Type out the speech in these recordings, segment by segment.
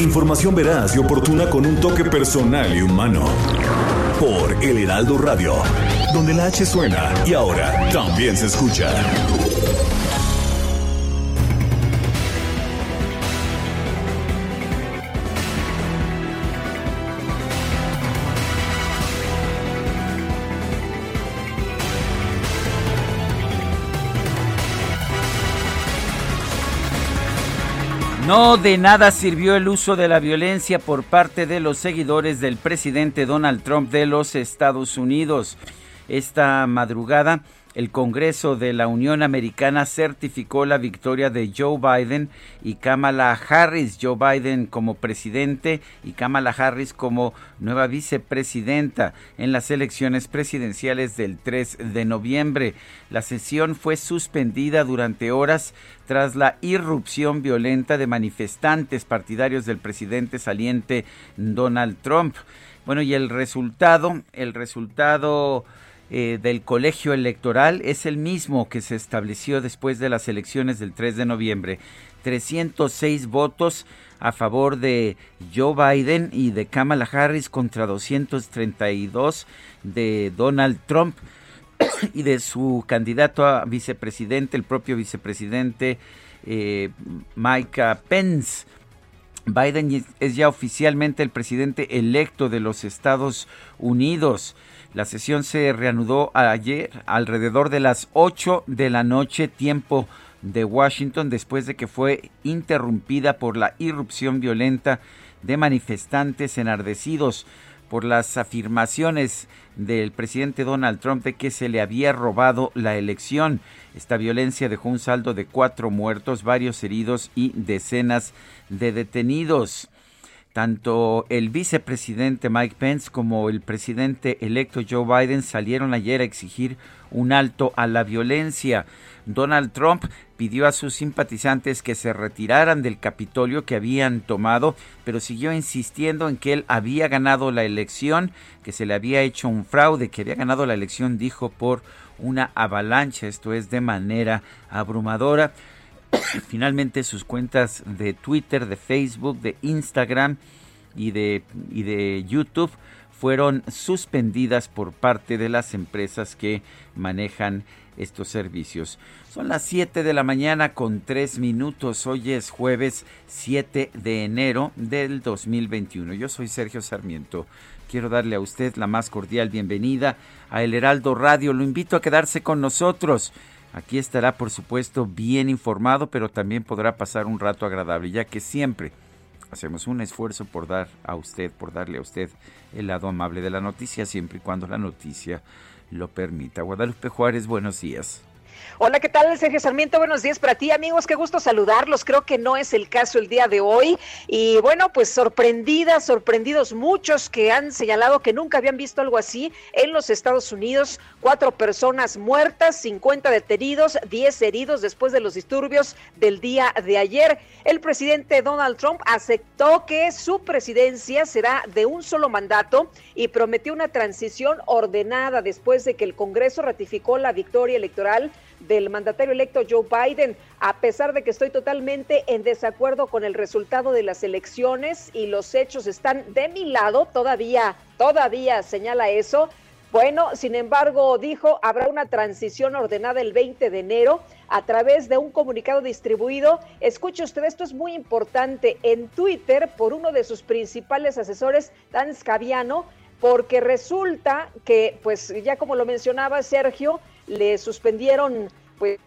Información veraz y oportuna con un toque personal y humano. Por El Heraldo Radio, donde la H suena y ahora también se escucha. No de nada sirvió el uso de la violencia por parte de los seguidores del presidente Donald Trump de los Estados Unidos. Esta madrugada, el Congreso de la Unión Americana certificó la victoria de Joe Biden y Kamala Harris. Joe Biden como presidente y Kamala Harris como nueva vicepresidenta en las elecciones presidenciales del 3 de noviembre. La sesión fue suspendida durante horas tras la irrupción violenta de manifestantes partidarios del presidente saliente Donald Trump. Bueno, y el resultado, el resultado eh, del colegio electoral es el mismo que se estableció después de las elecciones del 3 de noviembre. 306 votos a favor de Joe Biden y de Kamala Harris contra 232 de Donald Trump y de su candidato a vicepresidente, el propio vicepresidente eh, Mike Pence. Biden es ya oficialmente el presidente electo de los Estados Unidos. La sesión se reanudó ayer alrededor de las 8 de la noche, tiempo de Washington, después de que fue interrumpida por la irrupción violenta de manifestantes enardecidos por las afirmaciones del presidente Donald Trump de que se le había robado la elección. Esta violencia dejó un saldo de cuatro muertos, varios heridos y decenas de detenidos. Tanto el vicepresidente Mike Pence como el presidente electo Joe Biden salieron ayer a exigir un alto a la violencia. Donald Trump pidió a sus simpatizantes que se retiraran del Capitolio que habían tomado, pero siguió insistiendo en que él había ganado la elección, que se le había hecho un fraude, que había ganado la elección, dijo, por una avalancha, esto es de manera abrumadora. Finalmente sus cuentas de Twitter, de Facebook, de Instagram y de, y de YouTube fueron suspendidas por parte de las empresas que manejan estos servicios. Son las 7 de la mañana con 3 minutos. Hoy es jueves 7 de enero del 2021. Yo soy Sergio Sarmiento. Quiero darle a usted la más cordial bienvenida a El Heraldo Radio. Lo invito a quedarse con nosotros. Aquí estará, por supuesto, bien informado, pero también podrá pasar un rato agradable, ya que siempre hacemos un esfuerzo por dar a usted, por darle a usted el lado amable de la noticia, siempre y cuando la noticia lo permita. Guadalupe Juárez, buenos días. Hola, ¿qué tal, Sergio Sarmiento? Buenos días para ti, amigos. Qué gusto saludarlos. Creo que no es el caso el día de hoy. Y bueno, pues sorprendidas, sorprendidos muchos que han señalado que nunca habían visto algo así en los Estados Unidos. Cuatro personas muertas, 50 detenidos, 10 heridos después de los disturbios del día de ayer. El presidente Donald Trump aceptó que su presidencia será de un solo mandato y prometió una transición ordenada después de que el Congreso ratificó la victoria electoral del mandatario electo Joe Biden, a pesar de que estoy totalmente en desacuerdo con el resultado de las elecciones y los hechos están de mi lado, todavía, todavía señala eso. Bueno, sin embargo, dijo, habrá una transición ordenada el 20 de enero a través de un comunicado distribuido. Escuche usted, esto es muy importante, en Twitter por uno de sus principales asesores, Dan Scaviano, porque resulta que, pues ya como lo mencionaba Sergio, le suspendieron, pues...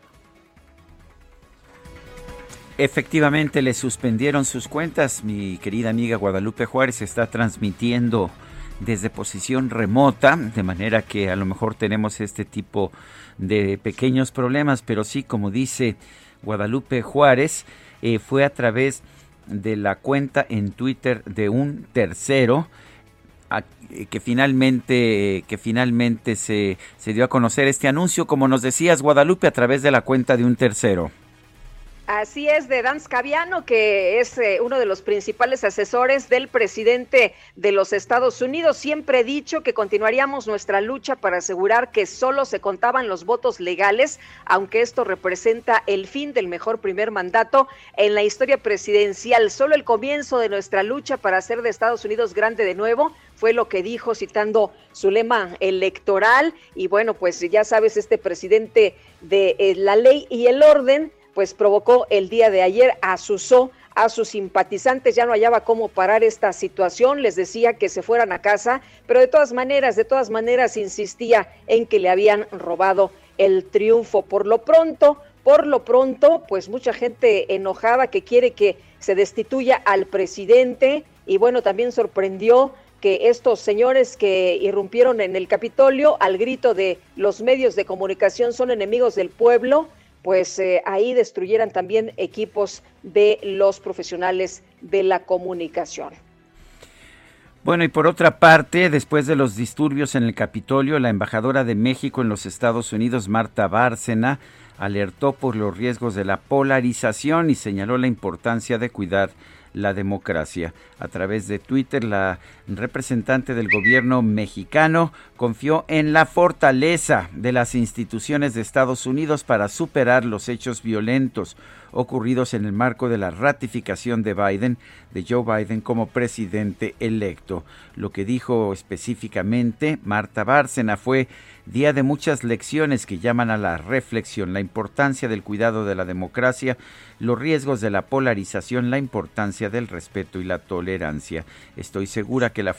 Efectivamente, le suspendieron sus cuentas. Mi querida amiga Guadalupe Juárez está transmitiendo desde posición remota, de manera que a lo mejor tenemos este tipo de pequeños problemas, pero sí, como dice Guadalupe Juárez, eh, fue a través de la cuenta en Twitter de un tercero eh, que finalmente, que finalmente se, se dio a conocer este anuncio, como nos decías, Guadalupe, a través de la cuenta de un tercero. Así es, de Dan Scaviano, que es eh, uno de los principales asesores del presidente de los Estados Unidos. Siempre he dicho que continuaríamos nuestra lucha para asegurar que solo se contaban los votos legales, aunque esto representa el fin del mejor primer mandato en la historia presidencial. Solo el comienzo de nuestra lucha para hacer de Estados Unidos grande de nuevo fue lo que dijo citando su lema electoral. Y bueno, pues ya sabes, este presidente de eh, la ley y el orden pues provocó el día de ayer, asusó a sus simpatizantes, ya no hallaba cómo parar esta situación, les decía que se fueran a casa, pero de todas maneras, de todas maneras insistía en que le habían robado el triunfo. Por lo pronto, por lo pronto, pues mucha gente enojada que quiere que se destituya al presidente y bueno, también sorprendió que estos señores que irrumpieron en el Capitolio al grito de los medios de comunicación son enemigos del pueblo, pues eh, ahí destruyeran también equipos de los profesionales de la comunicación. Bueno, y por otra parte, después de los disturbios en el Capitolio, la embajadora de México en los Estados Unidos, Marta Bárcena, alertó por los riesgos de la polarización y señaló la importancia de cuidar la democracia. A través de Twitter, la representante del gobierno mexicano confió en la fortaleza de las instituciones de Estados Unidos para superar los hechos violentos ocurridos en el marco de la ratificación de Biden, de Joe Biden como presidente electo. Lo que dijo específicamente Marta Bárcena fue día de muchas lecciones que llaman a la reflexión, la importancia del cuidado de la democracia, los riesgos de la polarización, la importancia del respeto y la tolerancia. Estoy segura que la,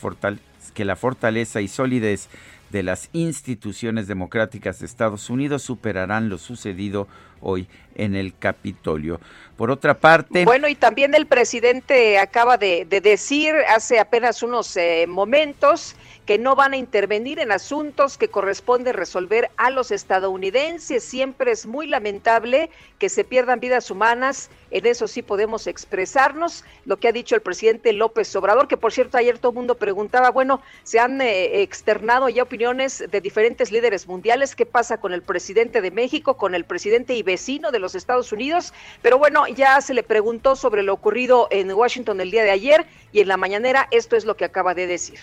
que la fortaleza y solidez de las instituciones democráticas de Estados Unidos superarán lo sucedido hoy en el Capitolio. Por otra parte... Bueno, y también el presidente acaba de, decir hace apenas unos eh, momentos que no van a intervenir en asuntos que corresponde resolver a los estadounidenses. Siempre es muy lamentable que se pierdan vidas humanas. En eso sí podemos expresarnos. Lo que ha dicho el presidente López Obrador, que por cierto ayer todo el mundo preguntaba, bueno, se han eh, externado ya opiniones de diferentes líderes mundiales. ¿Qué pasa con el presidente de México, con el presidente y vecino de los Estados Unidos? Pero bueno, ya se le preguntó sobre lo ocurrido en Washington el día de ayer y en la mañanera esto es lo que acaba de decir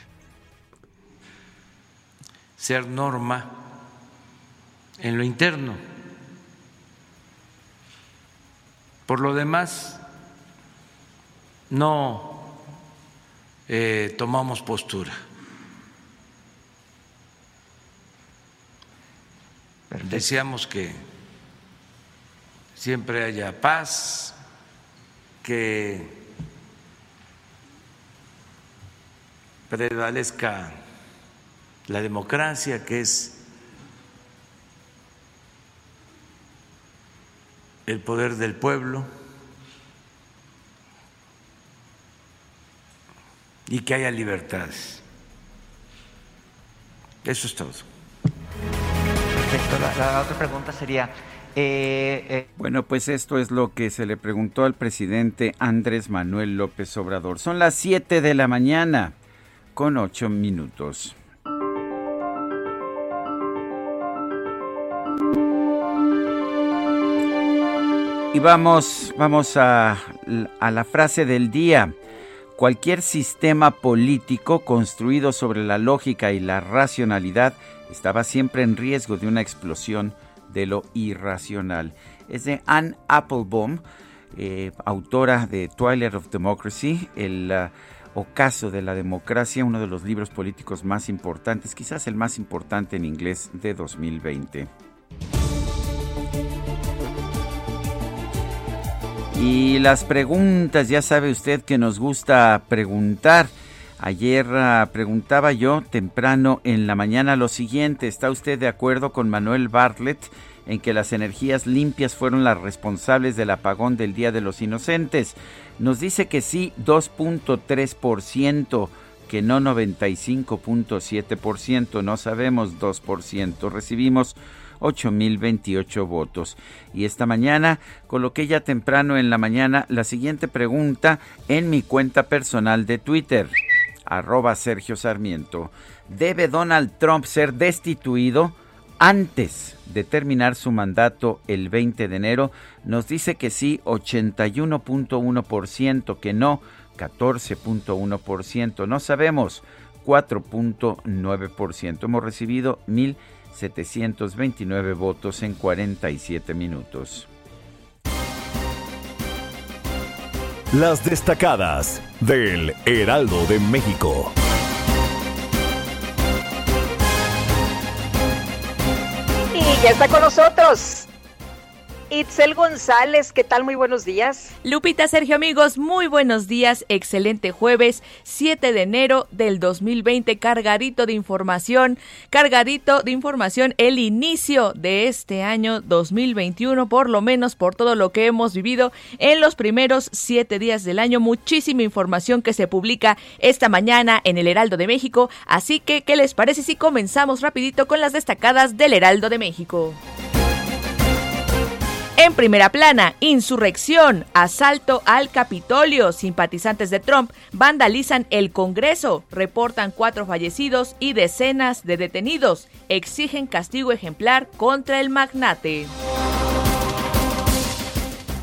ser norma en lo interno. Por lo demás, no eh, tomamos postura. Deseamos que siempre haya paz, que prevalezca la democracia, que es el poder del pueblo, y que haya libertades. Eso es todo. Perfecto. La, otra pregunta sería, eh, eh, Bueno, pues esto es lo que se le preguntó al presidente Andrés Manuel López Obrador. Son las 7 de la mañana con 8 minutos. Y vamos, vamos a, a la frase del día. Cualquier sistema político construido sobre la lógica y la racionalidad estaba siempre en riesgo de una explosión de lo irracional. Es de Anne Applebaum, eh, autora de Twilight of Democracy, el uh, ocaso de la democracia, uno de los libros políticos más importantes, quizás el más importante en inglés de 2020. Y las preguntas, ya sabe usted que nos gusta preguntar. Ayer ah, preguntaba yo temprano en la mañana lo siguiente, ¿está usted de acuerdo con Manuel Bartlett en que las energías limpias fueron las responsables del apagón del Día de los Inocentes? Nos dice que sí, 2.3%, que no 95.7%, no sabemos 2%. Recibimos 8.028 votos. Y esta mañana coloqué ya temprano en la mañana la siguiente pregunta en mi cuenta personal de Twitter, arroba Sergio Sarmiento. ¿Debe Donald Trump ser destituido? antes de terminar su mandato el 20 de enero, nos dice que sí 81.1%, que no 14.1%, no sabemos 4.9%. Hemos recibido 1.729 votos en 47 minutos. Las destacadas del Heraldo de México. ya está con nosotros. Itzel González, ¿qué tal? Muy buenos días. Lupita, Sergio, amigos, muy buenos días. Excelente jueves, 7 de enero del 2020, cargadito de información, cargadito de información, el inicio de este año 2021, por lo menos por todo lo que hemos vivido en los primeros siete días del año. Muchísima información que se publica esta mañana en el Heraldo de México. Así que, ¿qué les parece si comenzamos rapidito con las destacadas del Heraldo de México? En primera plana, insurrección, asalto al Capitolio. Simpatizantes de Trump vandalizan el Congreso, reportan cuatro fallecidos y decenas de detenidos. Exigen castigo ejemplar contra el magnate.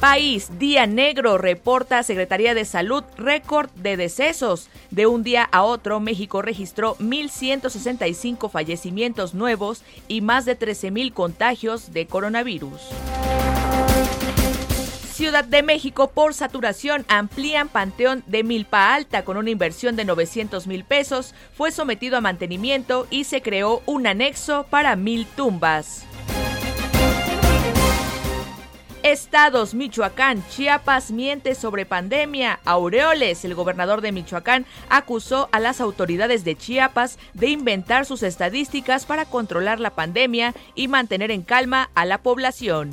País, día negro, reporta Secretaría de Salud, récord de decesos. De un día a otro, México registró 1.165 fallecimientos nuevos y más de 13.000 contagios de coronavirus. Ciudad de México por saturación amplían Panteón de Milpa Alta con una inversión de 900 mil pesos, fue sometido a mantenimiento y se creó un anexo para mil tumbas. Estados Michoacán, Chiapas miente sobre pandemia. Aureoles, el gobernador de Michoacán, acusó a las autoridades de Chiapas de inventar sus estadísticas para controlar la pandemia y mantener en calma a la población.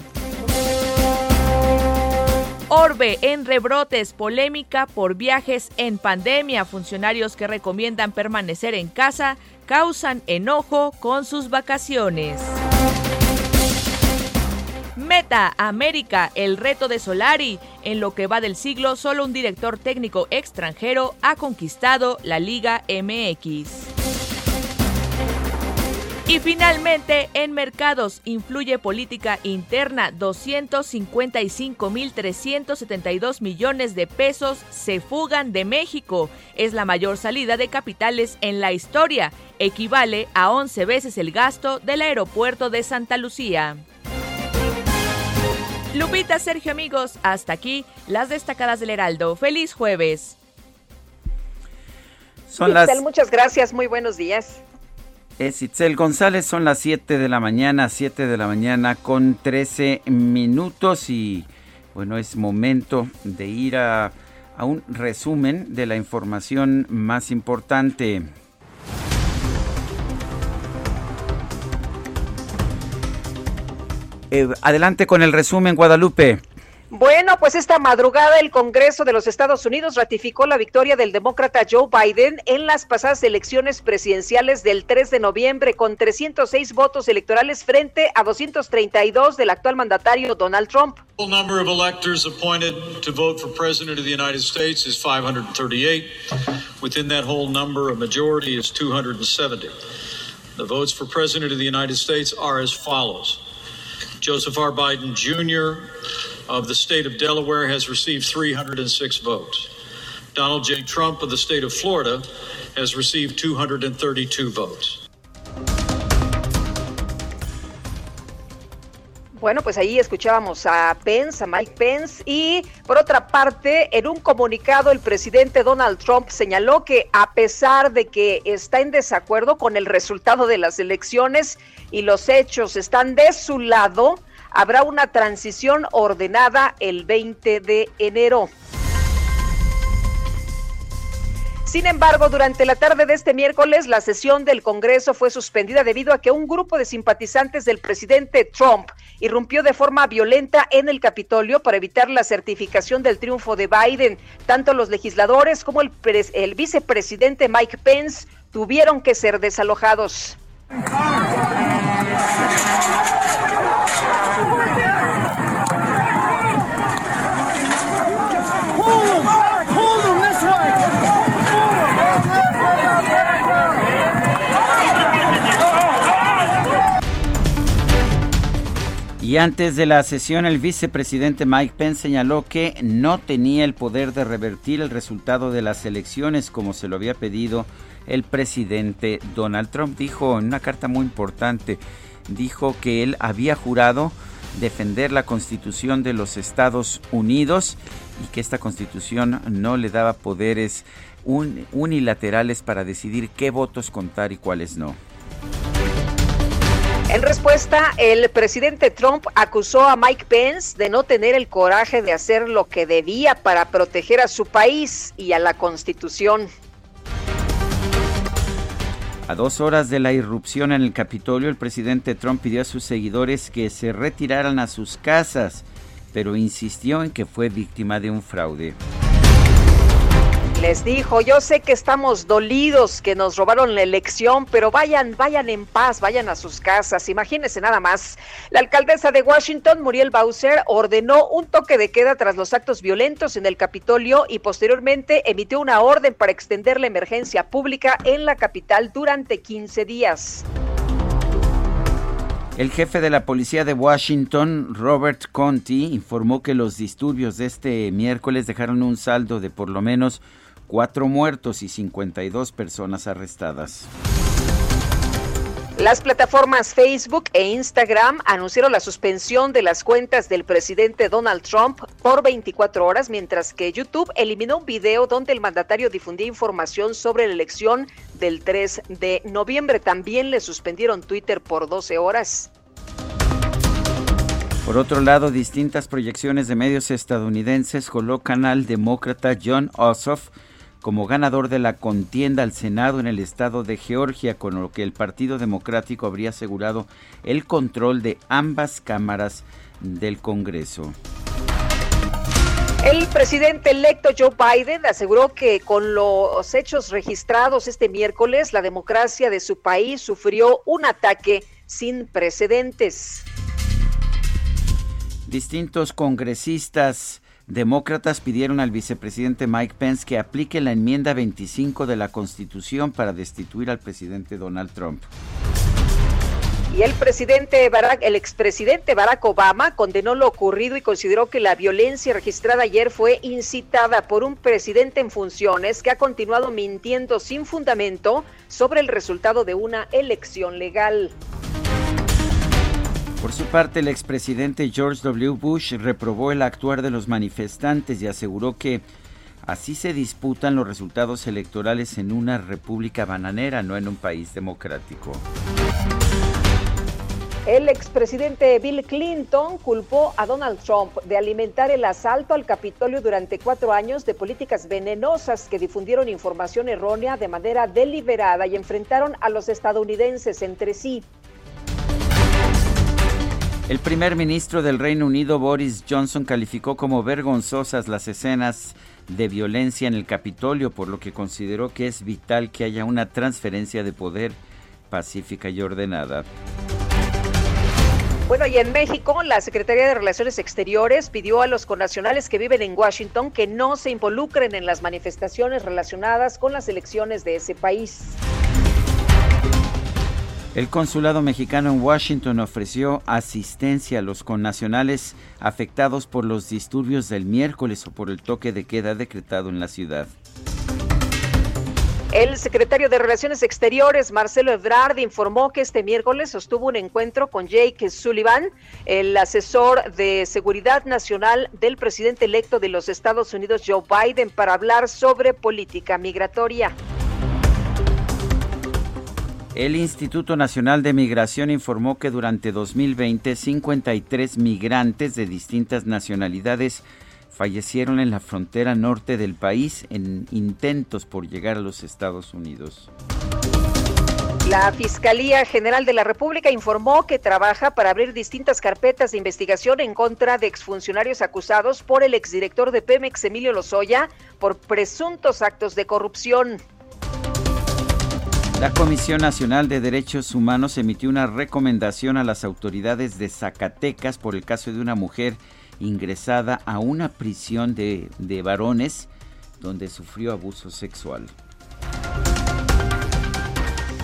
Orbe en rebrotes, polémica por viajes en pandemia. Funcionarios que recomiendan permanecer en casa causan enojo con sus vacaciones. Meta América, el reto de Solari. En lo que va del siglo, solo un director técnico extranjero ha conquistado la Liga MX. Y finalmente, en mercados influye política interna. 255.372 millones de pesos se fugan de México. Es la mayor salida de capitales en la historia. Equivale a 11 veces el gasto del aeropuerto de Santa Lucía. Lupita, Sergio, amigos, hasta aquí las destacadas del Heraldo. Feliz jueves. Son las... Muchas gracias, muy buenos días. Es Itzel González, son las 7 de la mañana, 7 de la mañana con 13 minutos y bueno, es momento de ir a, a un resumen de la información más importante. Eh, adelante con el resumen, Guadalupe. Bueno, pues esta madrugada el Congreso de los Estados Unidos ratificó la victoria del demócrata Joe Biden en las pasadas elecciones presidenciales del 3 de noviembre con 306 votos electorales frente a 232 del actual mandatario Donald Trump. The number of electors appointed to vote for president of the United States is 538. Within that whole number, a majority is 270. The votes for president of the United States are as follows. Joseph R. Biden Jr. of the state of Delaware has received 306 votes. Donald J. Trump of the state of Florida has received 232 votes. Bueno, pues ahí escuchábamos a Pence, a Mike Pence, y por otra parte, en un comunicado el presidente Donald Trump señaló que a pesar de que está en desacuerdo con el resultado de las elecciones y los hechos están de su lado, habrá una transición ordenada el 20 de enero. Sin embargo, durante la tarde de este miércoles, la sesión del Congreso fue suspendida debido a que un grupo de simpatizantes del presidente Trump irrumpió de forma violenta en el Capitolio para evitar la certificación del triunfo de Biden. Tanto los legisladores como el, vicepresidente Mike Pence tuvieron que ser desalojados. Y antes de la sesión, el vicepresidente Mike Pence señaló que no tenía el poder de revertir el resultado de las elecciones como se lo había pedido el presidente Donald Trump. Dijo en una carta muy importante, dijo que él había jurado defender la constitución de los Estados Unidos y que esta constitución no le daba poderes unilaterales para decidir qué votos contar y cuáles no. En respuesta, el presidente Trump acusó a Mike Pence de no tener el coraje de hacer lo que debía para proteger a su país y a la Constitución. A dos horas de la irrupción en el Capitolio, el presidente Trump pidió a sus seguidores que se retiraran a sus casas, pero insistió en que fue víctima de un fraude les dijo, yo sé que estamos dolidos que nos robaron la elección, pero vayan, vayan en paz, vayan a sus casas. Imagínense nada más. La alcaldesa de Washington, Muriel Bowser, ordenó un toque de queda tras los actos violentos en el Capitolio y posteriormente emitió una orden para extender la emergencia pública en la capital durante 15 días. El jefe de la policía de Washington, Robert Conti, informó que los disturbios de este miércoles dejaron un saldo de por lo menos cuatro muertos y 52 personas arrestadas. Las plataformas Facebook e Instagram anunciaron la suspensión de las cuentas del presidente Donald Trump por 24 horas, mientras que YouTube eliminó un video donde el mandatario difundía información sobre la elección del 3 de noviembre. También le suspendieron Twitter por 12 horas. Por otro lado, distintas proyecciones de medios estadounidenses colocan al demócrata John Ossoff como ganador de la contienda al Senado en el estado de Georgia, con lo que el Partido Democrático habría asegurado el control de ambas cámaras del Congreso. El presidente electo Joe Biden aseguró que con los hechos registrados este miércoles, la democracia de su país sufrió un ataque sin precedentes. Distintos congresistas Demócratas pidieron al vicepresidente Mike Pence que aplique la enmienda 25 de la Constitución para destituir al presidente Donald Trump. Y el presidente Barack, el expresidente Barack Obama condenó lo ocurrido y consideró que la violencia registrada ayer fue incitada por un presidente en funciones que ha continuado mintiendo sin fundamento sobre el resultado de una elección legal. Por su parte, el expresidente George W. Bush reprobó el actuar de los manifestantes y aseguró que así se disputan los resultados electorales en una república bananera, no en un país democrático. El expresidente Bill Clinton culpó a Donald Trump de alimentar el asalto al Capitolio durante cuatro años de políticas venenosas que difundieron información errónea de manera deliberada y enfrentaron a los estadounidenses entre sí. El primer ministro del Reino Unido, Boris Johnson, calificó como vergonzosas las escenas de violencia en el Capitolio, por lo que consideró que es vital que haya una transferencia de poder pacífica y ordenada. Bueno, y en México, la Secretaría de Relaciones Exteriores pidió a los connacionales que viven en Washington que no se involucren en las manifestaciones relacionadas con las elecciones de ese país. El consulado mexicano en Washington ofreció asistencia a los connacionales afectados por los disturbios del miércoles o por el toque de queda decretado en la ciudad. El secretario de Relaciones Exteriores, Marcelo Ebrard, informó que este miércoles sostuvo un encuentro con Jake Sullivan, el asesor de seguridad nacional del presidente electo de los Estados Unidos, Joe Biden, para hablar sobre política migratoria. El Instituto Nacional de Migración informó que durante 2020 53 migrantes de distintas nacionalidades fallecieron en la frontera norte del país en intentos por llegar a los Estados Unidos. La Fiscalía General de la República informó que trabaja para abrir distintas carpetas de investigación en contra de exfuncionarios acusados por el exdirector de Pemex, Emilio Lozoya, por presuntos actos de corrupción. La Comisión Nacional de Derechos Humanos emitió una recomendación a las autoridades de Zacatecas por el caso de una mujer ingresada a una prisión de, de varones donde sufrió abuso sexual.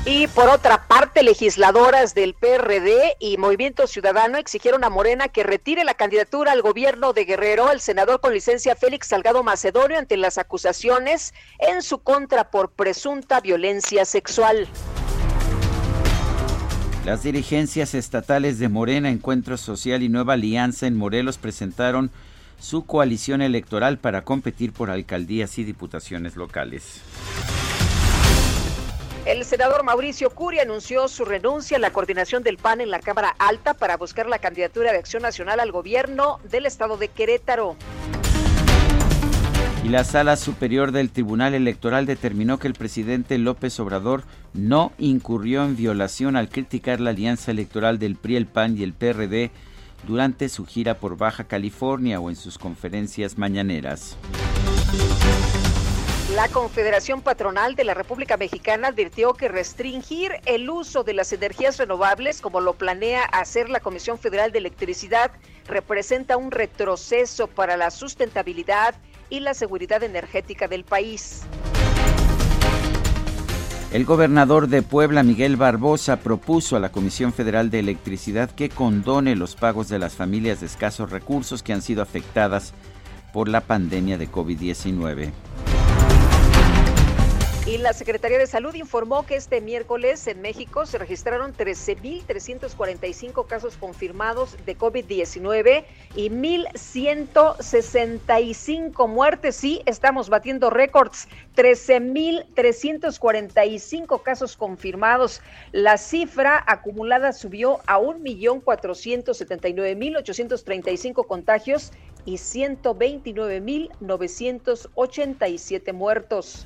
Y por otra parte, legisladoras del PRD y Movimiento Ciudadano exigieron a Morena que retire la candidatura al gobierno de Guerrero el senador con licencia Félix Salgado Macedonio ante las acusaciones en su contra por presunta violencia sexual. Las dirigencias estatales de Morena, Encuentro Social y Nueva Alianza en Morelos presentaron su coalición electoral para competir por alcaldías y diputaciones locales. El senador Mauricio Curi anunció su renuncia a la coordinación del PAN en la Cámara Alta para buscar la candidatura de Acción Nacional al gobierno del estado de Querétaro. Y la Sala Superior del Tribunal Electoral determinó que el presidente López Obrador no incurrió en violación al criticar la alianza electoral del PRI, el PAN y el PRD durante su gira por Baja California o en sus conferencias mañaneras. La Confederación Patronal de la República Mexicana advirtió que restringir el uso de las energías renovables, como lo planea hacer la Comisión Federal de Electricidad, representa un retroceso para la sustentabilidad y la seguridad energética del país. El gobernador de Puebla, Miguel Barbosa, propuso a la Comisión Federal de Electricidad que condone los pagos de las familias de escasos recursos que han sido afectadas por la pandemia de COVID-19. Y la Secretaría de Salud informó que este miércoles en México se registraron 13.345 casos confirmados de COVID-19 y 1.165 muertes. Sí, estamos batiendo récords. 13.345 casos confirmados. La cifra acumulada subió a 1.479.835 contagios y 129.987 muertos.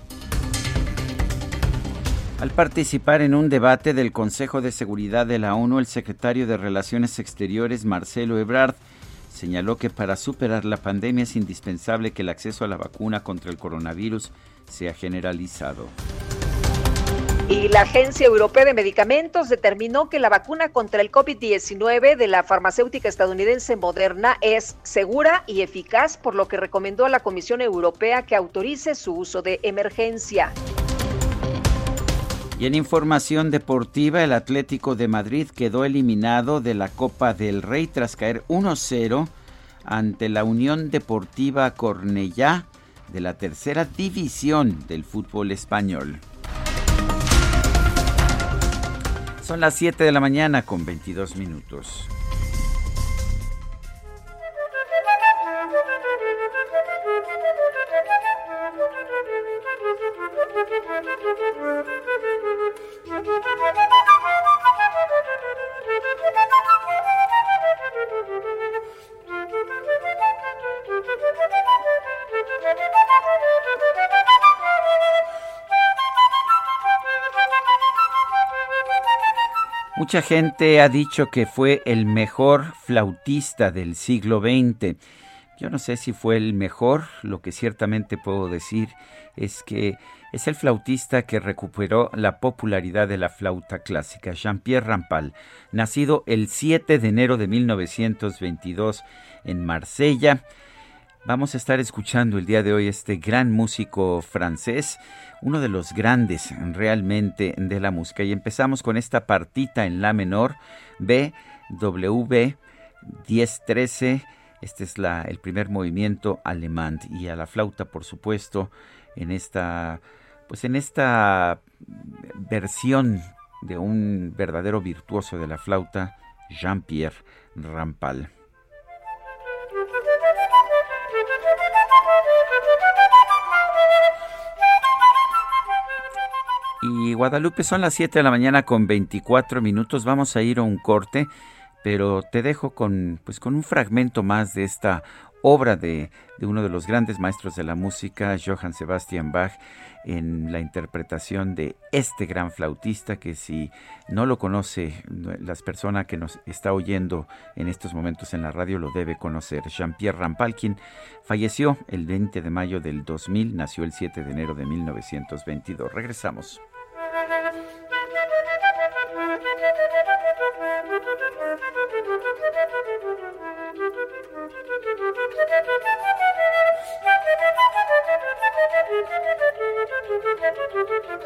Al participar en un debate del Consejo de Seguridad de la ONU, el secretario de Relaciones Exteriores, Marcelo Ebrard, señaló que para superar la pandemia es indispensable que el acceso a la vacuna contra el coronavirus sea generalizado. Y la Agencia Europea de Medicamentos determinó que la vacuna contra el COVID-19 de la farmacéutica estadounidense Moderna es segura y eficaz, por lo que recomendó a la Comisión Europea que autorice su uso de emergencia. Y en información deportiva, el Atlético de Madrid quedó eliminado de la Copa del Rey tras caer 1-0 ante la Unión Deportiva Cornellá de la tercera división del fútbol español. Son las 7 de la mañana con 22 minutos. Mucha gente ha dicho que fue el mejor flautista del siglo XX. Yo no sé si fue el mejor, lo que ciertamente puedo decir es que es el flautista que recuperó la popularidad de la flauta clásica, Jean-Pierre Rampal, nacido el 7 de enero de 1922 en Marsella. Vamos a estar escuchando el día de hoy este gran músico francés, uno de los grandes realmente de la música. Y empezamos con esta partita en la menor, B, W, 10-13. Este es el primer movimiento alemán. Y a la flauta, por supuesto, en esta, pues en esta versión de un verdadero virtuoso de la flauta, Jean-Pierre Rampal. Y Guadalupe son las 7 de la mañana con 24 minutos. Vamos a ir a un corte, pero te dejo con, pues, con un fragmento más de esta obra de, de uno de los grandes maestros de la música, Johann Sebastian Bach, en la interpretación de este gran flautista que si no lo conoce, las personas que nos está oyendo en estos momentos en la radio lo debe conocer. Jean-Pierre Rampal, quien falleció el 20 de mayo del 2000, nació el 7 de enero de 1922. Regresamos.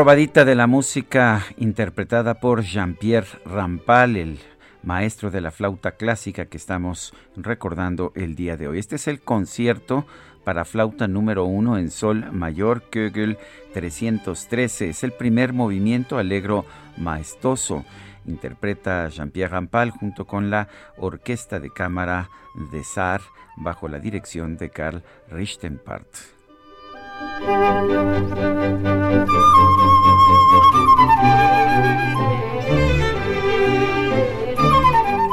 Probadita de la música interpretada por Jean-Pierre Rampal, el maestro de la flauta clásica que estamos recordando el día de hoy. Este es el concierto para flauta número uno en sol mayor Kögel 313. Es el primer movimiento alegro maestoso. Interpreta Jean-Pierre Rampal junto con la Orquesta de Cámara de Saar bajo la dirección de Karl Richtenpart. A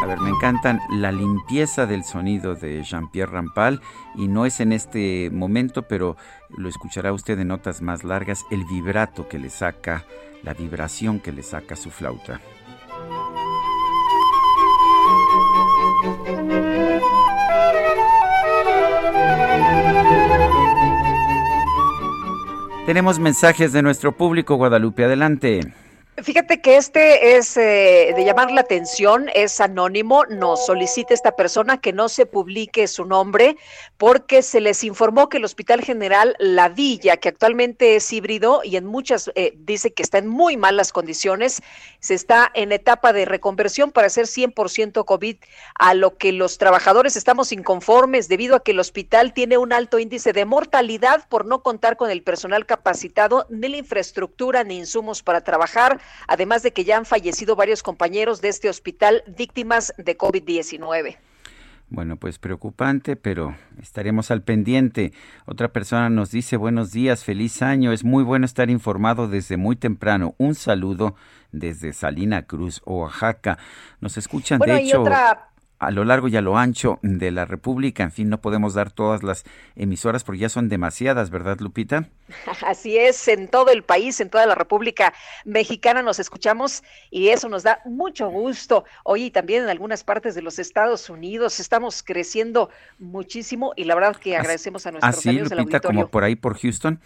ver, me encantan la limpieza del sonido de Jean-Pierre Rampal y no es en este momento, pero lo escuchará usted en notas más largas, el vibrato que le saca, la vibración que le saca su flauta. Tenemos mensajes de nuestro público, Guadalupe, adelante. Fíjate que este es eh, de llamar la atención, es anónimo, nos solicita esta persona que no se publique su nombre porque se les informó que el Hospital General La Villa, que actualmente es híbrido y en muchas eh, dice que está en muy malas condiciones, se está en etapa de reconversión para hacer 100% COVID, a lo que los trabajadores estamos inconformes debido a que el hospital tiene un alto índice de mortalidad por no contar con el personal capacitado, ni la infraestructura ni insumos para trabajar además de que ya han fallecido varios compañeros de este hospital víctimas de COVID-19. Bueno, pues preocupante, pero estaremos al pendiente. Otra persona nos dice buenos días, feliz año. Es muy bueno estar informado desde muy temprano. Un saludo desde Salina Cruz, Oaxaca. Nos escuchan, de hecho a lo largo y a lo ancho de la República. En fin, no podemos dar todas las emisoras porque ya son demasiadas, ¿verdad, Lupita? Así es, en todo el país, en toda la República Mexicana nos escuchamos y eso nos da mucho gusto. Hoy también en algunas partes de los Estados Unidos estamos creciendo muchísimo y la verdad que agradecemos a nuestros así, amigos Lupita, como por ahí por Houston.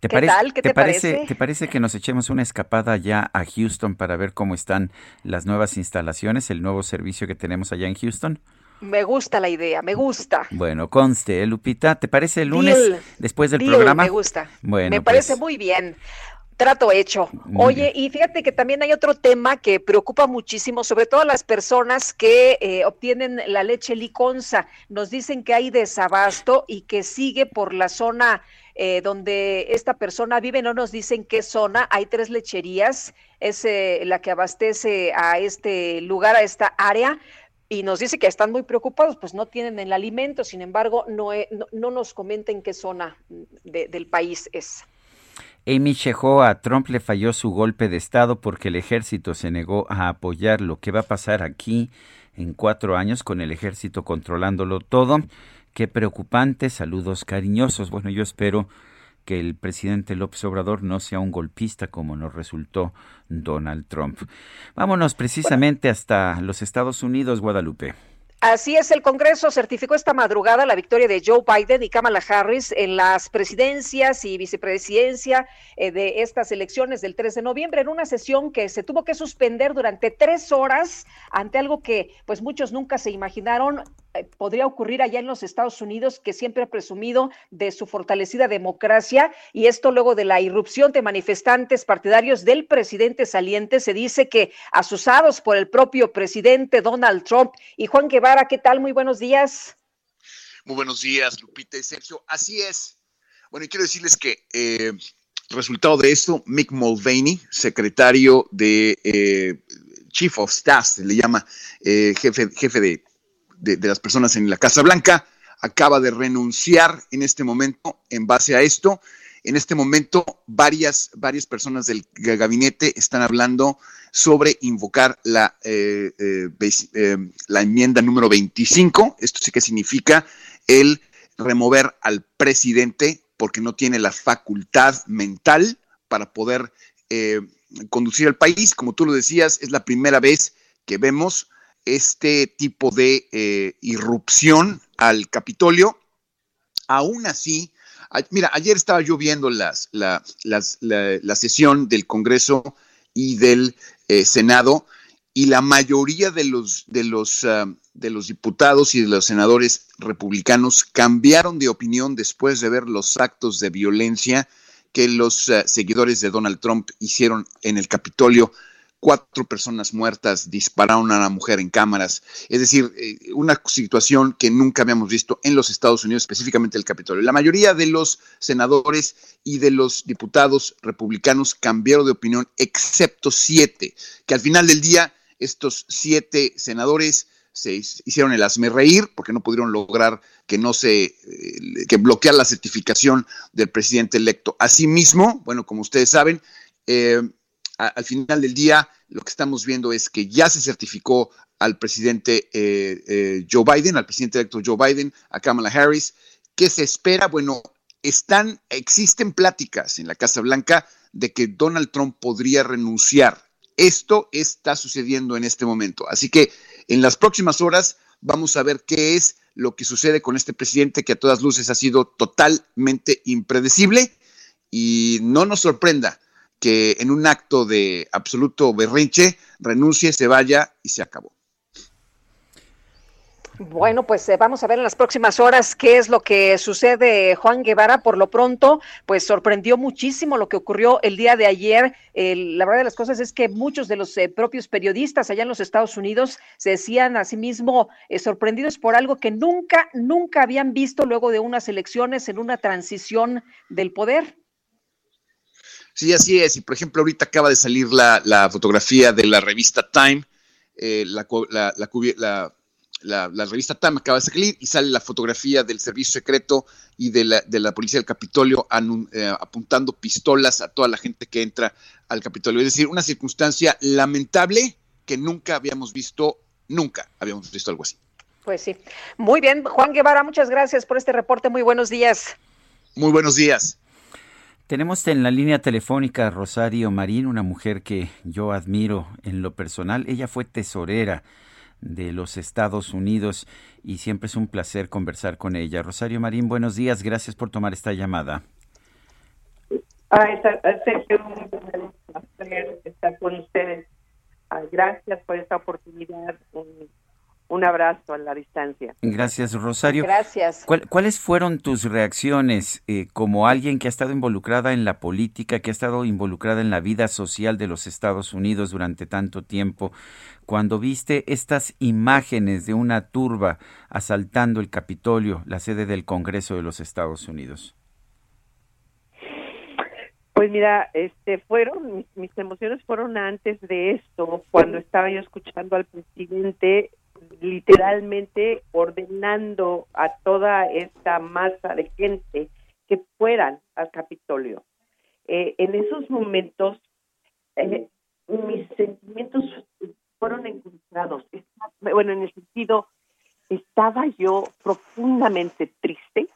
¿Te, parece, te, parece, ¿Te parece que nos echemos una escapada ya a Houston para ver cómo están las nuevas instalaciones, el nuevo servicio que tenemos allá en Houston? Me gusta la idea, me gusta. Bueno, conste, ¿eh, Lupita, ¿te parece el lunes después del programa? Me gusta. Bueno, me parece pues muy bien. Trato hecho. Oye, y fíjate que también hay otro tema que preocupa muchísimo, sobre todo a las personas que eh, obtienen la leche liconza. Nos dicen que hay desabasto y que sigue por la zona eh, donde esta persona vive, no nos dicen qué zona, hay tres lecherías, es eh, la que abastece a este lugar, a esta área, y nos dice que están muy preocupados, pues no tienen el alimento, sin embargo, no, no, nos comenten qué zona del país es. Amy Sheho a Trump le falló su golpe de Estado porque el ejército se negó a apoyar lo que va a pasar aquí en cuatro años con el ejército controlándolo todo. Qué preocupante, saludos cariñosos. Bueno, yo espero que el presidente López Obrador no sea un golpista como nos resultó Donald Trump. Vámonos precisamente hasta los Estados Unidos, Guadalupe. Así es, el Congreso certificó esta madrugada la victoria de Joe Biden y Kamala Harris en las presidencias y vicepresidencia eh, de estas elecciones del 3 de noviembre en una sesión que se tuvo que suspender durante tres horas ante algo que pues muchos nunca se imaginaron podría ocurrir allá en los Estados Unidos, que siempre ha presumido de su fortalecida democracia, y esto luego de la irrupción de manifestantes partidarios del presidente saliente, se dice que asusados por el propio presidente Donald Trump. Y Juan Guevara, ¿qué tal? Muy buenos días. Muy buenos días, Lupita y Sergio. Así es. Bueno, y quiero decirles que eh, resultado de esto, Mick Mulvaney, secretario de eh, Chief of Staff, le llama eh, jefe, jefe de, de, las personas en la Casa Blanca, acaba de renunciar en este momento en base a esto. En este momento, varias, varias personas del gabinete están hablando sobre invocar la, eh, la enmienda número 25. Esto sí que significa el remover al presidente porque no tiene la facultad mental para poder eh, conducir al país. Como tú lo decías, es la primera vez que vemos este tipo de eh, irrupción al Capitolio. Aún así, mira, ayer estaba yo viendo las, la, sesión del Congreso y del eh, Senado y la mayoría de los, de los, ah, de los diputados y de los senadores republicanos cambiaron de opinión después de ver los actos de violencia que los ah, seguidores de Donald Trump hicieron en el Capitolio. Cuatro personas muertas dispararon a la mujer en cámaras. Es decir, eh, una situación que nunca habíamos visto en los Estados Unidos, específicamente el Capitolio. La mayoría de los senadores y de los diputados republicanos cambiaron de opinión, excepto siete, que al final del día estos siete senadores se hicieron el asme reír porque no pudieron lograr que no se eh, que bloquear la certificación del presidente electo. Asimismo, bueno, como ustedes saben, eh, al final del día lo que estamos viendo es que ya se certificó al presidente eh, Joe Biden, al presidente electo Joe Biden, a Kamala Harris. ¿Qué se espera? Bueno, están, existen pláticas en la Casa Blanca de que Donald Trump podría renunciar esto está sucediendo en este momento. Así que en las próximas horas vamos a ver qué es lo que sucede con este presidente que a todas luces ha sido totalmente impredecible y no nos sorprenda que en un acto de absoluto berrinche renuncie, se vaya y se acabó. Bueno, pues eh, vamos a ver en las próximas horas qué es lo que sucede, Juan Guevara. Por lo pronto, pues sorprendió muchísimo lo que ocurrió el día de ayer. la verdad de las cosas es que muchos de los eh, propios periodistas allá en los Estados Unidos se decían a sí mismo eh, sorprendidos por algo que nunca, nunca habían visto luego de unas elecciones en una transición del poder. Sí, así es. Y por ejemplo, ahorita acaba de salir la, fotografía de la revista Time, la, la, la la, revista Time acaba de salir y sale la fotografía del servicio secreto y de la, de la policía del Capitolio eh, apuntando pistolas a toda la gente que entra al Capitolio. Es decir, una circunstancia lamentable que nunca habíamos visto, nunca habíamos visto algo así. Pues sí. Muy bien, Juan Guevara, muchas gracias por este reporte. Muy buenos días. Muy buenos días. Tenemos en la línea telefónica Rosario Marín, una mujer que yo admiro en lo personal. Ella fue tesorera de los Estados Unidos y siempre es un placer conversar con ella. Rosario Marín, buenos días, gracias por tomar esta llamada. Ah, Sergio, un placer estar con ustedes. Ah, gracias por esta oportunidad un abrazo a la distancia. Gracias, Rosario. Gracias. ¿Cuáles fueron tus reacciones eh, como alguien que ha estado involucrada en la política, que ha estado involucrada en la vida social de los Estados Unidos durante tanto tiempo, cuando viste estas imágenes de una turba asaltando el Capitolio, la sede del Congreso de los Estados Unidos? Pues mira, este fueron mis, mis emociones fueron antes de esto, cuando estaba yo escuchando al presidente literalmente ordenando a toda esta masa de gente que fueran al Capitolio. Eh, en esos momentos, eh, mis sentimientos fueron encontrados. Bueno, en el sentido, estaba yo profundamente triste,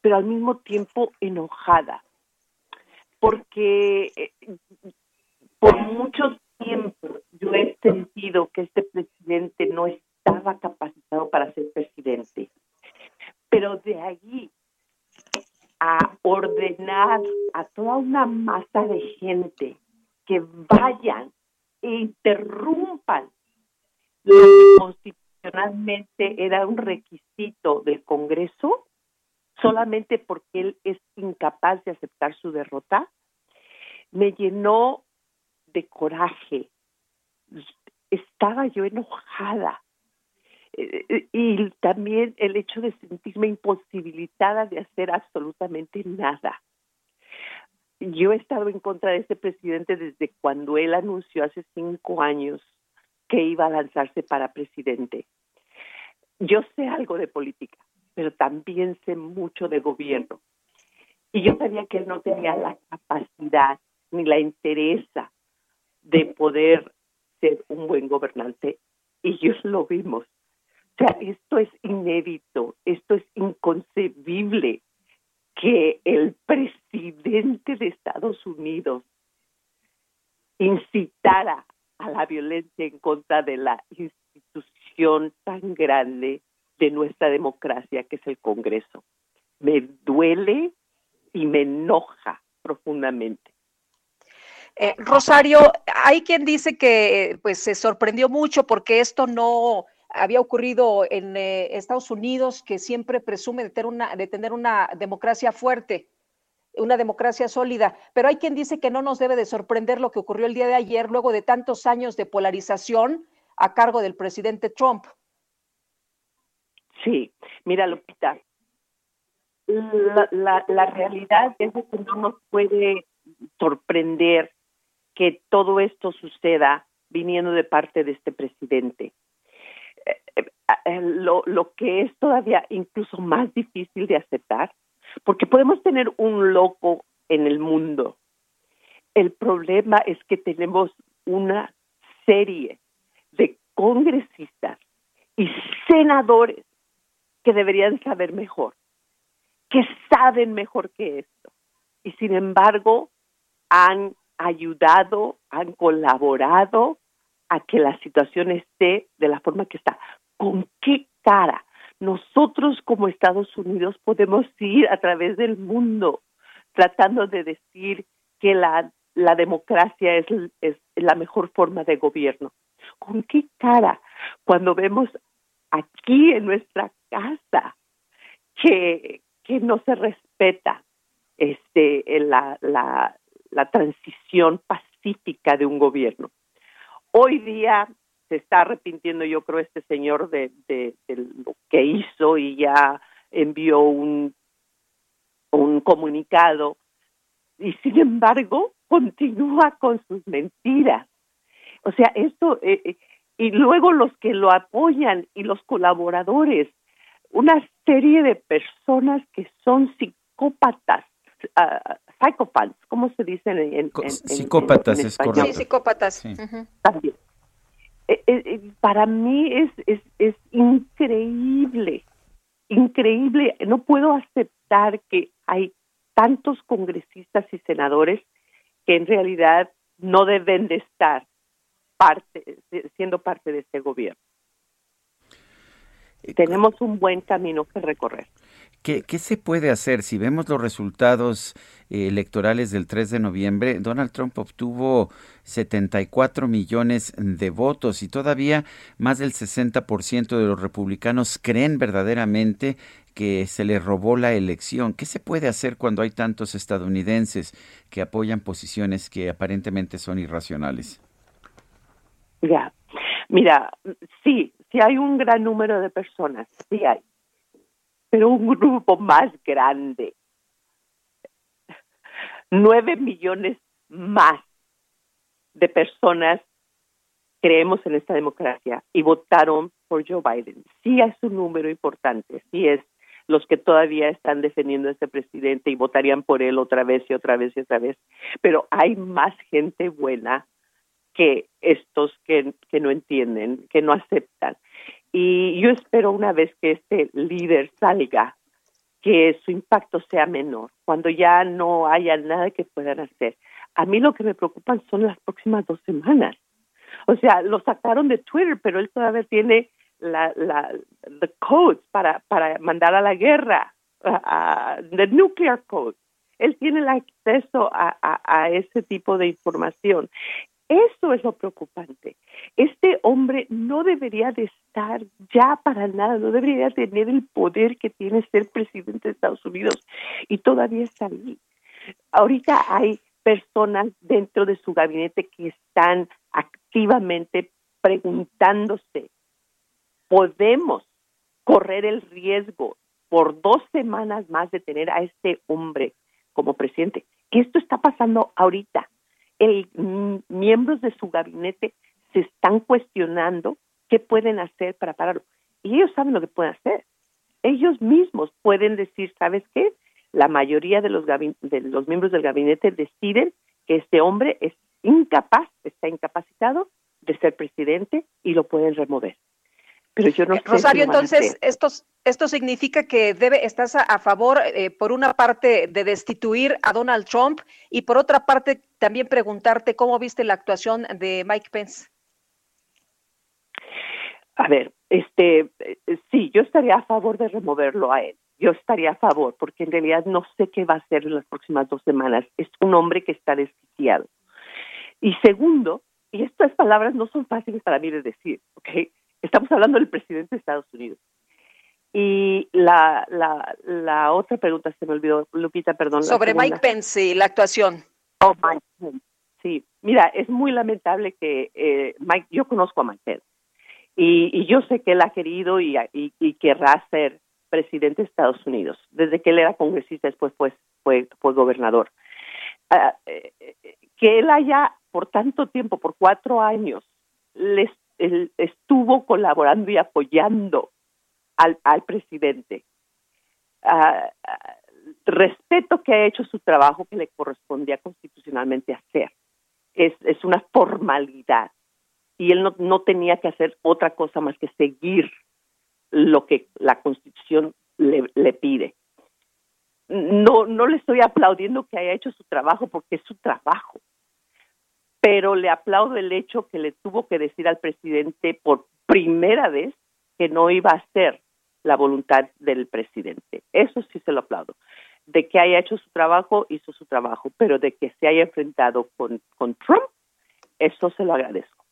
pero al mismo tiempo enojada, porque eh, por mucho tiempo yo he sentido que este presidente no estaba capacitado para ser presidente. Pero de allí a ordenar a toda una masa de gente que vayan e interrumpan lo que constitucionalmente era un requisito del Congreso solamente porque él es incapaz de aceptar su derrota, me llenó de coraje. Estaba yo enojada. Eh, eh, y también el hecho de sentirme imposibilitada de hacer absolutamente nada. Yo he estado en contra de ese presidente desde cuando él anunció hace cinco años que iba a lanzarse para presidente. Yo sé algo de política, pero también sé mucho de gobierno. Y yo sabía que él no tenía la capacidad ni la interesa de poder ser un buen gobernante. Y ellos lo vimos. O sea, esto es inédito, esto es inconcebible que el presidente de Estados Unidos incitara a la violencia en contra de la institución tan grande de nuestra democracia que es el Congreso. Me duele y me enoja profundamente. Eh, Rosario, hay quien dice que pues se sorprendió mucho porque esto no había ocurrido en eh, Estados Unidos, que siempre presume de tener, una, de tener una democracia fuerte, una democracia sólida. Pero hay quien dice que no nos debe de sorprender lo que ocurrió el día de ayer, luego de tantos años de polarización a cargo del presidente Trump. Sí, mira, Lupita, la, realidad es que no nos puede sorprender que todo esto suceda viniendo de parte de este presidente. Eh, eh, eh, lo, lo que es todavía incluso más difícil de aceptar, porque podemos tener un loco en el mundo. El problema es que tenemos una serie de congresistas y senadores que deberían saber mejor, que saben mejor que esto. Y sin embargo, han ayudado, han colaborado a que la situación esté de la forma que está. ¿Con qué cara nosotros como Estados Unidos podemos ir a través del mundo tratando de decir que la, democracia es, es la mejor forma de gobierno? ¿Con qué cara cuando vemos aquí en nuestra casa que, que no se respeta este la, la, la transición pacífica de un gobierno. Hoy día se está arrepintiendo, yo creo, este señor de, de, lo que hizo y ya envió un, un comunicado y sin embargo continúa con sus mentiras. O sea, esto, eh, eh, y luego los que lo apoyan y los colaboradores, una serie de personas que son psicópatas, uh, psychopaths, ¿cómo se dice en, psicópatas, es correcto. Sí, psicópatas. También. Eh, eh, eh, para mí es, es, es increíble, increíble. No puedo aceptar que hay tantos congresistas y senadores que en realidad no deben de estar parte, siendo parte de este gobierno. Tenemos un buen camino que recorrer. ¿Qué, se puede hacer? Si vemos los resultados eh, electorales del 3 de noviembre, Donald Trump obtuvo 74 millones de votos y todavía más del 60% de los republicanos creen verdaderamente que se le robó la elección. ¿Qué se puede hacer cuando hay tantos estadounidenses que apoyan posiciones que aparentemente son irracionales? Ya, mira, sí, sí hay un gran número de personas, sí hay pero un grupo más grande. Nueve millones más de personas creemos en esta democracia y votaron por Joe Biden. Sí es un número importante, sí es los que todavía están defendiendo a este presidente y votarían por él otra vez y otra vez y otra vez, pero hay más gente buena que estos que, que no entienden, que no aceptan. Y yo espero una vez que este líder salga, que su impacto sea menor, cuando ya no haya nada que puedan hacer. A mí lo que me preocupan son las próximas dos semanas. O sea, lo sacaron de Twitter, pero él todavía tiene la, la the codes para, para mandar a la guerra, uh, the nuclear code. Él tiene el acceso a, a, a ese tipo de información Eso es lo preocupante. Este hombre no debería de estar ya para nada, no debería tener el poder que tiene ser presidente de Estados Unidos y todavía está ahí. Ahorita hay personas dentro de su gabinete que están activamente preguntándose, ¿podemos correr el riesgo por dos semanas más de tener a este hombre como presidente? Esto está pasando ahorita. El, mm, miembros de su gabinete se están cuestionando qué pueden hacer para pararlo. Y ellos saben lo que pueden hacer. Ellos mismos pueden decir, ¿sabes qué? La mayoría de los, de los miembros del gabinete deciden que este hombre es incapaz, está incapacitado de ser presidente y lo pueden remover. Pero yo no Rosario, entonces, esto, esto significa que debe, estás a, favor, eh, por una parte, de destituir a Donald Trump y por otra parte, también preguntarte cómo viste la actuación de Mike Pence. A ver, este, eh, sí, yo estaría a favor de removerlo a él. Yo estaría a favor, porque en realidad no sé qué va a hacer en las próximas dos semanas. Es un hombre que está desquiciado. Y segundo, y estas palabras no son fáciles para mí de decir, ¿ok? Estamos hablando del presidente de Estados Unidos. Y la, la, la otra pregunta se me olvidó, Lupita, perdón. Sobre Mike Pence y la actuación. Oh, Mike Pence. Sí, mira, es muy lamentable que eh, Mike, yo conozco a Mike Pence y, y yo sé que él ha querido y, y, y, querrá ser presidente de Estados Unidos. Desde que él era congresista, después pues, fue, fue gobernador. Uh, que él haya por tanto tiempo, por cuatro años, les él estuvo colaborando y apoyando al, presidente. Uh, respeto que ha hecho su trabajo que le correspondía constitucionalmente hacer. Es, es una formalidad y él no, no tenía que hacer otra cosa más que seguir lo que la constitución le, le pide. No, no le estoy aplaudiendo que haya hecho su trabajo porque es su trabajo pero le aplaudo el hecho que le tuvo que decir al presidente por primera vez que no iba a ser la voluntad del presidente. Eso sí se lo aplaudo. De que haya hecho su trabajo, hizo su trabajo, pero de que se haya enfrentado con, Trump, eso se lo agradezco.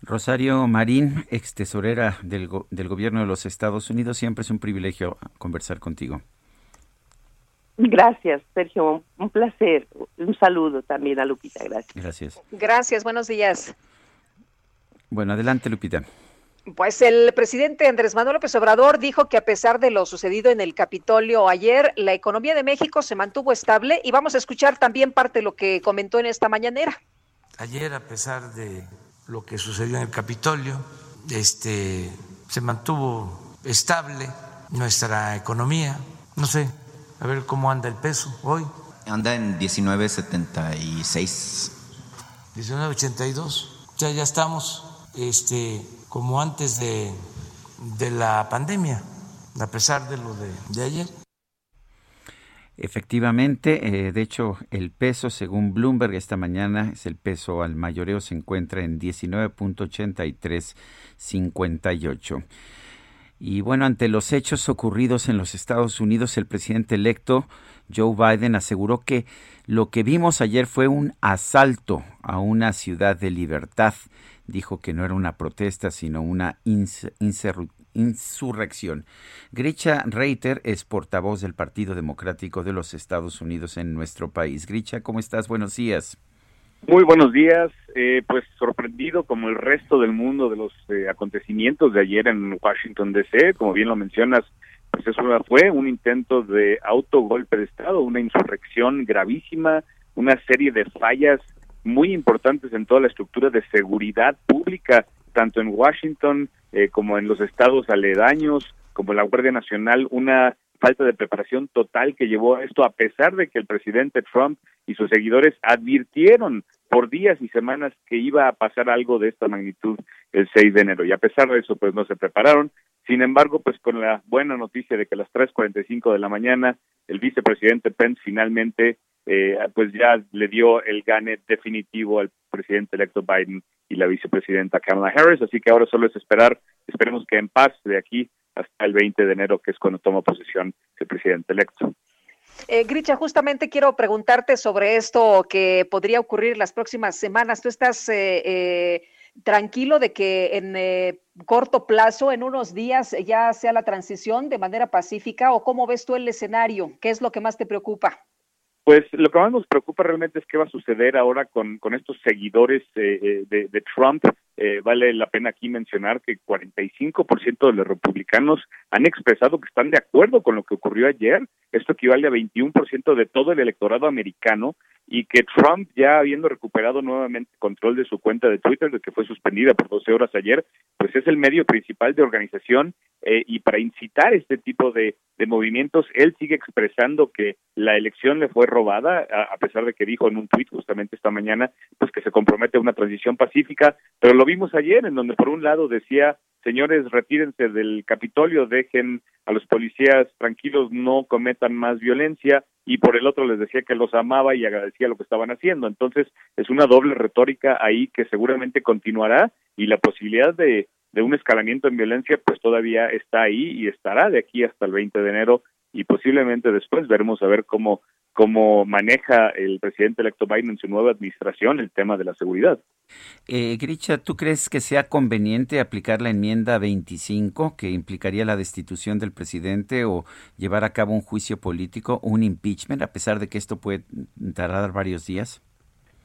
Rosario Marín, ex tesorera del, del gobierno de los Estados Unidos, siempre es un privilegio conversar contigo. Gracias, Sergio. Un placer. Un saludo también a Lupita. Gracias. Gracias. Gracias. Buenos días. Bueno, adelante, Lupita. Pues el presidente Andrés Manuel López Obrador dijo que a pesar de lo sucedido en el Capitolio ayer, la economía de México se mantuvo estable y vamos a escuchar también parte de lo que comentó en esta mañanera. Ayer, a pesar de lo que sucedió en el Capitolio, este se mantuvo estable nuestra economía. No sé, a ver cómo anda el peso hoy. Anda en 19.76. 19.82. Ya, ya estamos este, como antes de, de la pandemia, a pesar de lo de, de ayer. Efectivamente, eh, de hecho, el peso, según Bloomberg esta mañana, es el peso al mayoreo, se encuentra en 19.8358. Y bueno, ante los hechos ocurridos en los Estados Unidos, el presidente electo Joe Biden aseguró que lo que vimos ayer fue un asalto a una ciudad de libertad. Dijo que no era una protesta, sino una insurrección. Gricha Reiter es portavoz del Partido Democrático de los Estados Unidos en nuestro país. Gricha, ¿cómo estás? Buenos días. Muy buenos días. Eh, pues sorprendido como el resto del mundo de los eh, acontecimientos de ayer en Washington D.C. Como bien lo mencionas, pues eso fue un intento de autogolpe de Estado, una insurrección gravísima, una serie de fallas muy importantes en toda la estructura de seguridad pública, tanto en Washington eh, como en los estados aledaños, como la Guardia Nacional, una falta de preparación total que llevó a esto, a pesar de que el presidente Trump y sus seguidores advirtieron por días y semanas que iba a pasar algo de esta magnitud el 6 de enero. Y a pesar de eso, pues no se prepararon. Sin embargo, pues con la buena noticia de que a las 3.45 de la mañana el vicepresidente Pence finalmente eh, pues ya le dio el gane definitivo al presidente electo Biden y la vicepresidenta Kamala Harris. Así que ahora solo es esperar, esperemos que en paz de aquí hasta el 20 de enero, que es cuando toma posesión el presidente electo. Eh, Gricha, justamente quiero preguntarte sobre esto que podría ocurrir las próximas semanas. ¿Tú estás eh, eh, tranquilo de que en corto plazo, en unos días, ya sea la transición de manera pacífica o cómo ves tú el escenario? ¿Qué es lo que más te preocupa? Pues lo que más nos preocupa realmente es qué va a suceder ahora con, con estos seguidores de, de, Trump eh, vale la pena aquí mencionar que 45% de los republicanos han expresado que están de acuerdo con lo que ocurrió ayer. Esto equivale a 21% de todo el electorado americano y que Trump, ya habiendo recuperado nuevamente control de su cuenta de Twitter, de que fue suspendida por 12 horas ayer, pues es el medio principal de organización eh, y para incitar este tipo de, movimientos, él sigue expresando que la elección le fue robada, a, pesar de que dijo en un tuit justamente esta mañana, pues que se compromete a una transición pacífica, pero lo vimos ayer, en donde por un lado decía, señores, retírense del Capitolio, dejen a los policías tranquilos, no cometan más violencia, y por el otro les decía que los amaba y agradecía lo que estaban haciendo. Entonces, es una doble retórica ahí que seguramente continuará y la posibilidad de, de un escalamiento en violencia pues todavía está ahí y estará de aquí hasta el 20 de enero y posiblemente después veremos a ver cómo cómo maneja el presidente electo Biden en su nueva administración el tema de la seguridad. Eh, ¿tú crees que sea conveniente aplicar la enmienda 25 que implicaría la destitución del presidente o llevar a cabo un juicio político, un impeachment, a pesar de que esto puede tardar varios días?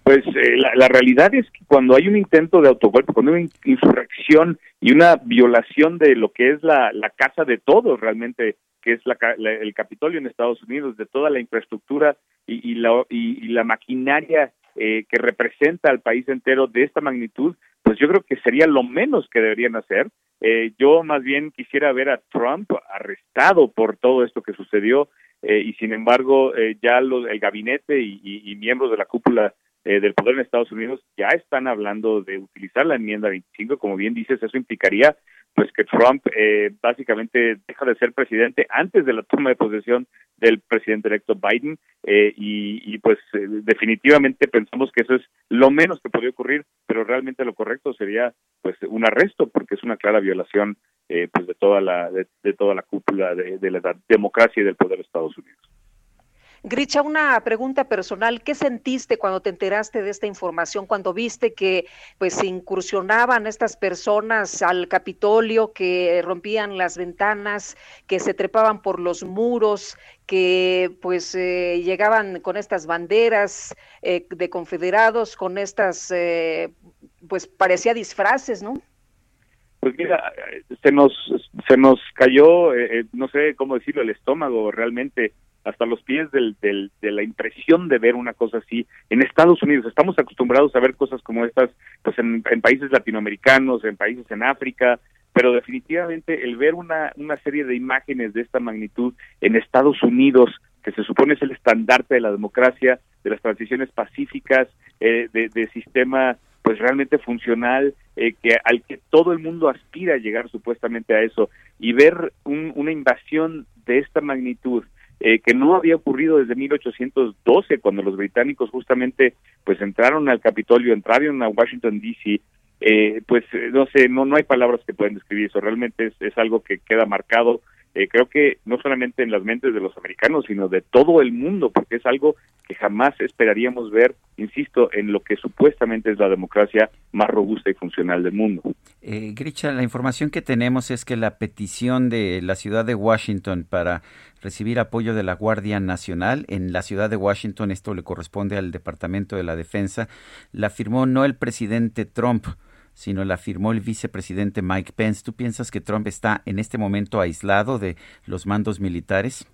Pues eh, la, realidad es que cuando hay un intento de autogolpe, cuando hay una insurrección y una violación de lo que es la, casa de todos realmente que es la, el Capitolio en Estados Unidos, de toda la infraestructura y, la, y, la maquinaria eh, que representa al país entero de esta magnitud, pues yo creo que sería lo menos que deberían hacer. Eh, yo más bien quisiera ver a Trump arrestado por todo esto que sucedió eh, y sin embargo ya el gabinete y, miembros de la cúpula del poder en Estados Unidos ya están hablando de utilizar la enmienda 25, como bien dices, eso implicaría pues que Trump eh, básicamente deja de ser presidente antes de la toma de posesión del presidente electo Biden eh, y, pues eh, definitivamente pensamos que eso es lo menos que podría ocurrir, pero realmente lo correcto sería pues un arresto porque es una clara violación pues de toda la de, toda la cúpula de, de la democracia y del poder de Estados Unidos. Gricha, una pregunta personal. ¿Qué sentiste cuando te enteraste de esta información, cuando viste que pues se incursionaban estas personas al Capitolio, que rompían las ventanas, que se trepaban por los muros, que pues eh, llegaban con estas banderas eh, de confederados, con estas, eh, pues parecía disfraces, ¿no? Pues mira, se nos, se nos cayó, no sé cómo decirlo, el estómago realmente hasta los pies del, de la impresión de ver una cosa así en Estados Unidos. Estamos acostumbrados a ver cosas como estas pues en, países latinoamericanos, en países en África, pero definitivamente el ver una, una serie de imágenes de esta magnitud en Estados Unidos, que se supone es el estandarte de la democracia, de las transiciones pacíficas, eh, de, sistema pues realmente funcional, eh, que al que todo el mundo aspira a llegar supuestamente a eso, y ver una invasión de esta magnitud, eh, que no había ocurrido desde 1812 cuando los británicos justamente pues entraron al Capitolio, entraron a Washington D.C. Eh, pues eh, no sé, no no hay palabras que puedan describir eso. Realmente es, es algo que queda marcado eh, creo que no solamente en las mentes de los americanos, sino de todo el mundo, porque es algo que jamás esperaríamos ver, insisto, en lo que supuestamente es la democracia más robusta y funcional del mundo. Eh, la información que tenemos es que la petición de la ciudad de Washington para recibir apoyo de la Guardia Nacional en la ciudad de Washington, esto le corresponde al Departamento de la Defensa, la firmó no el presidente Trump, sino la firmó el vicepresidente Mike Pence. ¿Tú piensas que Trump está en este momento aislado de los mandos militares?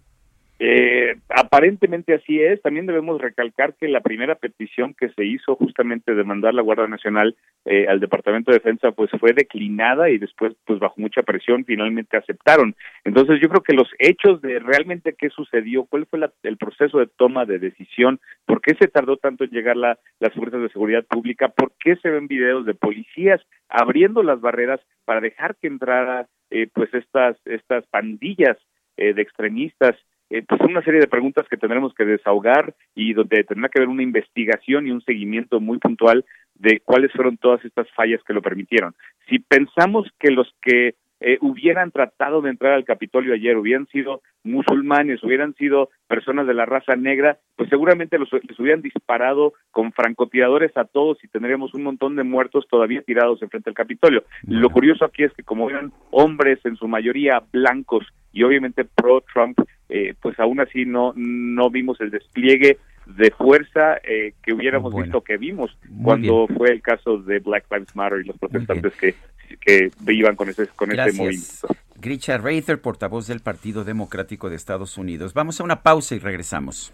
Eh, aparentemente así es. También debemos recalcar que la primera petición que se hizo justamente de mandar la Guardia Nacional eh, al Departamento de Defensa pues fue declinada y después pues bajo mucha presión finalmente aceptaron. Entonces yo creo que los hechos de realmente qué sucedió, cuál fue el proceso de toma de decisión, por qué se tardó tanto en llegar la, las fuerzas de seguridad pública, por qué se ven videos de policías abriendo las barreras para dejar que entrara eh, pues estas estas pandillas de extremistas eh, pues una serie de preguntas que tendremos que desahogar y donde tendrá que haber una investigación y un seguimiento muy puntual de cuáles fueron todas estas fallas que lo permitieron. Si pensamos que los que eh, hubieran tratado de entrar al Capitolio ayer, hubieran sido musulmanes, hubieran sido personas de la raza negra, pues seguramente los, les hubieran disparado con francotiradores a todos y tendríamos un montón de muertos todavía tirados enfrente del Capitolio. Lo curioso aquí es que como eran hombres en su mayoría blancos y obviamente pro Trump, eh, pues aún así no no vimos el despliegue de fuerza eh, que hubiéramos visto que vimos cuando fue el caso de Black Lives Matter y los protestantes que que iban con ese con ese movimiento. Grisha Rather, portavoz del Partido Democrático de Estados Unidos. Vamos a una pausa y regresamos.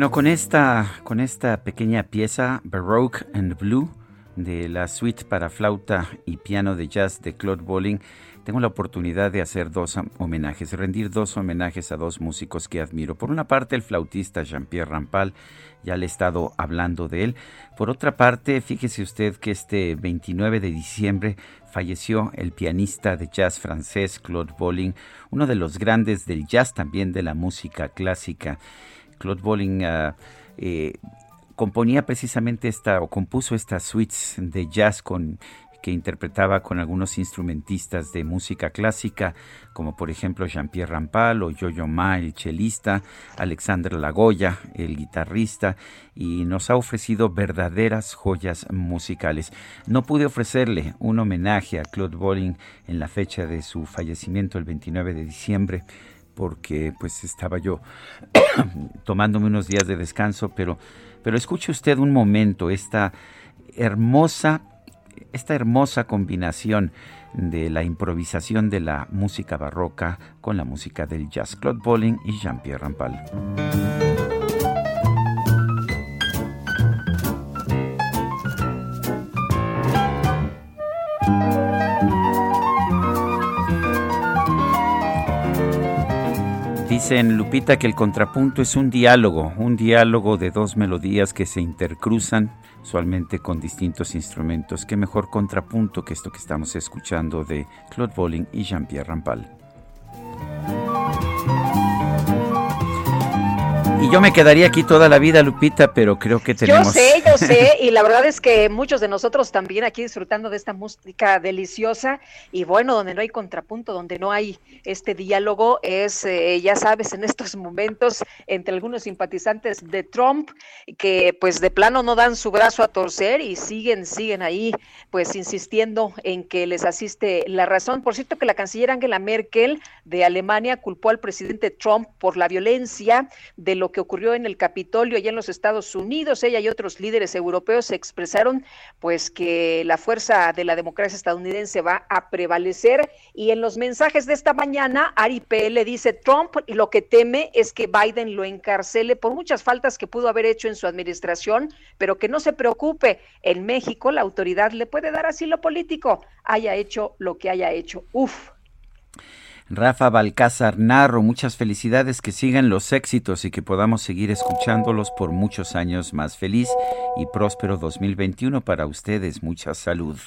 Bueno, con esta, con esta pequeña pieza, Baroque and Blue, de la suite para flauta y piano de jazz de Claude Bolling, tengo la oportunidad de hacer dos homenajes, rendir dos homenajes a dos músicos que admiro. Por una parte, el flautista Jean-Pierre Rampal, ya le he estado hablando de él. Por otra parte, fíjese usted que este 29 de diciembre falleció el pianista de jazz francés Claude Bolling, uno de los grandes del jazz, también de la música clásica. Claude Bolling ah, eh, componía precisamente esta o compuso estas suites de jazz que interpretaba con algunos instrumentistas de música clásica, como por ejemplo Jean-Pierre Rampal o Yo-Yo Ma, el chelista, Alexandre Lagoya, el guitarrista, y nos ha ofrecido verdaderas joyas musicales. No pude ofrecerle un homenaje a Claude Bolling en la fecha de su fallecimiento, el 29 de diciembre, porque pues estaba yo tomándome unos días de descanso, pero, pero escuche usted un momento esta hermosa, esta hermosa combinación de la improvisación de la música barroca con la música del jazz, Claude Bolling y Jean-Pierre Rampal. Dicen Lupita que el contrapunto es un diálogo, un diálogo de dos melodías que se intercruzan usualmente con distintos instrumentos. Qué mejor contrapunto que esto que estamos escuchando de Claude Bolling y Jean-Pierre Rampal. Y yo me quedaría aquí toda la vida, Lupita, pero creo que tenemos... Yo sé, yo sé, y la verdad es que muchos de nosotros también aquí disfrutando de esta música deliciosa y bueno, donde no hay contrapunto, donde no hay este diálogo, es, eh, ya sabes, en estos momentos entre algunos simpatizantes de Trump que pues de plano no dan su brazo a torcer y siguen, siguen ahí pues insistiendo en que les asiste la razón. Por cierto que la canciller Angela Merkel de Alemania culpó al presidente Trump por la violencia de lo que ocurrió en el Capitolio allá en los Estados Unidos. Ella y otros líderes europeos expresaron pues que la fuerza de la democracia estadounidense va a prevalecer y en los mensajes de esta mañana Ari P. le dice Trump lo que teme es que Biden lo encarcele por muchas faltas que pudo haber hecho en su administración, pero que no se preocupe, en México la autoridad le puede dar asilo político, haya hecho lo que haya hecho. Uf. Rafa Balcázar Narro, muchas felicidades, que sigan los éxitos y que podamos seguir escuchándolos por muchos años más. Feliz y próspero 2021 para ustedes, mucha salud.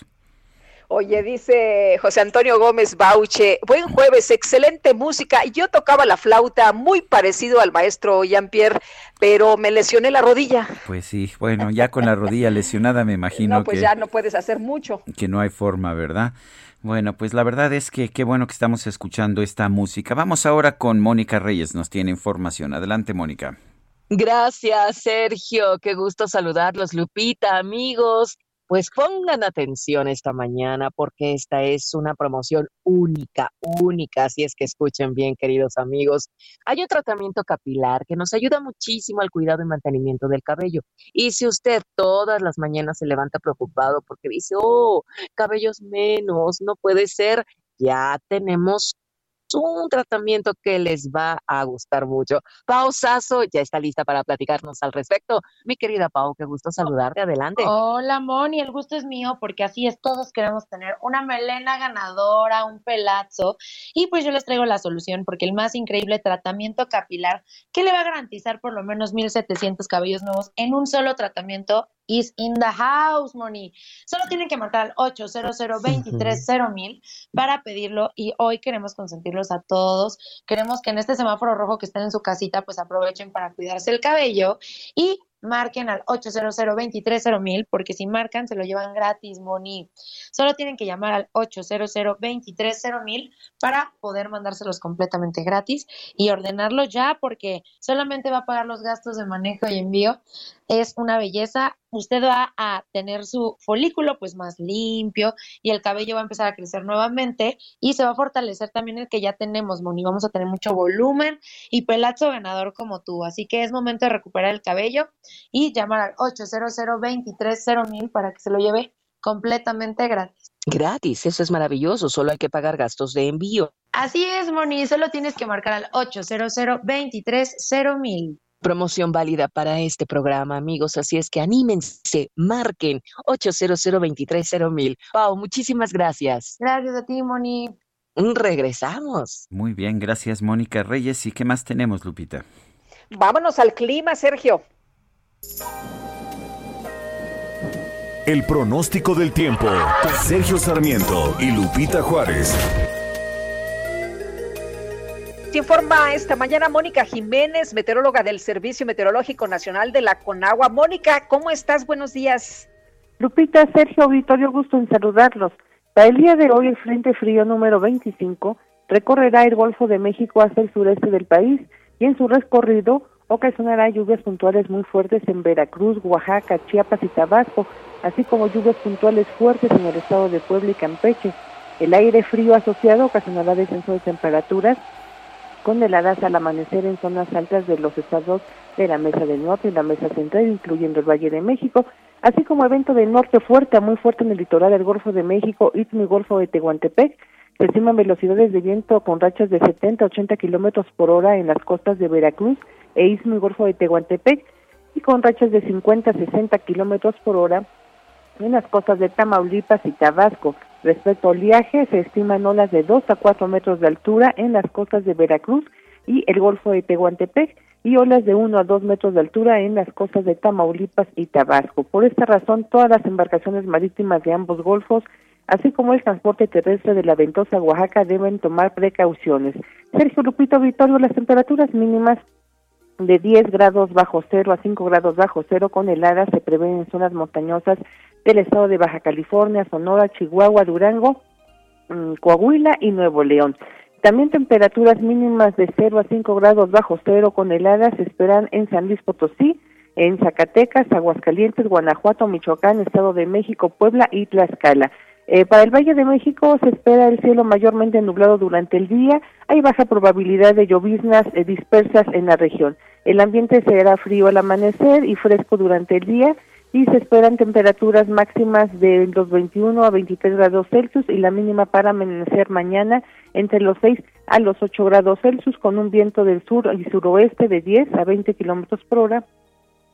Oye, dice José Antonio Gómez Bauche, buen jueves, excelente música. Yo tocaba la flauta muy parecido al maestro Jean-Pierre, pero me lesioné la rodilla. Pues sí, bueno, ya con la rodilla lesionada me imagino no, pues ya no puedes hacer mucho. Que no hay forma, ¿verdad? Bueno, pues la verdad es que qué bueno que estamos escuchando esta música. Vamos ahora con Mónica Reyes, nos tiene información. Adelante, Mónica. Gracias, Sergio. Qué gusto saludarlos, Lupita, amigos. Pues pongan atención esta mañana porque esta es una promoción única, única, así es que escuchen bien, queridos amigos. Hay un tratamiento capilar que nos ayuda muchísimo al cuidado y mantenimiento del cabello. Y si usted todas las mañanas se levanta preocupado porque dice, oh, cabellos menos, no puede ser, ya tenemos un tratamiento que les va a gustar mucho. Pau Sasso ya está lista para platicarnos al respecto. Mi querida Pau, qué gusto saludarte. Adelante. Hola, Moni, el gusto es mío porque así es, todos queremos tener una melena ganadora, un pelazo. Y pues yo les traigo la solución porque el más increíble tratamiento capilar que le va a garantizar por lo menos 1700 cabellos nuevos en un solo tratamiento is in the house, Moni. Solo tienen que marcar al 800 mil para pedirlo y hoy queremos consentirlos a todos. Queremos que en este semáforo rojo que estén en su casita, pues aprovechen para cuidarse el cabello y marquen al 800 mil porque si marcan se lo llevan gratis, Moni. Solo tienen que llamar al 800 mil para poder mandárselos completamente gratis y ordenarlo ya porque solamente va a pagar los gastos de manejo y envío. Es una belleza. Usted va a tener su folículo pues más limpio y el cabello va a empezar a crecer nuevamente y se va a fortalecer también el que ya tenemos, Moni. Vamos a tener mucho volumen y pelazo ganador como tú. Así que es momento de recuperar el cabello y llamar al 800 mil para que se lo lleve completamente gratis. Gratis, eso es maravilloso, solo hay que pagar gastos de envío. Así es, Moni, solo tienes que marcar al 800 mil. Promoción válida para este programa, amigos, así es que anímense, marquen 800 mil. Pau, muchísimas gracias. Gracias a ti, Moni. Regresamos. Muy bien, gracias, Mónica Reyes. ¿Y qué más tenemos, Lupita? Vámonos al clima, Sergio. El pronóstico del tiempo. Sergio Sarmiento y Lupita Juárez. Se informa esta mañana Mónica Jiménez, meteoróloga del Servicio Meteorológico Nacional de la Conagua. Mónica, ¿cómo estás? Buenos días. Lupita, Sergio, Auditorio, gusto en saludarlos. Para el día de hoy, el Frente Frío número 25 recorrerá el Golfo de México hacia el sureste del país y en su recorrido ocasionará lluvias puntuales muy fuertes en Veracruz, Oaxaca, Chiapas y Tabasco, así como lluvias puntuales fuertes en el estado de Puebla y Campeche. El aire frío asociado ocasionará descenso de temperaturas con heladas al amanecer en zonas altas de los estados de la Mesa del Norte y la Mesa Central, incluyendo el Valle de México, así como evento de norte fuerte a muy fuerte en el litoral del Golfo de México, Istmo y Golfo de Tehuantepec. Se estiman velocidades de viento con rachas de 70 a 80 kilómetros por hora en las costas de Veracruz e Istmo y Golfo de Tehuantepec y con rachas de 50 a 60 kilómetros por hora en las costas de Tamaulipas y Tabasco. Respecto al oleaje, se estiman olas de 2 a 4 metros de altura en las costas de Veracruz y el Golfo de Tehuantepec y olas de 1 a 2 metros de altura en las costas de Tamaulipas y Tabasco. Por esta razón, todas las embarcaciones marítimas de ambos golfos, así como el transporte terrestre de la ventosa Oaxaca, deben tomar precauciones. Sergio Lupito Vitorio, las temperaturas mínimas de 10 grados bajo cero a 5 grados bajo cero con heladas se prevén en zonas montañosas del estado de Baja California, Sonora, Chihuahua, Durango, mm, Coahuila y Nuevo León. También temperaturas mínimas de 0 a 5 grados bajo cero con heladas se esperan en San Luis Potosí, en Zacatecas, Aguascalientes, Guanajuato, Michoacán, Estado de México, Puebla y Tlaxcala. Eh, para el Valle de México se espera el cielo mayormente nublado durante el día. Hay baja probabilidad de lloviznas eh, dispersas en la región. El ambiente será frío al amanecer y fresco durante el día y se esperan temperaturas máximas de los 21 a 23 grados Celsius y la mínima para amanecer mañana entre los 6 a los 8 grados Celsius con un viento del sur y suroeste de 10 a 20 kilómetros por hora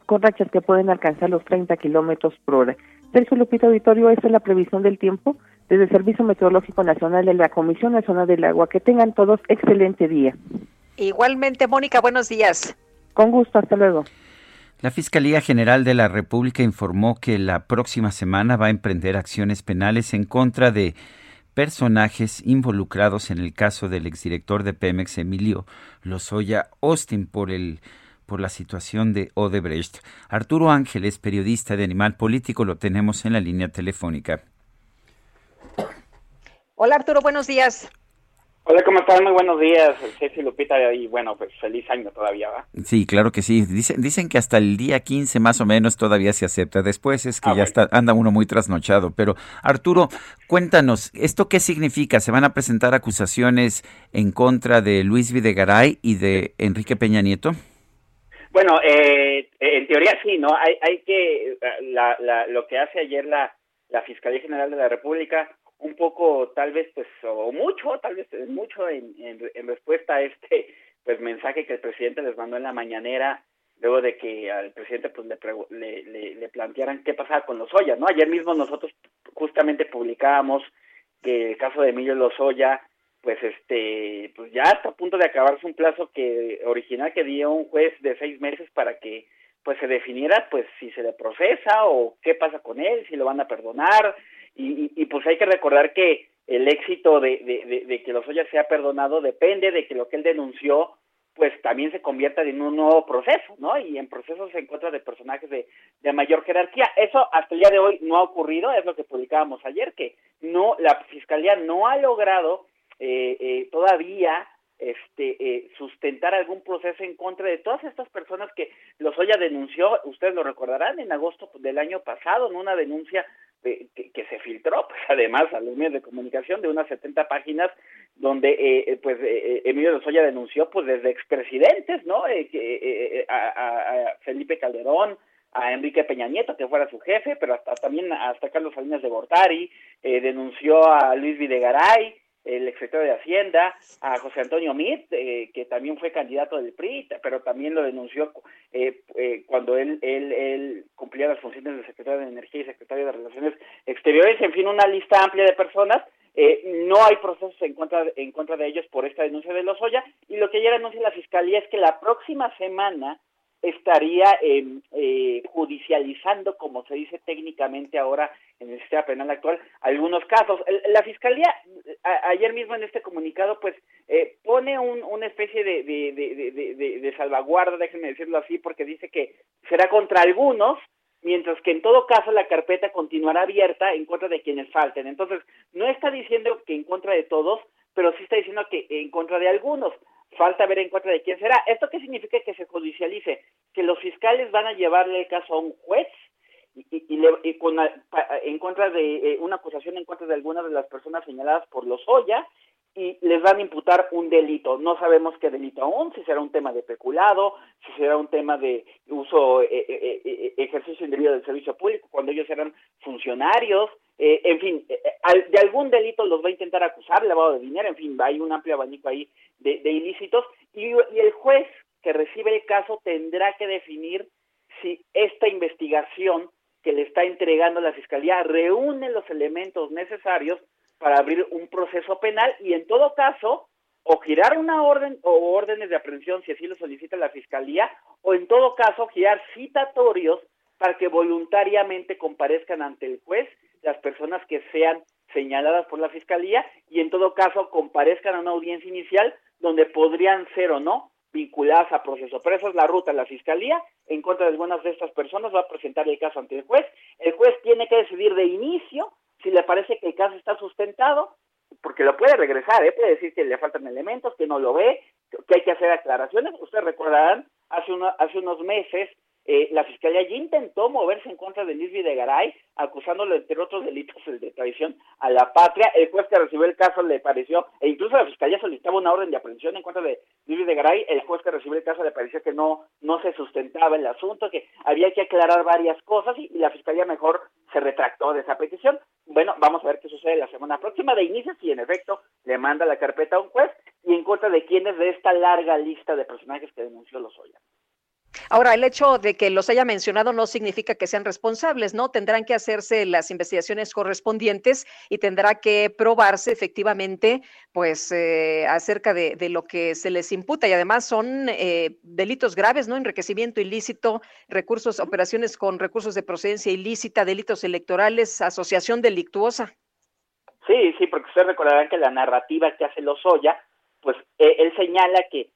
con rachas que pueden alcanzar los 30 kilómetros por hora. Sergio Lupita Auditorio, esta es la previsión del tiempo desde el Servicio Meteorológico Nacional de la Comisión Nacional del Agua. Que tengan todos excelente día. Igualmente, Mónica, buenos días. Con gusto, hasta luego. La Fiscalía General de la República informó que la próxima semana va a emprender acciones penales en contra de personajes involucrados en el caso del exdirector de Pemex, Emilio Lozoya Austin, por el por la situación de Odebrecht. Arturo Ángeles, periodista de Animal Político, lo tenemos en la línea telefónica. Hola Arturo, buenos días. Hola, ¿cómo están? Muy buenos días, Ceci Lupita, y bueno, pues feliz año todavía, ¿va? Sí, claro que sí. Dicen, dicen que hasta el día 15 más o menos todavía se acepta. Después es que ah, ya está, anda uno muy trasnochado. Pero Arturo, cuéntanos, ¿esto qué significa? ¿Se van a presentar acusaciones en contra de Luis Videgaray y de Enrique Peña Nieto? Bueno, eh, en teoría sí, ¿no? Hay, hay que, la, la, lo que hace ayer la, Fiscalía General de la República un poco, tal vez, pues, o mucho, tal vez mucho en, en, respuesta a este pues mensaje que el presidente les mandó en la mañanera luego de que al presidente pues le, le, plantearan qué pasaba con Lozoya, ¿no? Ayer mismo nosotros justamente publicábamos que el caso de Emilio Lozoya, pues este, pues ya está a punto de acabarse un plazo que original que dio un juez de seis meses para que pues se definiera pues si se le procesa o qué pasa con él, si lo van a perdonar, y, pues hay que recordar que el éxito de, de, de, que Lozoya sea perdonado depende de que lo que él denunció pues también se convierta en un nuevo proceso, ¿no? Y en procesos se encuentra de personajes de, de mayor jerarquía. Eso hasta el día de hoy no ha ocurrido, es lo que publicábamos ayer, que no la fiscalía no ha logrado eh, eh, todavía este eh, sustentar algún proceso en contra de todas estas personas que Lozoya denunció, ustedes lo recordarán, en agosto del año pasado, en una denuncia que, se filtró, pues además a los medios de comunicación de unas 70 páginas donde eh, eh pues eh, eh, Emilio Lozoya denunció pues desde expresidentes, ¿no? Eh, a, a, Felipe Calderón, a Enrique Peña Nieto, que fuera su jefe, pero hasta también hasta Carlos Salinas de Gortari, denunció a Luis Videgaray, el secretario de Hacienda, a José Antonio Mit, eh, que también fue candidato del PRI, pero también lo denunció eh, eh, cuando él, él, él cumplía las funciones de secretario de Energía y secretario de Relaciones Exteriores, en fin, una lista amplia de personas. no hay procesos en contra, en contra de ellos por esta denuncia de Lozoya, y lo que ayer anuncia la Fiscalía es que la próxima semana estaría em, eh, judicializando, como se dice técnicamente ahora en el sistema penal actual, algunos casos. La Fiscalía, ayer mismo en este comunicado, pues eh, pone un, una especie de, de, de, salvaguarda, déjenme decirlo así, porque dice que será contra algunos, mientras que en todo caso la carpeta continuará abierta en contra de quienes falten. Entonces, no está diciendo que en contra de todos, pero sí está diciendo que en contra de algunos falta ver en contra de quién será. ¿Esto qué significa que se judicialice? Que los fiscales van a llevarle el caso a un juez y, y, y con, en contra de eh, una acusación en contra de algunas de las personas señaladas por los Oya y les van a imputar un delito. No sabemos qué delito aún, si será un tema de peculado, si será un tema de uso, eh, eh, eh ejercicio indebido del servicio público, cuando ellos eran funcionarios, eh, en fin, de algún delito los va a intentar acusar, lavado de dinero, en fin, hay un amplio abanico ahí de, ilícitos, y, y el juez que recibe el caso tendrá que definir si esta investigación que le está entregando la Fiscalía reúne los elementos necesarios para abrir un proceso penal y en todo caso o girar una orden o órdenes de aprehensión si así lo solicita la fiscalía o en todo caso girar citatorios para que voluntariamente comparezcan ante el juez las personas que sean señaladas por la fiscalía y en todo caso comparezcan a una audiencia inicial donde podrían ser o no vinculadas a proceso. Pero esa es la ruta. La fiscalía, en contra de algunas de estas personas, va a presentar el caso ante el juez. El juez tiene que decidir de inicio si le parece que el caso está sustentado, porque lo puede regresar, ¿eh? puede decir que le faltan elementos, que no lo ve, que hay que hacer aclaraciones. Ustedes recordarán, hace, hace unos meses eh, la Fiscalía ya intentó moverse en contra de Luis Videgaray, acusándolo, entre otros delitos, el de traición a la patria. El juez que recibió el caso le pareció, e incluso la Fiscalía solicitaba una orden de aprehensión en contra de Luis Videgaray. El juez que recibió el caso le pareció que no, no se sustentaba el asunto, que había que aclarar varias cosas y, la Fiscalía mejor se retractó de esa petición. Bueno, vamos a ver qué sucede la semana próxima. De inicio, si en efecto le manda la carpeta a un juez y en contra de quiénes de esta larga lista de personajes que denunció Lozoya. Ahora, el hecho de que los haya mencionado no significa que sean responsables, ¿no? Tendrán que hacerse las investigaciones correspondientes y tendrá que probarse efectivamente, pues, eh, acerca de, lo que se les imputa. Y además son eh, delitos graves, ¿no? Enriquecimiento ilícito, recursos, operaciones con recursos de procedencia ilícita, delitos electorales, asociación delictuosa. Sí, sí, porque ustedes recordarán que la narrativa que hace Lozoya, pues eh, él señala que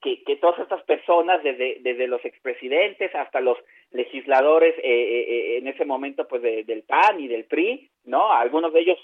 que, que todas estas personas, desde, desde los expresidentes hasta los legisladores eh, eh, eh, en ese momento pues del PAN y del PRI, ¿no? Algunos de ellos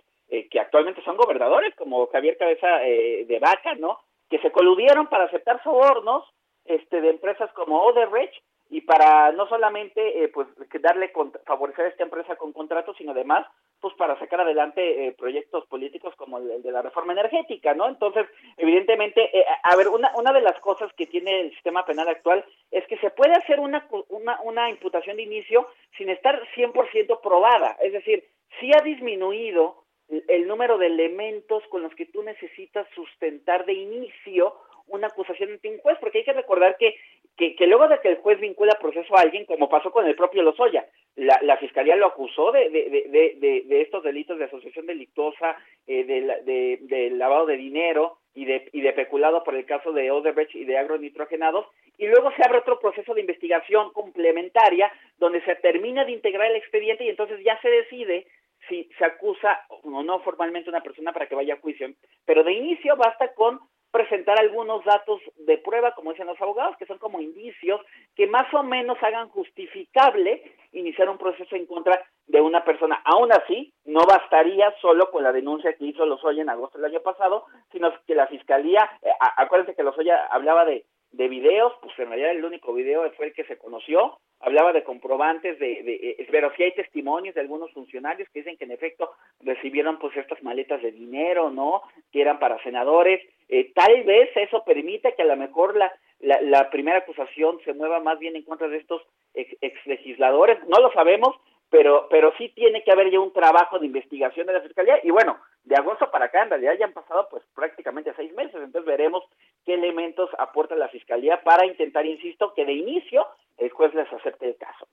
que actualmente son gobernadores, como Javier Cabeza de Vaca, ¿no? Que se coludieron para aceptar sobornos este, de empresas como Odebrecht y para no solamente eh, pues darle favorecer a esta empresa con contratos sino además pues para sacar adelante eh, proyectos políticos como el, de la reforma energética no entonces evidentemente eh, a ver una una de las cosas que tiene el sistema penal actual es que se puede hacer una una una imputación de inicio sin estar 100% probada. Es decir si ha disminuido el número de elementos con los que tú necesitas sustentar de inicio una acusación ante un juez, porque hay que recordar que, que, luego de que el juez vincula proceso a alguien, como pasó con el propio Lozoya, la, la fiscalía lo acusó de, de, de, estos delitos de asociación delictuosa, eh, de, de, lavado de dinero y de, y de peculado por el caso de Odebrecht y de agronitrogenados, y luego se abre otro proceso de investigación complementaria donde se termina de integrar el expediente y entonces ya se decide si se acusa o no formalmente una persona para que vaya a juicio. Pero de inicio basta con presentar algunos datos de prueba, como dicen los abogados, que son como indicios que más o menos hagan justificable iniciar un proceso en contra de una persona. Aún así, no bastaría solo con la denuncia que hizo Lozoya en agosto del año pasado, sino que la fiscalía, eh, acuérdense que Lozoya hablaba de, de videos, pues en realidad el único video fue el que se conoció, hablaba de comprobantes, de, de, eh, pero sí hay testimonios de algunos funcionarios que dicen que en efecto recibieron pues estas maletas de dinero, ¿no? Que eran para senadores. Eh, tal vez eso permita que a lo mejor la, la, primera acusación se mueva más bien en contra de estos ex, legisladores, no lo sabemos, pero, pero sí tiene que haber ya un trabajo de investigación de la Fiscalía y bueno, de agosto para acá en realidad ya han pasado pues prácticamente seis meses, entonces veremos qué elementos aporta la Fiscalía para intentar, insisto, que de inicio el juez les acepte el caso.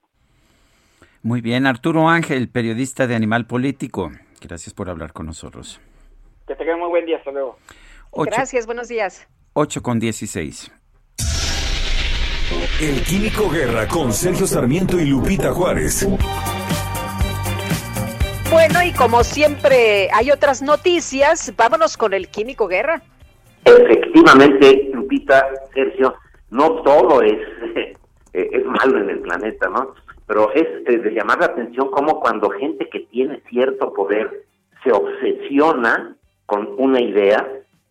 Muy bien, Arturo Ángel, periodista de Animal Político, gracias por hablar con nosotros. Que tengan muy buen día, hasta luego. Gracias, buenos días. 8 con 16. El Químico Guerra con Sergio Sarmiento y Lupita Juárez. Bueno, y como siempre hay otras noticias, vámonos con el Químico Guerra. Efectivamente, Lupita, Sergio, no todo es, es malo en el planeta, ¿no? Pero es eh, de llamar la atención como cuando gente que tiene cierto poder se obsesiona con una idea,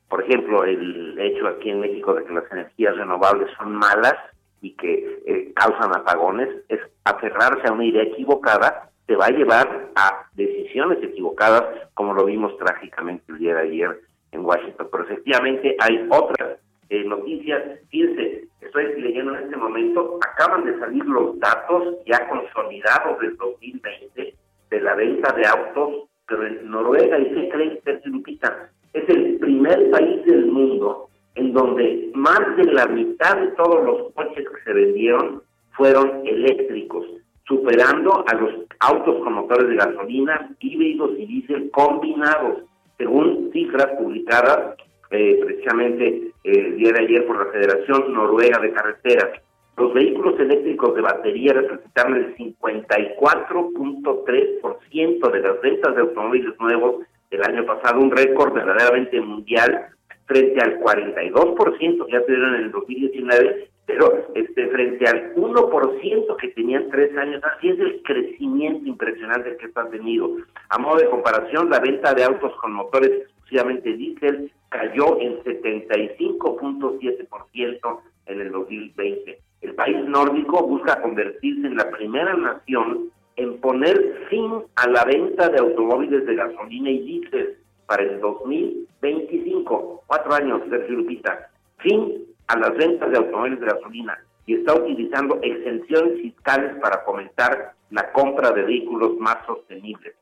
por ejemplo, el hecho aquí en México de que las energías renovables son malas y que eh, causan apagones, es aferrarse a una idea equivocada te va a llevar a decisiones equivocadas, como lo vimos trágicamente ayer en Washington. Pero efectivamente hay otras eh, noticias. Fíjense, estoy leyendo en este momento, acaban de salir los datos ya consolidados del 2020 de la venta de autos, pero en Noruega, y se creen, Lupita, es el primer país del mundo en donde más de la mitad de todos los coches que se vendieron fueron eléctricos superando a los autos con motores de gasolina, híbridos y diésel combinados, según cifras publicadas eh, precisamente eh, el día de ayer por la Federación Noruega de Carreteras. Los vehículos eléctricos de batería representaron el 54.3% de las ventas de automóviles nuevos del año pasado, un récord verdaderamente mundial frente al 42% que ya tuvieron en el 2019 pero este frente al 1% que tenían tres años, así es el crecimiento impresionante que esto tenido. A modo de comparación, la venta de autos con motores exclusivamente diésel cayó en 75.7% en el 2020. El país nórdico busca convertirse en la primera nación en poner fin a la venta de automóviles de gasolina y diésel para el 2025. Cuatro años, Sergio Lupita. Fin a las ventas de automóviles de gasolina y está utilizando exenciones fiscales para fomentar la compra de vehículos más sostenibles.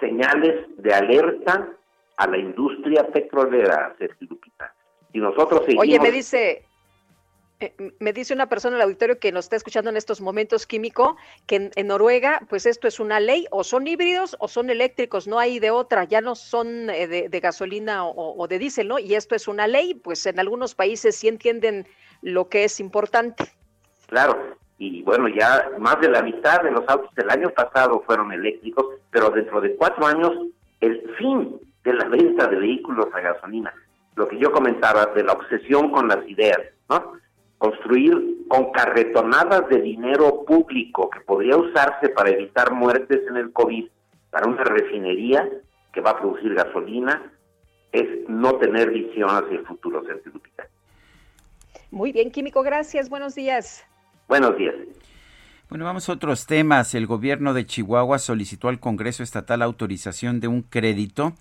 Señales de alerta a la industria petrolera, Sergio Lupita. Y nosotros seguimos... Oye, me dice, me dice una persona en el auditorio que nos está escuchando en estos momentos químico que en, Noruega pues esto es una ley o son híbridos o son eléctricos, no hay de otra, ya no son eh, de, gasolina o, de diésel, ¿no? Y esto es una ley, pues en algunos países sí entienden lo que es importante. Claro, y bueno, ya más de la mitad de los autos del año pasado fueron eléctricos, pero dentro de cuatro años el fin de la venta de vehículos a gasolina, lo que yo comentaba de la obsesión con las ideas, ¿no? Construir con carretonadas de dinero público que podría usarse para evitar muertes en el COVID para una refinería que va a producir gasolina es no tener visión hacia el futuro, Sergio Muy bien, Químico, gracias. Buenos días. Buenos días. Bueno, vamos a otros temas. El gobierno de Chihuahua solicitó al Congreso Estatal autorización de un crédito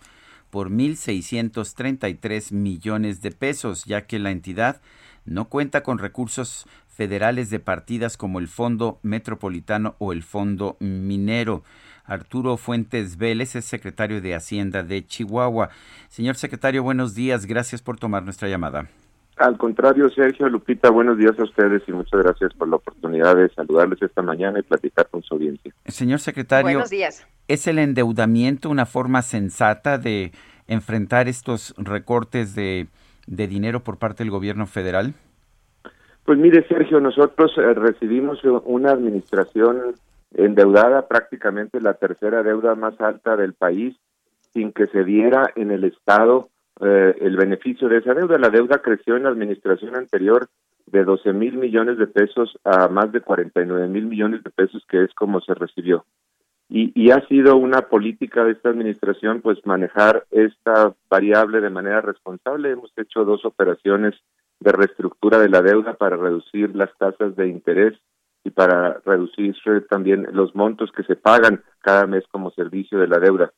por 1.633 millones de pesos, ya que la entidad no cuenta con recursos federales de partidas como el Fondo Metropolitano o el Fondo Minero. Arturo Fuentes Vélez es secretario de Hacienda de Chihuahua. Señor secretario, buenos días. Gracias por tomar nuestra llamada. Al contrario, Sergio Lupita, buenos días a ustedes y muchas gracias por la oportunidad de saludarles esta mañana y platicar con su audiencia. Señor secretario, buenos días. ¿es el endeudamiento una forma sensata de enfrentar estos recortes de de dinero por parte del gobierno federal? Pues mire, Sergio, nosotros eh, recibimos una administración endeudada, prácticamente la tercera deuda más alta del país, sin que se diera en el Estado eh, el beneficio de esa deuda. La deuda creció en la administración anterior de 12 mil millones de pesos a más de 49 mil millones de pesos, que es como se recibió. Y, ha sido una política de esta administración pues manejar esta variable de manera responsable. Hemos hecho dos operaciones de reestructura de la deuda para reducir las tasas de interés y para reducir también los montos que se pagan cada mes como servicio de la deuda.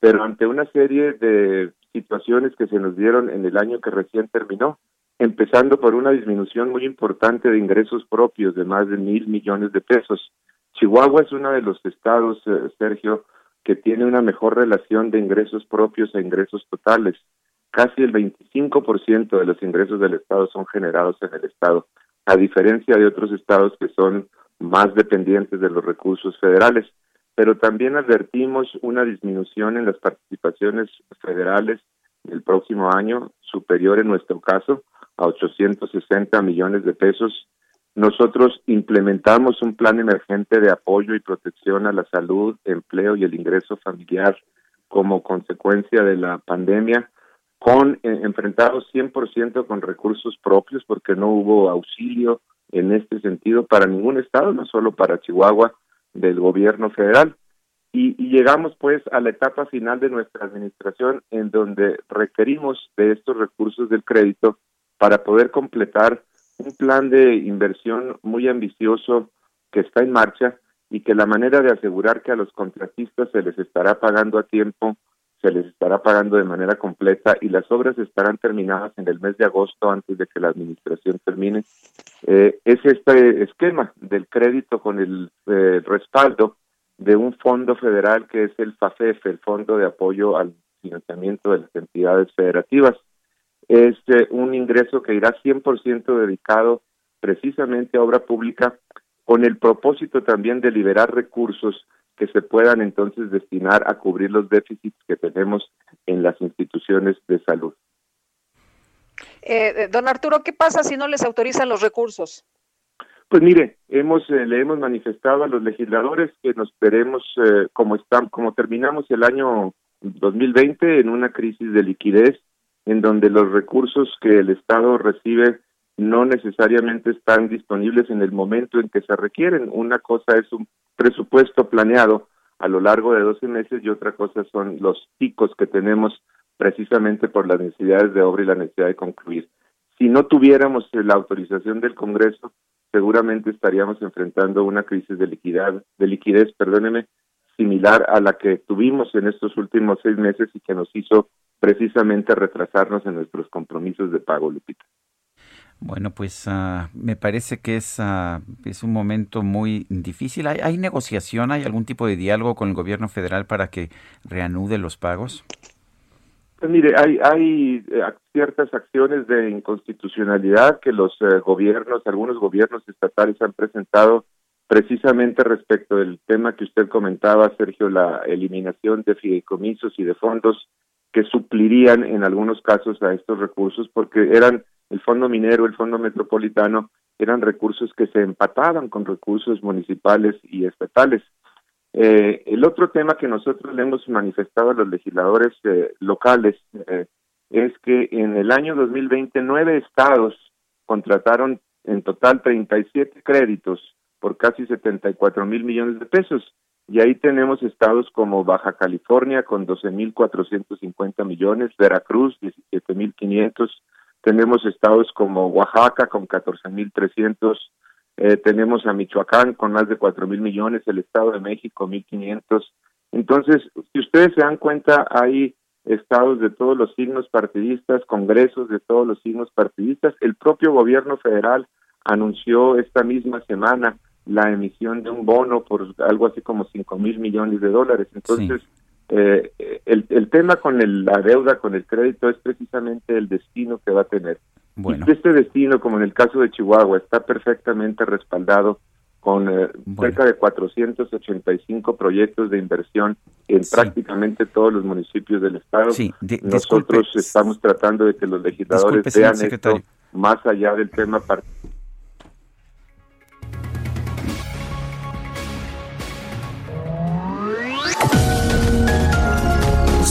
Pero ante una serie de situaciones que se nos dieron en el año que recién terminó, empezando por una disminución muy importante de ingresos propios de más de mil millones de pesos, Chihuahua es uno de los estados, eh, Sergio, que tiene una mejor relación de ingresos propios a ingresos totales. Casi el 25% de los ingresos del estado son generados en el estado, a diferencia de otros estados que son más dependientes de los recursos federales. Pero también advertimos una disminución en las participaciones federales el próximo año, superior en nuestro caso a 860 millones de pesos nosotros implementamos un plan emergente de apoyo y protección a la salud, empleo y el ingreso familiar como consecuencia de la pandemia, con eh, enfrentados 100% con recursos propios, porque no hubo auxilio en este sentido para ningún estado, no solo para Chihuahua, del gobierno federal. Y, y, llegamos pues a la etapa final de nuestra administración en donde requerimos de estos recursos del crédito para poder completar un plan de inversión muy ambicioso que está en marcha y que la manera de asegurar que a los contratistas se les estará pagando a tiempo, se les estará pagando de manera completa y las obras estarán terminadas en el mes de agosto antes de que la administración termine, eh, es este esquema del crédito con el eh, respaldo de un fondo federal que es el FAFEF, el Fondo de Apoyo al Financiamiento de las Entidades Federativas es un ingreso que irá 100% dedicado precisamente a obra pública con el propósito también de liberar recursos que se puedan entonces destinar a cubrir los déficits que tenemos en las instituciones de salud. Eh, eh don Arturo, ¿qué pasa si no les autorizan los recursos? Pues mire, hemos eh, le hemos manifestado a los legisladores que nos veremos eh, como están, como terminamos el año 2020 en una crisis de liquidez en donde los recursos que el Estado recibe no necesariamente están disponibles en el momento en que se requieren. Una cosa es un presupuesto planeado a lo largo de 12 meses y otra cosa son los picos que tenemos precisamente por las necesidades de obra y la necesidad de concluir. Si no tuviéramos la autorización del Congreso, seguramente estaríamos enfrentando una crisis de liquidez, de liquidez, perdóneme, similar a la que tuvimos en estos últimos seis meses y que nos hizo precisamente retrasarnos en nuestros compromisos de pago, Lupita. Bueno, pues uh, me parece que es, uh, es un momento muy difícil. ¿Hay, ¿Hay, negociación, hay algún tipo de diálogo con el gobierno federal para que reanude los pagos? Pues mire, hay, hay eh, ciertas acciones de inconstitucionalidad que los eh, gobiernos, algunos gobiernos estatales han presentado precisamente respecto del tema que usted comentaba, Sergio, la eliminación de fideicomisos y de fondos que suplirían en algunos casos a estos recursos porque eran el fondo minero, el fondo metropolitano, eran recursos que se empataban con recursos municipales y estatales. Eh, el otro tema que nosotros le hemos manifestado a los legisladores eh, locales eh, es que en el año 2020 nueve estados contrataron en total 37 créditos por casi 74 mil millones de pesos. Y ahí tenemos estados como Baja California con 12.450 millones, Veracruz 17.500, tenemos estados como Oaxaca con 14.300 eh, tenemos a Michoacán con más de cuatro mil millones, el Estado de México mil quinientos. Entonces, si ustedes se dan cuenta, hay estados de todos los signos partidistas, congresos de todos los signos partidistas. El propio gobierno federal anunció esta misma semana la emisión de un bono por algo así como cinco mil millones de dólares. Entonces, eh, el, el tema con el, la deuda, con el crédito, es precisamente el destino que va a tener. Bueno. este destino, como en el caso de Chihuahua, está perfectamente respaldado con eh, cerca de 485 proyectos de inversión en prácticamente todos los municipios del estado. Nosotros estamos tratando de que los legisladores vean esto más allá del tema particular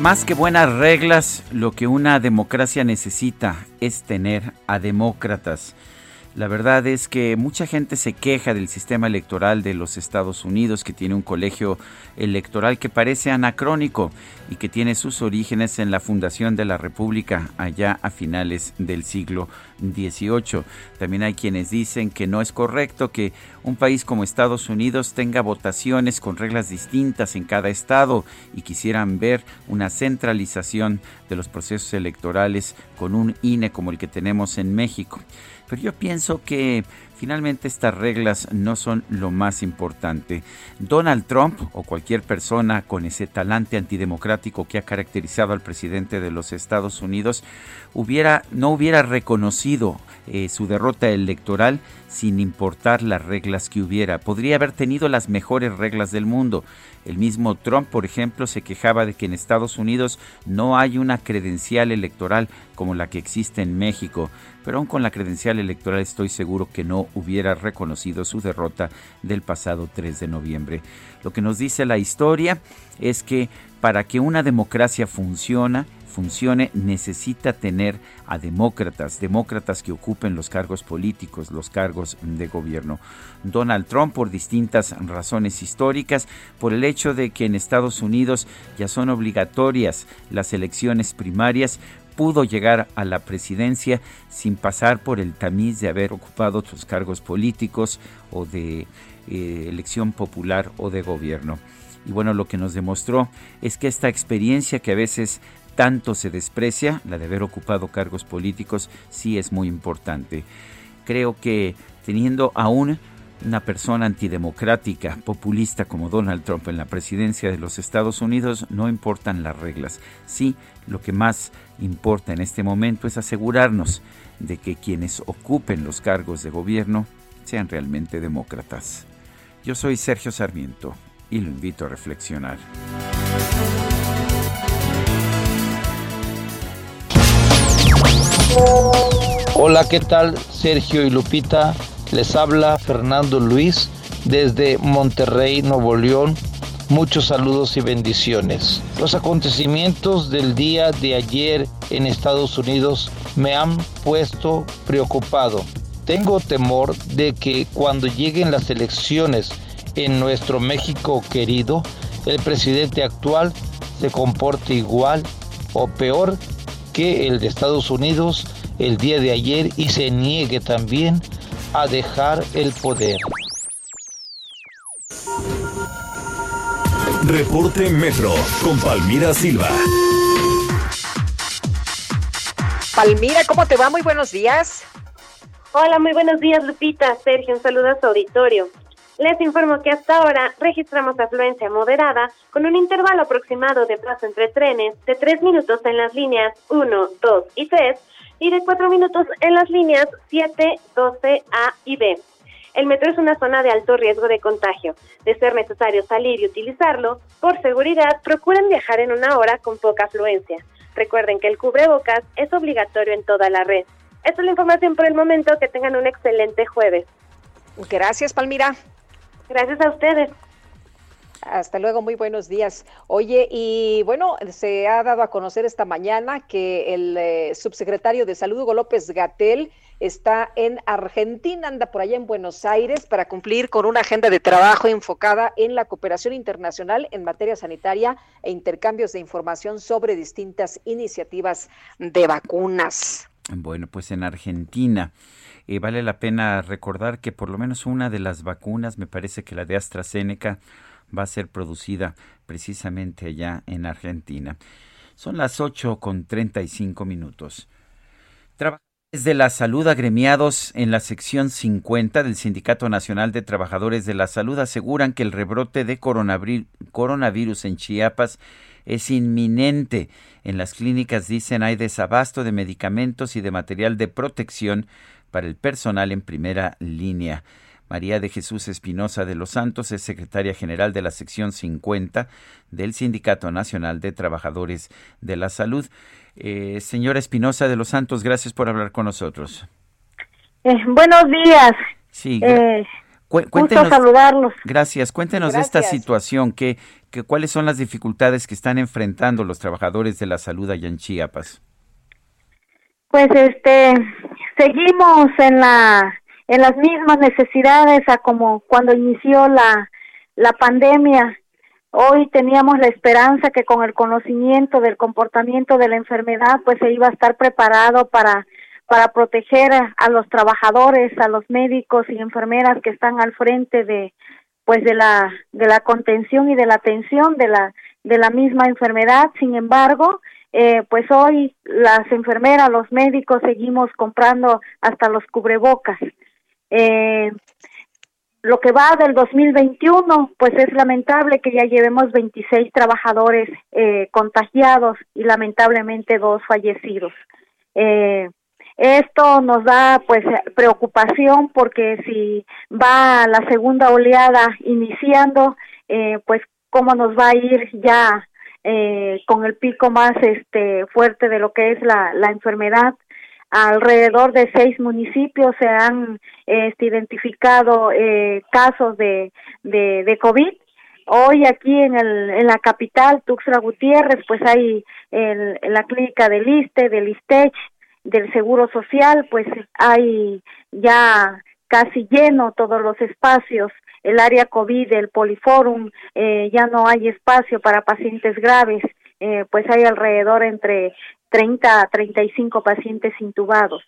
Más que buenas reglas, lo que una democracia necesita es tener a demócratas. La verdad es que mucha gente se queja del sistema electoral de los Estados Unidos, que tiene un colegio electoral que parece anacrónico y que tiene sus orígenes en la fundación de la República allá a finales del siglo XVIII. También hay quienes dicen que no es correcto que un país como Estados Unidos tenga votaciones con reglas distintas en cada estado y quisieran ver una centralización de los procesos electorales con un INE como el que tenemos en México. Pero yo pienso que finalmente estas reglas no son lo más importante. Donald Trump o cualquier persona con ese talante antidemocrático que ha caracterizado al presidente de los Estados Unidos no hubiera reconocido eh, su derrota electoral sin importar las reglas que hubiera. Podría haber tenido las mejores reglas del mundo. El mismo Trump, por ejemplo, se quejaba de que en Estados Unidos no hay una credencial electoral como la que existe en México, pero aún con la credencial electoral estoy seguro que no hubiera reconocido su derrota del pasado 3 de noviembre. Lo que nos dice la historia es que para que una democracia funcione, funcione necesita tener a demócratas, demócratas que ocupen los cargos políticos, los cargos de gobierno. Donald Trump, por distintas razones históricas, por el hecho de que en Estados Unidos ya son obligatorias las elecciones primarias, pudo llegar a la presidencia sin pasar por el tamiz de haber ocupado otros cargos políticos o de eh, elección popular o de gobierno. Y bueno, lo que nos demostró es que esta experiencia que a veces tanto se desprecia, la de haber ocupado cargos políticos, sí es muy importante. Creo que teniendo aún una persona antidemocrática, populista como Donald Trump en la presidencia de los Estados Unidos, no importan las reglas. Sí, lo que más importa en este momento es asegurarnos de que quienes ocupen los cargos de gobierno sean realmente demócratas. Yo soy Sergio Sarmiento y lo invito a reflexionar. Hola, ¿qué tal? Sergio y Lupita. Les habla Fernando Luis desde Monterrey, Nuevo León. Muchos saludos y bendiciones. Los acontecimientos del día de ayer en Estados Unidos me han puesto preocupado. Tengo temor de que cuando lleguen las elecciones en nuestro México querido, el presidente actual se comporte igual o peor que el de Estados Unidos el día de ayer y se niegue también a dejar el poder. Reporte Metro con Palmira Silva. Palmira, ¿cómo te va? Muy buenos días. Hola, muy buenos días, Lupita. Sergio, un saludo a su auditorio. Les informo que hasta ahora registramos afluencia moderada con un intervalo aproximado de paso entre trenes de 3 minutos en las líneas 1, 2 y 3 y de 4 minutos en las líneas 7, 12, A y B. El metro es una zona de alto riesgo de contagio. De ser necesario salir y utilizarlo, por seguridad procuren viajar en una hora con poca afluencia. Recuerden que el cubrebocas es obligatorio en toda la red. Esta es la información por el momento. Que tengan un excelente jueves. Gracias, Palmira. Gracias a ustedes. Hasta luego, muy buenos días. Oye, y bueno, se ha dado a conocer esta mañana que el eh, subsecretario de Salud, Hugo López Gatel, está en Argentina, anda por allá en Buenos Aires para cumplir con una agenda de trabajo enfocada en la cooperación internacional en materia sanitaria e intercambios de información sobre distintas iniciativas de vacunas. Bueno, pues en Argentina. Eh, vale la pena recordar que por lo menos una de las vacunas, me parece que la de AstraZeneca, va a ser producida precisamente allá en Argentina. Son las 8 con 35 minutos. Trabajadores de la salud agremiados en la sección 50 del Sindicato Nacional de Trabajadores de la Salud aseguran que el rebrote de coronavirus en Chiapas es inminente. En las clínicas dicen hay desabasto de medicamentos y de material de protección para el personal en primera línea. María de Jesús Espinosa de los Santos es secretaria general de la sección 50 del Sindicato Nacional de Trabajadores de la Salud. Eh, señora Espinosa de los Santos, gracias por hablar con nosotros. Eh, buenos días. Sí. Eh, gusto saludarlos. Gracias. Cuéntenos de esta situación. ¿qué, qué, ¿Cuáles son las dificultades que están enfrentando los trabajadores de la salud allá en Chiapas? Pues este, seguimos en la en las mismas necesidades a como cuando inició la, la pandemia. Hoy teníamos la esperanza que con el conocimiento del comportamiento de la enfermedad, pues se iba a estar preparado para para proteger a, los trabajadores, a los médicos y enfermeras que están al frente de pues de la de la contención y de la atención de la de la misma enfermedad. Sin embargo, eh, pues hoy las enfermeras, los médicos seguimos comprando hasta los cubrebocas. Eh, lo que va del 2021, pues es lamentable que ya llevemos 26 trabajadores eh, contagiados y lamentablemente dos fallecidos. Eh, esto nos da pues preocupación porque si va la segunda oleada iniciando, pues cómo nos va a ir ya eh, con el pico más este fuerte de lo que es la, enfermedad alrededor de seis municipios se han este, identificado eh, casos de, de, de, COVID. Hoy aquí en, el, en la capital, Tuxtla Gutiérrez, pues hay el, la clínica del ISTE, del ISTECH, del Seguro Social, pues hay ya casi lleno todos los espacios. El área COVID, el Poliforum, eh, ya no hay espacio para pacientes graves. Eh, pues hay alrededor entre 30 a 35 pacientes intubados.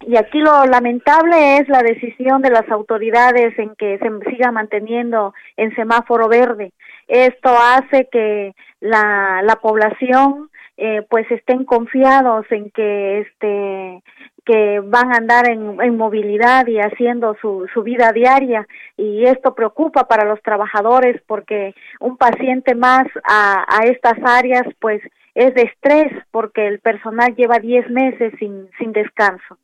Y aquí lo lamentable es la decisión de las autoridades en que se siga manteniendo en semáforo verde. Esto hace que la, la población eh, pues estén confiados en que este que van a andar en, en movilidad y haciendo su, su vida diaria y esto preocupa para los trabajadores porque un paciente más a, a estas áreas pues es de estrés porque el personal lleva 10 meses sin, sin descanso.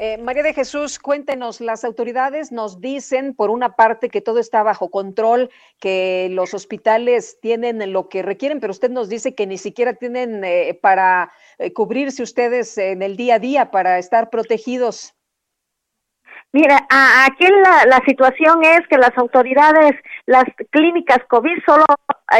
Eh, María de Jesús, cuéntenos, las autoridades nos dicen, por una parte, que todo está bajo control, que los hospitales tienen lo que requieren, pero usted nos dice que ni siquiera tienen eh, para eh, cubrirse ustedes en el día a día para estar protegidos? Mira, aquí la, la situación es que las autoridades, las clínicas COVID, solo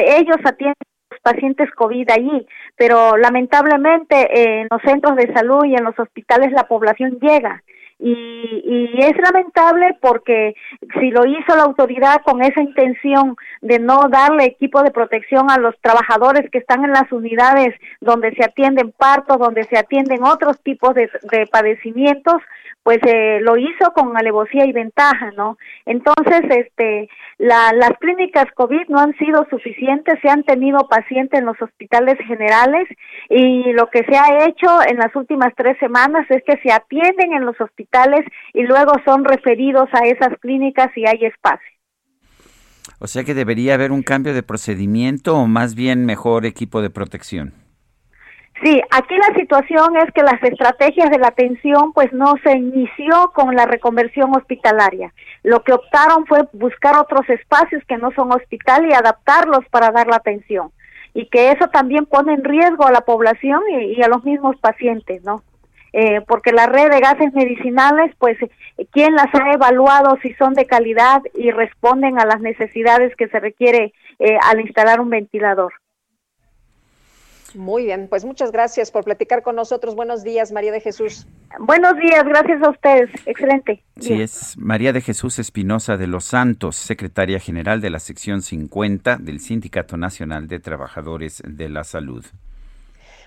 ellos atienden pacientes COVID allí, pero lamentablemente en los centros de salud y en los hospitales la población llega y, y es lamentable porque si lo hizo la autoridad con esa intención de no darle equipo de protección a los trabajadores que están en las unidades donde se atienden partos, donde se atienden otros tipos de, de padecimientos, pues eh, lo hizo con alevosía y ventaja, ¿no? Entonces, este, la, las clínicas COVID no han sido suficientes, se han tenido pacientes en los hospitales generales y lo que se ha hecho en las últimas tres semanas es que se atienden en los hospitales y luego son referidos a esas clínicas y hay espacio. O sea que debería haber un cambio de procedimiento o más bien mejor equipo de protección. Sí, aquí la situación es que las estrategias de la atención pues no se inició con la reconversión hospitalaria. Lo que optaron fue buscar otros espacios que no son hospital y adaptarlos para dar la atención. Y que eso también pone en riesgo a la población y, a los mismos pacientes, ¿no? Eh, porque la red de gases medicinales, pues, ¿quién las ha evaluado si son de calidad y responden a las necesidades que se requiere eh, al instalar un ventilador? Muy bien, pues muchas gracias por platicar con nosotros. Buenos días, María de Jesús. Buenos días, gracias a ustedes. Excelente. Sí, es María de Jesús Espinosa de los Santos, secretaria general de la sección 50 del Sindicato Nacional de Trabajadores de la Salud.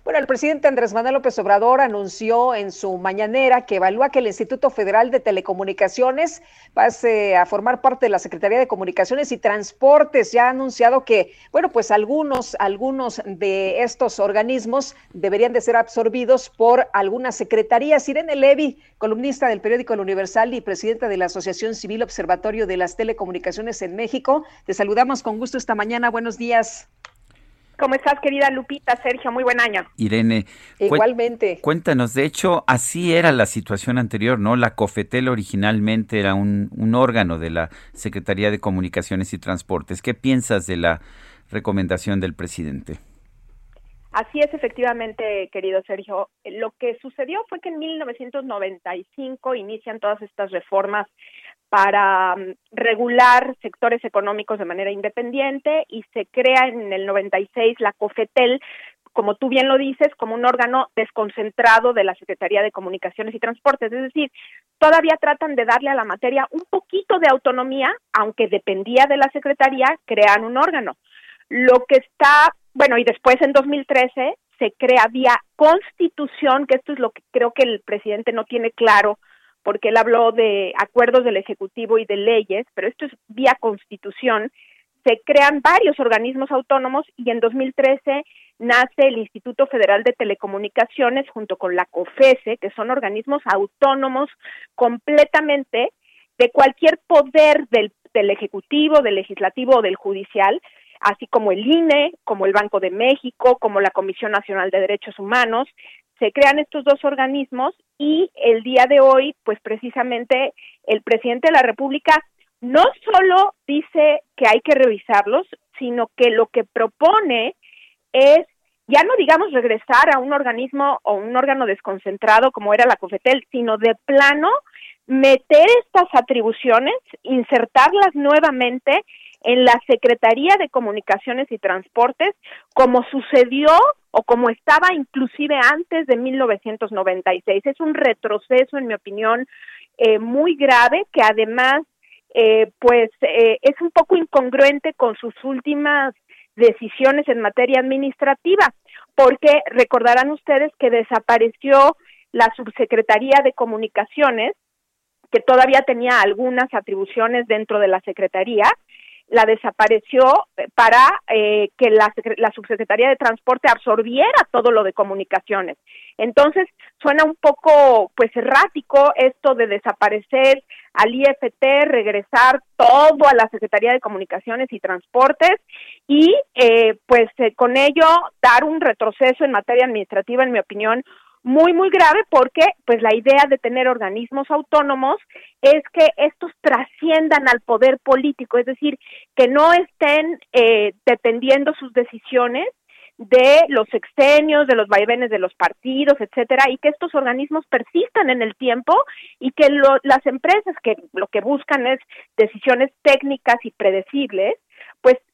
Bueno, el presidente Andrés Manuel López Obrador anunció en su mañanera que evalúa que el Instituto Federal de Telecomunicaciones pase a formar parte de la Secretaría de Comunicaciones y Transportes. Ya ha anunciado que, bueno, pues algunos, algunos de estos organismos deberían de ser absorbidos por algunas secretarías. Irene Levy, columnista del periódico El Universal y presidenta de la Asociación Civil Observatorio de las Telecomunicaciones en México, te saludamos con gusto esta mañana. Buenos días. ¿Cómo estás, querida Lupita? Sergio, muy buen año. Irene. Igualmente. Cuéntanos, de hecho, así era la situación anterior, ¿no? La COFETEL originalmente era un, un órgano de la Secretaría de Comunicaciones y Transportes. ¿Qué piensas de la recomendación del presidente? Así es, efectivamente, querido Sergio. Lo que sucedió fue que en 1995 inician todas estas reformas para mm, regular sectores económicos de manera independiente y se crea en el 96 la COFETEL, como tú bien lo dices, como un órgano desconcentrado de la Secretaría de Comunicaciones y Transportes. Es decir, todavía tratan de darle a la materia un poquito de autonomía, aunque dependía de la Secretaría, crean un órgano. Lo que está, bueno, y después en 2013 se crea vía constitución, que esto es lo que creo que el presidente no tiene claro, porque él habló de acuerdos del Ejecutivo y de leyes, pero esto es vía constitución, se crean varios organismos autónomos y en 2013 nace el Instituto Federal de Telecomunicaciones junto con la COFESE, que son organismos autónomos completamente de cualquier poder del, del Ejecutivo, del Legislativo o del Judicial, así como el INE, como el Banco de México, como la Comisión Nacional de Derechos Humanos, se crean estos dos organismos y el día de hoy, pues precisamente el presidente de la República no solo dice que hay que revisarlos, sino que lo que propone es ya no digamos regresar a un organismo o un órgano desconcentrado como era la COFETEL, sino de plano meter estas atribuciones, insertarlas nuevamente en la Secretaría de Comunicaciones y Transportes, como sucedió o como estaba inclusive antes de 1996. Es un retroceso, en mi opinión, eh, muy grave que además, eh, pues, eh, es un poco incongruente con sus últimas decisiones en materia administrativa, porque recordarán ustedes que desapareció la subsecretaría de comunicaciones, que todavía tenía algunas atribuciones dentro de la secretaría, la desapareció eh, para eh, que la, la, subsecretaría de transporte absorbiera todo lo de comunicaciones. Entonces, suena un poco pues errático esto de desaparecer al IFT, regresar todo a la Secretaría de Comunicaciones y Transportes y eh, pues con ello dar un retroceso en materia administrativa, en mi opinión, muy muy grave porque pues la idea de tener organismos autónomos es que estos trasciendan al poder político, es decir, que no estén eh, dependiendo sus decisiones de los sexenios, de los vaivenes de los partidos, etcétera, y que estos organismos persistan en el tiempo y que las empresas que lo que buscan es decisiones técnicas y predecibles,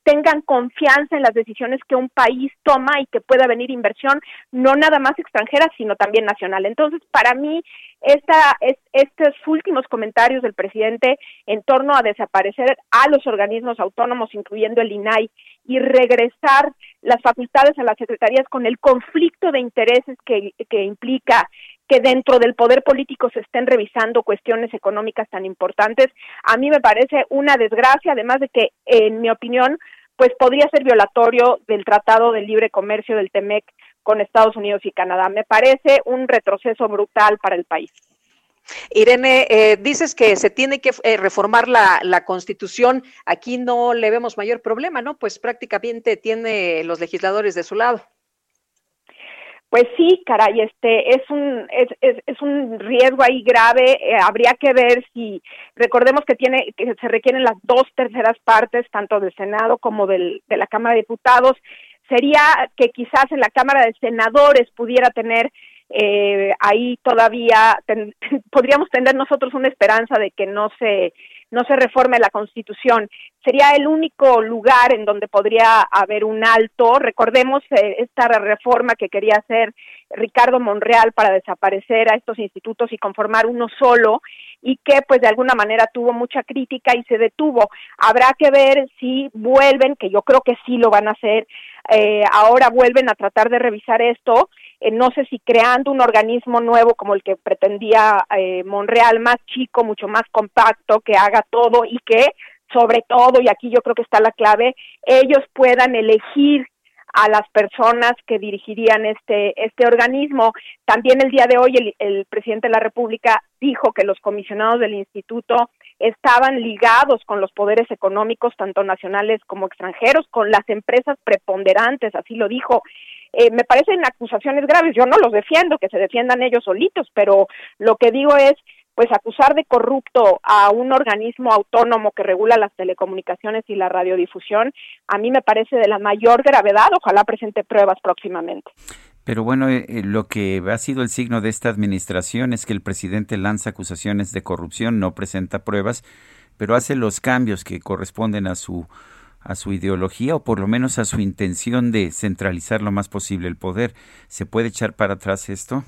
tengan confianza en las decisiones que un país toma y que pueda venir inversión no nada más extranjera, sino también nacional. Entonces, para mí, esta, es, estos últimos comentarios del presidente en torno a desaparecer a los organismos autónomos, incluyendo el INAI, y regresar las facultades a las secretarías con el conflicto de intereses que, que implica que dentro del poder político se estén revisando cuestiones económicas tan importantes, a mí me parece una desgracia, además de que, en mi opinión, pues podría ser violatorio del Tratado de Libre Comercio del TEMEC con Estados Unidos y Canadá. Me parece un retroceso brutal para el país. Irene, eh, dices que se tiene que eh, reformar la, la, Constitución. Aquí no le vemos mayor problema, ¿no? Pues prácticamente tiene los legisladores de su lado. Pues sí, caray, este es un es, es, es un riesgo ahí grave. Eh, habría que ver si recordemos que tiene que se requieren las dos terceras partes tanto del Senado como del, de la Cámara de Diputados. Sería que quizás en la Cámara de Senadores pudiera tener eh, ahí todavía podríamos tener nosotros una esperanza de que no se no se reforme la Constitución. Sería el único lugar en donde podría haber un alto. Recordemos eh, esta reforma que quería hacer Ricardo Monreal para desaparecer a estos institutos y conformar uno solo y que pues de alguna manera tuvo mucha crítica y se detuvo. Habrá que ver si vuelven, que yo creo que sí lo van a hacer, eh, ahora vuelven a tratar de revisar esto, eh, no sé si creando un organismo nuevo como el que pretendía eh, Monreal, más chico, mucho más compacto, que haga todo y que sobre todo, y aquí yo creo que está la clave, ellos puedan elegir a las personas que dirigirían este, este organismo. También el día de hoy el, el presidente de la República dijo que los comisionados del instituto estaban ligados con los poderes económicos, tanto nacionales como extranjeros, con las empresas preponderantes, así lo dijo. Eh, me parecen acusaciones graves, yo no los defiendo, que se defiendan ellos solitos, pero lo que digo es, pues acusar de corrupto a un organismo autónomo que regula las telecomunicaciones y la radiodifusión, a mí me parece de la mayor gravedad, ojalá presente pruebas próximamente. Pero bueno, eh, eh, lo que ha sido el signo de esta administración es que el presidente lanza acusaciones de corrupción, no presenta pruebas, pero hace los cambios que corresponden a su a su ideología o por lo menos a su intención de centralizar lo más posible el poder. ¿Se puede echar para atrás esto?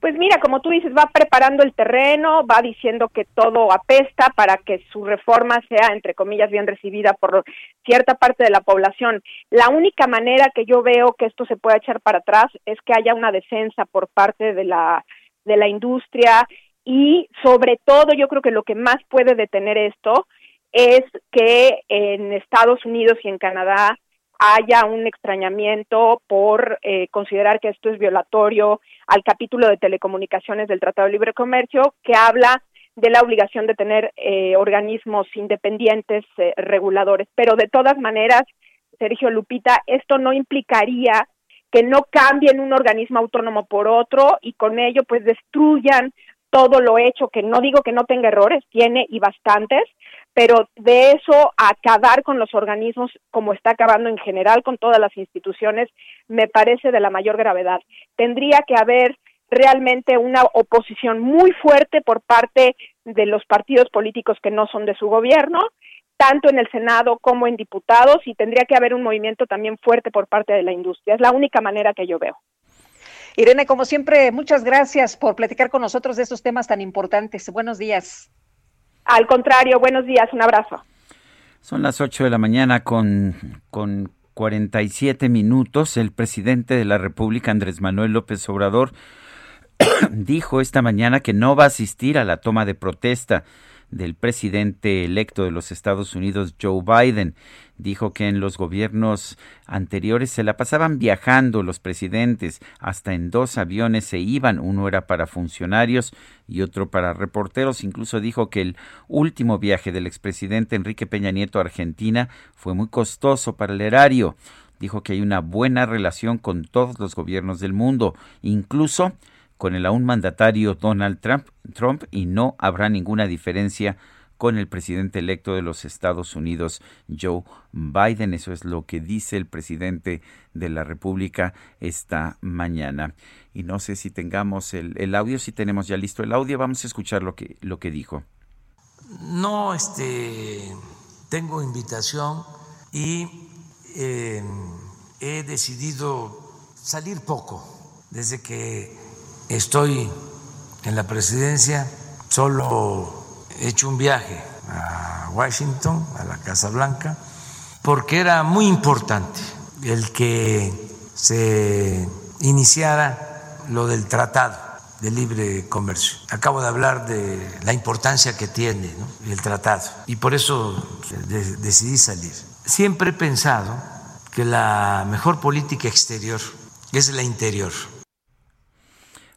Pues mira, como tú dices, va preparando el terreno, va diciendo que todo apesta para que su reforma sea, entre comillas, bien recibida por cierta parte de la población. La única manera que yo veo que esto se pueda echar para atrás es que haya una defensa por parte de la, de la industria y sobre todo yo creo que lo que más puede detener esto es que en Estados Unidos y en Canadá haya un extrañamiento por eh, considerar que esto es violatorio al capítulo de telecomunicaciones del Tratado de Libre Comercio, que habla de la obligación de tener eh, organismos independientes eh, reguladores. Pero de todas maneras, Sergio Lupita, esto no implicaría que no cambien un organismo autónomo por otro y con ello pues destruyan todo lo hecho, que no digo que no tenga errores, tiene y bastantes, pero de eso acabar con los organismos como está acabando en general con todas las instituciones, me parece de la mayor gravedad. Tendría que haber realmente una oposición muy fuerte por parte de los partidos políticos que no son de su gobierno, tanto en el Senado como en diputados, y tendría que haber un movimiento también fuerte por parte de la industria. Es la única manera que yo veo. Irene, como siempre, muchas gracias por platicar con nosotros de estos temas tan importantes. Buenos días. Al contrario, buenos días, un abrazo. Son las 8 de la mañana con, con 47 minutos. El presidente de la República, Andrés Manuel López Obrador, dijo esta mañana que no va a asistir a la toma de protesta del presidente electo de los Estados Unidos, Joe Biden. Dijo que en los gobiernos anteriores se la pasaban viajando los presidentes, hasta en dos aviones se iban, uno era para funcionarios y otro para reporteros. Incluso dijo que el último viaje del expresidente Enrique Peña Nieto a Argentina fue muy costoso para el erario. Dijo que hay una buena relación con todos los gobiernos del mundo, incluso con el aún mandatario Donald Trump, Trump y no habrá ninguna diferencia con el presidente electo de los Estados Unidos, Joe Biden. Eso es lo que dice el presidente de la República esta mañana. Y no sé si tengamos el, audio, si tenemos ya listo el audio, vamos a escuchar lo que, lo que dijo. No, este, tengo invitación y eh, he decidido salir poco. Desde que estoy en la presidencia, solo he hecho un viaje a Washington, a la Casa Blanca, porque era muy importante el que se iniciara lo del tratado de libre comercio. Acabo de hablar de la importancia que tiene el tratado y por eso decidí salir. Siempre he pensado que la mejor política exterior es la interior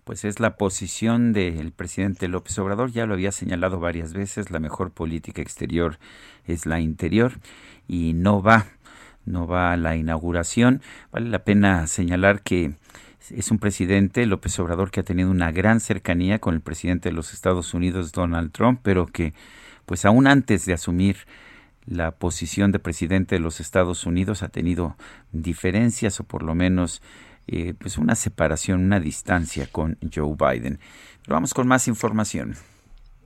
pues es la posición del presidente López Obrador, ya lo había señalado varias veces, la mejor política exterior es la interior y no va, no va a la inauguración. Vale la pena señalar que es un presidente, López Obrador, que ha tenido una gran cercanía con el presidente de los Estados Unidos, Donald Trump, pero que, pues aún antes de asumir la posición de presidente de los Estados Unidos, ha tenido diferencias o por lo menos eh, pues una separación, una distancia con Joe Biden. Pero vamos con más información.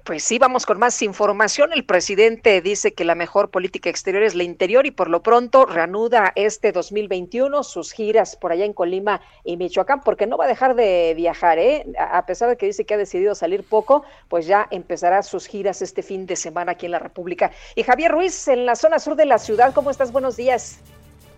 Pues sí, vamos con más información. El presidente dice que la mejor política exterior es la interior y por lo pronto reanuda este 2021 sus giras por allá en Colima y Michoacán, porque no va a dejar de viajar, ¿eh? A pesar de que dice que ha decidido salir poco, pues ya empezará sus giras este fin de semana aquí en la República. Y Javier Ruiz, en la zona sur de la ciudad, ¿cómo estás? Buenos días.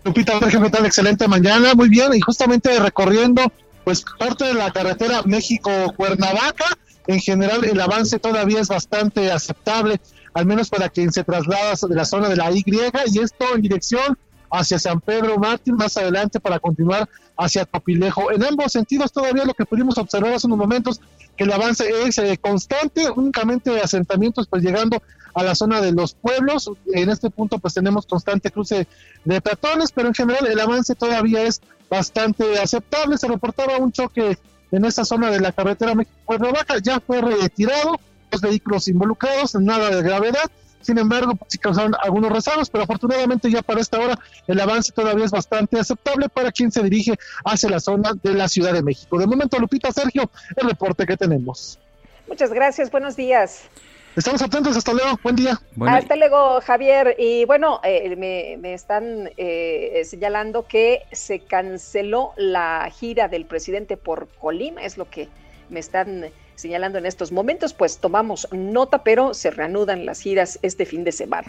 Lupita, ¿qué tal? Excelente mañana, muy bien, y justamente recorriendo pues parte de la carretera México-Cuernavaca, en general el avance todavía es bastante aceptable, al menos para quien se traslada de la zona de la Y, y esto en dirección hacia San Pedro Mártir, más adelante para continuar hacia Topilejo. En ambos sentidos todavía lo que pudimos observar hace unos momentos, que el avance es eh, constante, únicamente asentamientos pues llegando a la zona de los pueblos. En este punto pues tenemos constante cruce de peatones, pero en general el avance todavía es bastante aceptable. Se reportaba un choque en esta zona de la carretera México-Cuernavaca, ya fue retirado, los vehículos involucrados, nada de gravedad. Sin embargo, pues, sí causaron algunos rezagos, pero afortunadamente ya para esta hora el avance todavía es bastante aceptable para quien se dirige hacia la zona de la Ciudad de México. De momento, Lupita, Sergio, el reporte que tenemos. Muchas gracias, buenos días. Estamos atentos, hasta luego, buen día. hasta luego, Javier. Y bueno, eh, me, están eh, señalando que se canceló la gira del presidente por Colima, es lo que me están señalando en estos momentos, pues tomamos nota, pero se reanudan las giras este fin de semana.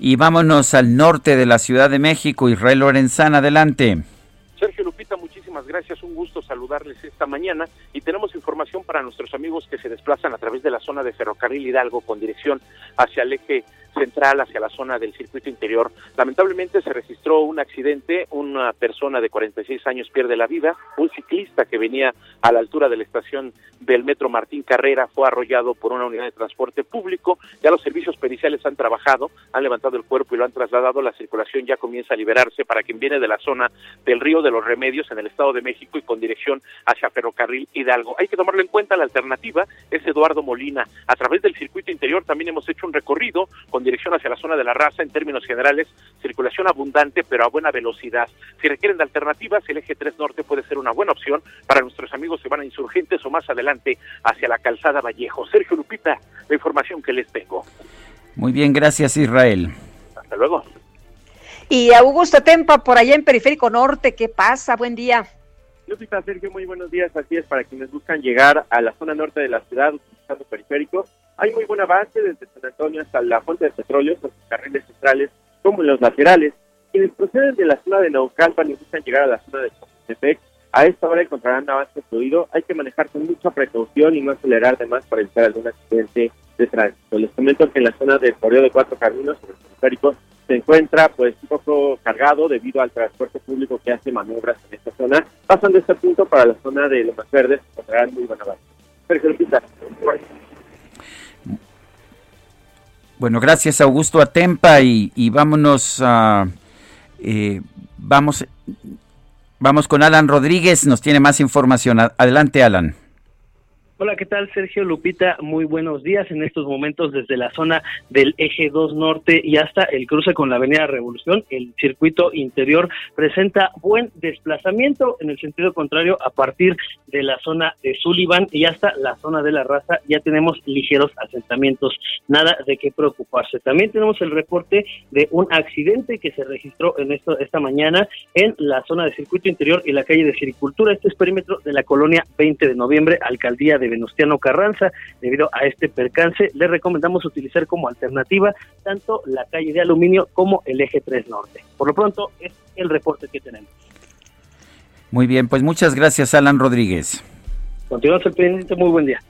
Y vámonos al norte de la Ciudad de México, Israel Lorenzán, adelante. Sergio Lupita, muchísimas gracias. Un gusto saludarles esta mañana y tenemos información para nuestros amigos que se desplazan a través de la zona de Ferrocarril Hidalgo con dirección hacia el eje central hacia la zona del circuito interior. Lamentablemente se registró un accidente, una persona de 46 años pierde la vida, un ciclista que venía a la altura de la estación del metro Martín Carrera fue arrollado por una unidad de transporte público, ya los servicios periciales han trabajado, han levantado el cuerpo y lo han trasladado, la circulación ya comienza a liberarse para quien viene de la zona del río de los Remedios en el Estado de México y con dirección hacia Ferrocarril Hidalgo. Hay que tomarlo en cuenta, la alternativa es Eduardo Molina. A través del circuito interior también hemos hecho un recorrido con dirección hacia la zona de la raza, en términos generales, circulación abundante, pero a buena velocidad. Si requieren de alternativas, el eje 3 Norte puede ser una buena opción para nuestros amigos que van a insurgentes o más adelante hacia la calzada Vallejo. Sergio Lupita, la información que les tengo. Muy bien, gracias Israel. Hasta luego. Y Augusto Tempa, por allá en Periférico Norte, ¿qué pasa? Buen día. Lupita, Sergio, muy buenos días. Así es, para quienes buscan llegar a la zona norte de la ciudad utilizando periférico, hay muy buena base desde San Antonio hasta la fuente de petróleo, los carriles centrales como los laterales. Quienes proceden de la zona de Naucalpan y buscan llegar a la zona de Chapultepec, a esta hora encontrarán avance fluido. Hay que manejar con mucha precaución y no acelerar de más para evitar algún accidente de tránsito. Les comento que en la zona del correo de cuatro caminos, en el periférico, se encuentra pues un poco cargado debido al transporte público que hace maniobras en esta zona. Pasan de este punto para la zona de Lomas Verdes, encontrarán muy buena Lupita. Bueno, gracias Augusto Atempa y, y vámonos a... Eh, vamos, vamos con Alan Rodríguez, nos tiene más información. Adelante, Alan. Hola, ¿qué tal Sergio Lupita? Muy buenos días en estos momentos desde la zona del eje 2 norte y hasta el cruce con la avenida Revolución. El circuito interior presenta buen desplazamiento en el sentido contrario a partir de la zona de Sullivan y hasta la zona de la raza ya tenemos ligeros asentamientos, nada de qué preocuparse. También tenemos el reporte de un accidente que se registró en esto, esta mañana en la zona de circuito interior y la calle de Ciricultura. Este es perímetro de la colonia 20 de noviembre, alcaldía de Venustiano Carranza. Debido a este percance, le recomendamos utilizar como alternativa tanto la calle de aluminio como el eje 3 norte. Por lo pronto, es el reporte que tenemos. Muy bien, pues muchas gracias, Alan Rodríguez. Continuamos el pendiente, muy buen día.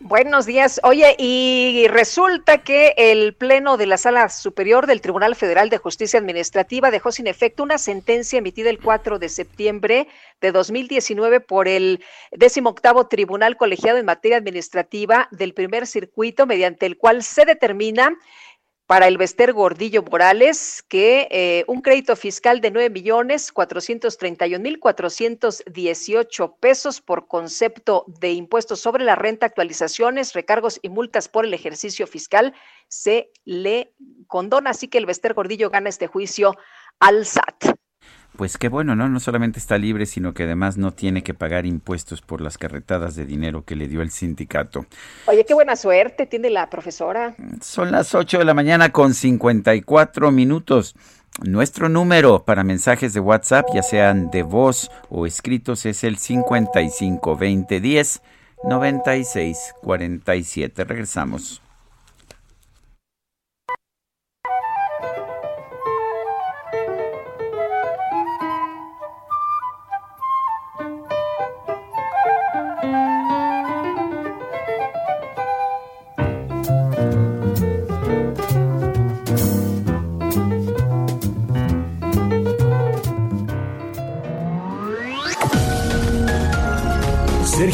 Buenos días. Oye, y resulta que el Pleno de la Sala Superior del Tribunal Federal de Justicia Administrativa dejó sin efecto una sentencia emitida el 4 de septiembre de 2019 por el 18 Tribunal Colegiado en Materia Administrativa del Primer Circuito, mediante el cual se determina para el Bester Gordillo Morales que eh, un crédito fiscal de 9 millones 431 mil 418 pesos por concepto de impuestos sobre la renta, actualizaciones, recargos y multas por el ejercicio fiscal se le condona. Así que el Bester Gordillo gana este juicio al SAT pues qué bueno, ¿no? No solamente está libre, sino que además no tiene que pagar impuestos por las carretadas de dinero que le dio el sindicato. Oye, qué buena suerte tiene la profesora. Son las 8 de la mañana con 54 minutos. Nuestro número para mensajes de WhatsApp, ya sean de voz o escritos, es el 552010 9647. Regresamos.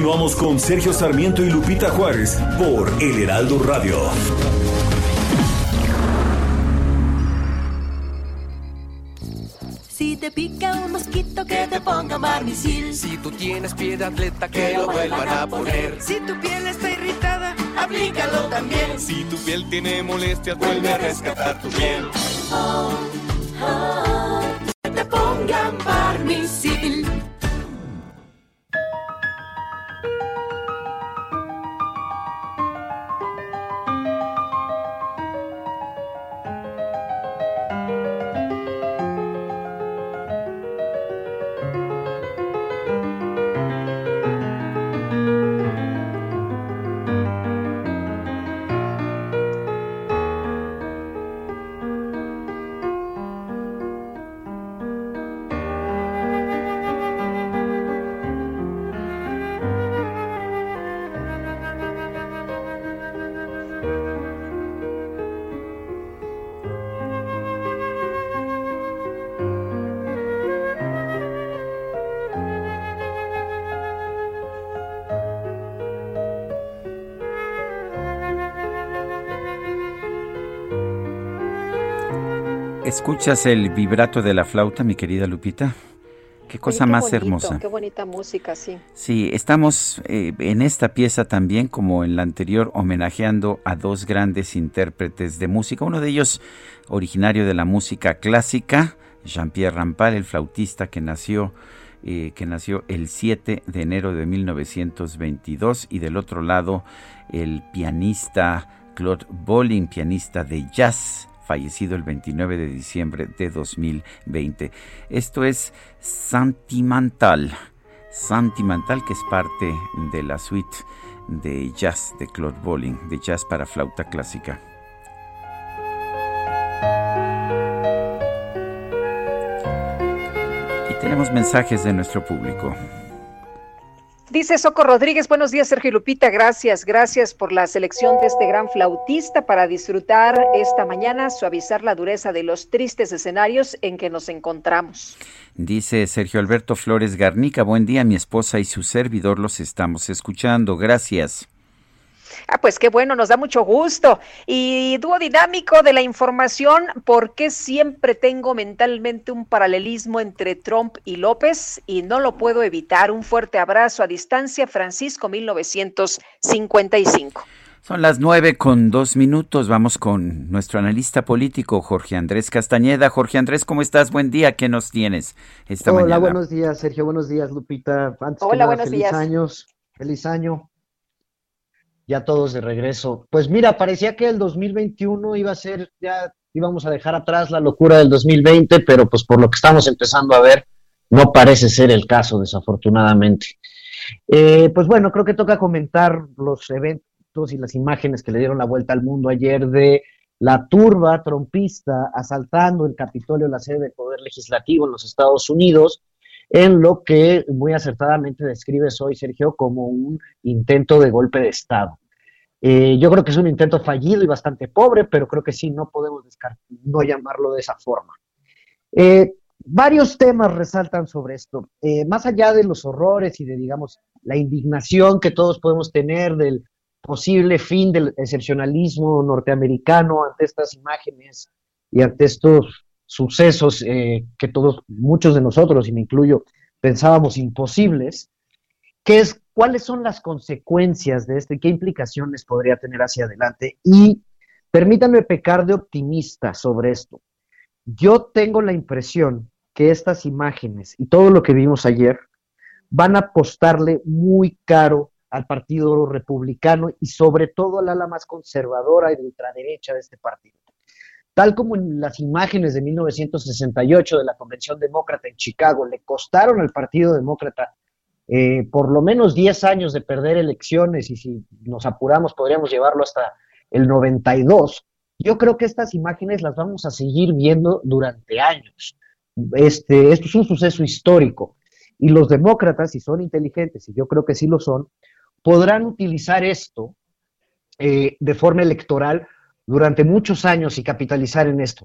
Continuamos con Sergio Sarmiento y Lupita Juárez por El Heraldo Radio. Si te pica un mosquito que te ponga marmisil. Si tú tienes pie de atleta que lo vuelvan a poner. Si tu piel está irritada, aplícalo también. Si tu piel tiene molestias, vuelve a rescatar tu piel. Oh, oh, ¿Escuchas el vibrato de la flauta, mi querida Lupita? Qué cosa más hermosa. Qué bonita música, sí. Sí, estamos eh, en esta pieza también, como en la anterior, homenajeando a dos grandes intérpretes de música. Uno de ellos, originario de la música clásica, Jean-Pierre Rampal, el flautista que nació, eh, que nació el 7 de enero de 1922. Y del otro lado, el pianista Claude Bolling, pianista de jazz fallecido el 29 de diciembre de 2020. Esto es Santimental, Santimental que es parte de la suite de jazz de Claude Bolling, de jazz para flauta clásica. Y tenemos mensajes de nuestro público. Dice Soco Rodríguez, buenos días Sergio Lupita, gracias, gracias por la selección de este gran flautista para disfrutar esta mañana, suavizar la dureza de los tristes escenarios en que nos encontramos. Dice Sergio Alberto Flores Garnica, buen día, mi esposa y su servidor los estamos escuchando, gracias. Ah, pues qué bueno, nos da mucho gusto. Y dúo dinámico de la información, ¿por qué siempre tengo mentalmente un paralelismo entre Trump y López? Y no lo puedo evitar. Un fuerte abrazo a distancia, Francisco 1955. Son las nueve con dos minutos. Vamos con nuestro analista político, Jorge Andrés Castañeda. Jorge Andrés, ¿cómo estás? Buen día. ¿Qué nos tienes esta mañana? Hola, buenos días, Sergio. Buenos días, Lupita. Hola, buenos feliz días. años. Feliz año ya todos de regreso. Pues mira, parecía que el 2021 iba a ser, ya íbamos a dejar atrás la locura del 2020, pero pues por lo que estamos empezando a ver, no parece ser el caso, desafortunadamente. Eh, pues bueno, creo que toca comentar los eventos y las imágenes que le dieron la vuelta al mundo ayer de la turba trompista asaltando el Capitolio, la sede del Poder Legislativo en los Estados Unidos, en lo que muy acertadamente describes hoy, Sergio, como un intento de golpe de Estado. Eh, yo creo que es un intento fallido y bastante pobre, pero creo que sí, no podemos no llamarlo de esa forma. Eh, varios temas resaltan sobre esto. Eh, más allá de los horrores y de, digamos, la indignación que todos podemos tener del posible fin del excepcionalismo norteamericano ante estas imágenes y ante estos sucesos que todos, muchos de nosotros, y me incluyo, pensábamos imposibles, que es cuáles son las consecuencias de esto y qué implicaciones podría tener hacia adelante. Y permítanme pecar de optimista sobre esto. Yo tengo la impresión que estas imágenes y todo lo que vimos ayer van a apostarle muy caro al Partido Republicano y sobre todo al ala más conservadora y de ultraderecha de este partido. Tal como en las imágenes de 1968 de la Convención Demócrata en Chicago le costaron al Partido Demócrata eh, por lo menos 10 años de perder elecciones y si nos apuramos podríamos llevarlo hasta el 92, yo creo que estas imágenes las vamos a seguir viendo durante años. Este, esto es un suceso histórico y los demócratas, si son inteligentes, y yo creo que sí lo son, podrán utilizar esto eh, de forma electoral durante muchos años y capitalizar en esto.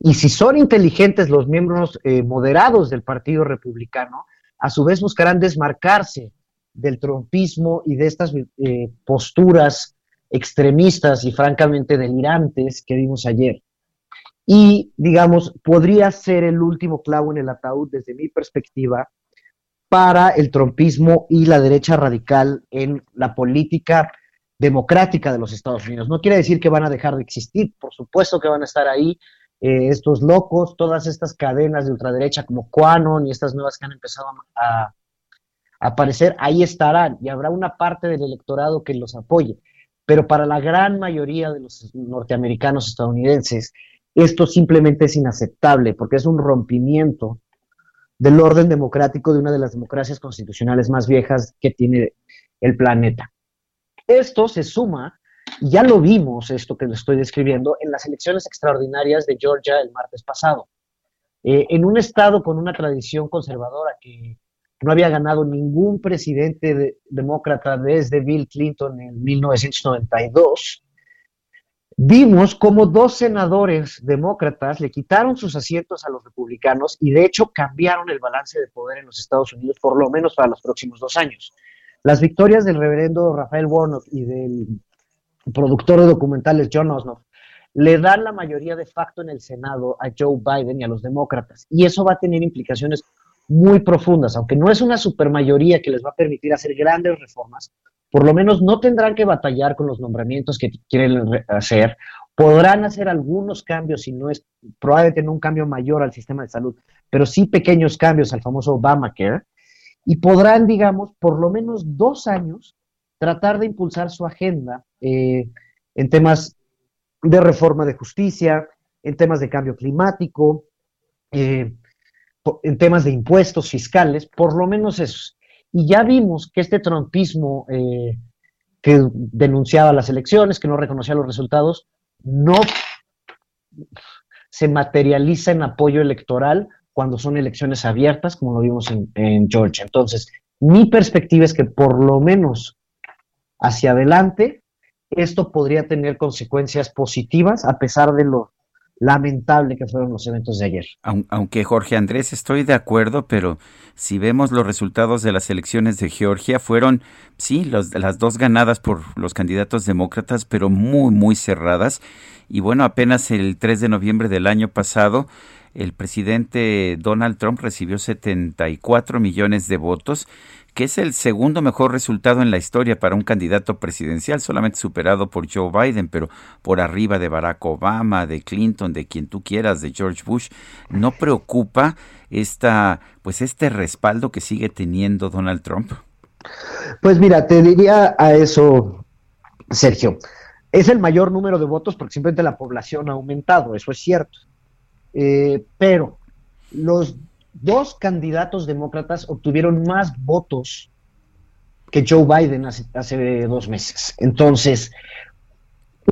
Y si son inteligentes los miembros eh, moderados del Partido Republicano, a su vez buscarán desmarcarse del trompismo y de estas eh, posturas extremistas y francamente delirantes que vimos ayer. Y, digamos, podría ser el último clavo en el ataúd desde mi perspectiva para el trompismo y la derecha radical en la política democrática de los Estados Unidos. No quiere decir que van a dejar de existir, por supuesto que van a estar ahí, eh, estos locos, todas estas cadenas de ultraderecha como Quanon y estas nuevas que han empezado a, aparecer, ahí estarán y habrá una parte del electorado que los apoye. Pero para la gran mayoría de los norteamericanos estadounidenses, esto simplemente es inaceptable porque es un rompimiento del orden democrático de una de las democracias constitucionales más viejas que tiene el planeta. Esto se suma ya lo vimos, esto que les estoy describiendo, en las elecciones extraordinarias de Georgia el martes pasado. Eh, en un estado con una tradición conservadora que no había ganado ningún presidente demócrata desde Bill Clinton en 1992, vimos como dos senadores demócratas le quitaron sus asientos a los republicanos y de hecho cambiaron el balance de poder en los Estados Unidos por lo menos para los próximos dos años. Las victorias del reverendo Rafael Warnock y del productor de documentales John Osnoff, le dan la mayoría de facto en el Senado a Joe Biden y a los demócratas. Y eso va a tener implicaciones muy profundas, aunque no es una supermayoría que les va a permitir hacer grandes reformas, por lo menos no tendrán que batallar con los nombramientos que quieren hacer, podrán hacer algunos cambios, si no es probablemente no un cambio mayor al sistema de salud, pero sí pequeños cambios al famoso Obamacare, y podrán, digamos, por lo menos dos años tratar de impulsar su agenda eh, en temas de reforma de justicia, en temas de cambio climático, eh, en temas de impuestos fiscales, por lo menos eso. Y ya vimos que este trumpismo eh, que denunciaba las elecciones, que no reconocía los resultados, no se materializa en apoyo electoral cuando son elecciones abiertas, como lo vimos en, en Georgia. Entonces, Mi perspectiva es que por lo menos hacia adelante esto podría tener consecuencias positivas a pesar de lo lamentable que fueron los eventos de ayer. Aunque Jorge Andrés, estoy de acuerdo, pero si vemos los resultados de las elecciones de Georgia, fueron, sí, las dos ganadas por los candidatos demócratas, pero muy, muy cerradas. Y bueno, apenas el 3 de noviembre del año pasado, el presidente Donald Trump recibió 74 millones de votos que es el segundo mejor resultado en la historia para un candidato presidencial, solamente superado por Joe Biden, pero por arriba de Barack Obama, de Clinton, de quien tú quieras, de George Bush. ¿No preocupa esta, pues este respaldo que sigue teniendo Donald Trump? Pues mira, te diría a eso, Sergio, es el mayor número de votos porque simplemente la población ha aumentado, eso es cierto. Eh, pero los dos candidatos demócratas obtuvieron más votos que Joe Biden hace, dos meses. Entonces,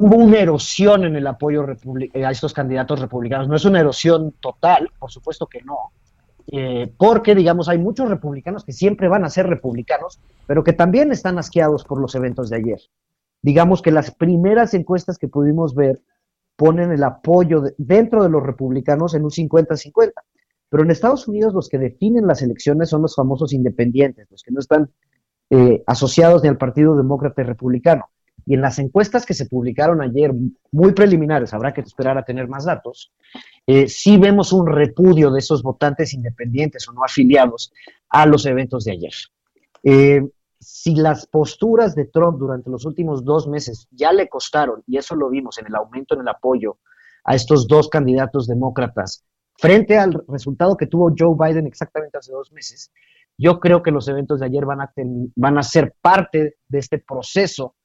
hubo una erosión en el apoyo a estos candidatos republicanos. No es una erosión total, por supuesto que no, eh, porque, digamos, hay muchos republicanos que siempre van a ser republicanos, pero que también están asqueados por los eventos de ayer. Digamos que las primeras encuestas que pudimos ver ponen el apoyo dentro de los republicanos en un 50-50. Pero en Estados Unidos los que definen las elecciones son los famosos independientes, los que no están eh, asociados ni al Partido Demócrata y Republicano. Y en las encuestas que se publicaron ayer, muy preliminares, habrá que esperar a tener más datos, eh, sí vemos un repudio de esos votantes independientes o no afiliados a los eventos de ayer. Eh, si las posturas de Trump durante los últimos dos meses ya le costaron, y eso lo vimos en el aumento en el apoyo a estos dos candidatos demócratas frente al resultado que tuvo Joe Biden exactamente hace dos meses, yo creo que los eventos de ayer van a, van a ser parte de este proceso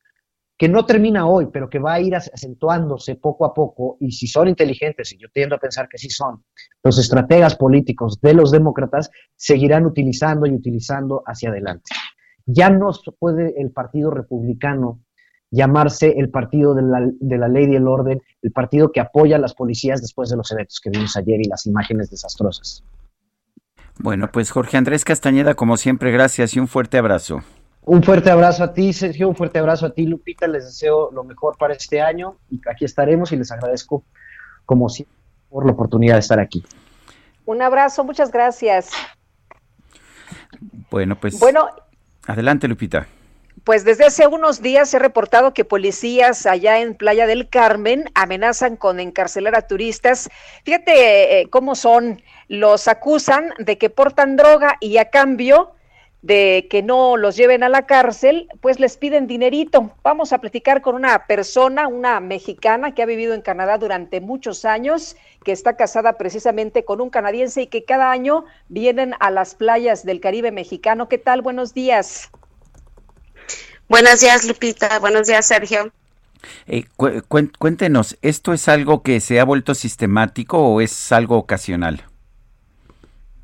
que no termina hoy, pero que va a ir acentuándose poco a poco, y si son inteligentes, y yo tiendo a pensar que sí son, los estrategas políticos de los demócratas seguirán utilizando y utilizando hacia adelante. Ya no puede el Partido Republicano llamarse el partido de la, de la, ley y el orden, el partido que apoya a las policías después de los eventos que vimos ayer y las imágenes desastrosas. Bueno, pues Jorge Andrés Castañeda, como siempre, gracias y un fuerte abrazo. Un fuerte abrazo a ti, Sergio, un fuerte abrazo a ti, Lupita, les deseo lo mejor para este año y aquí estaremos y les agradezco como siempre por la oportunidad de estar aquí. Un abrazo, muchas gracias. Bueno, pues... Bueno, adelante, Lupita. Pues desde hace unos días ha reportado que policías allá en Playa del Carmen amenazan con encarcelar a turistas. Fíjate eh, cómo son, los acusan de que portan droga y a cambio de que no los lleven a la cárcel, pues les piden dinerito. Vamos a platicar con una persona, una mexicana que ha vivido en Canadá durante muchos años, que está casada precisamente con un canadiense y que cada año vienen a las playas del Caribe mexicano. ¿Qué tal? Buenos días. Buenos días, Lupita. Buenos días, Sergio. Eh, cuéntenos, ¿esto es algo que se ha vuelto sistemático o es algo ocasional?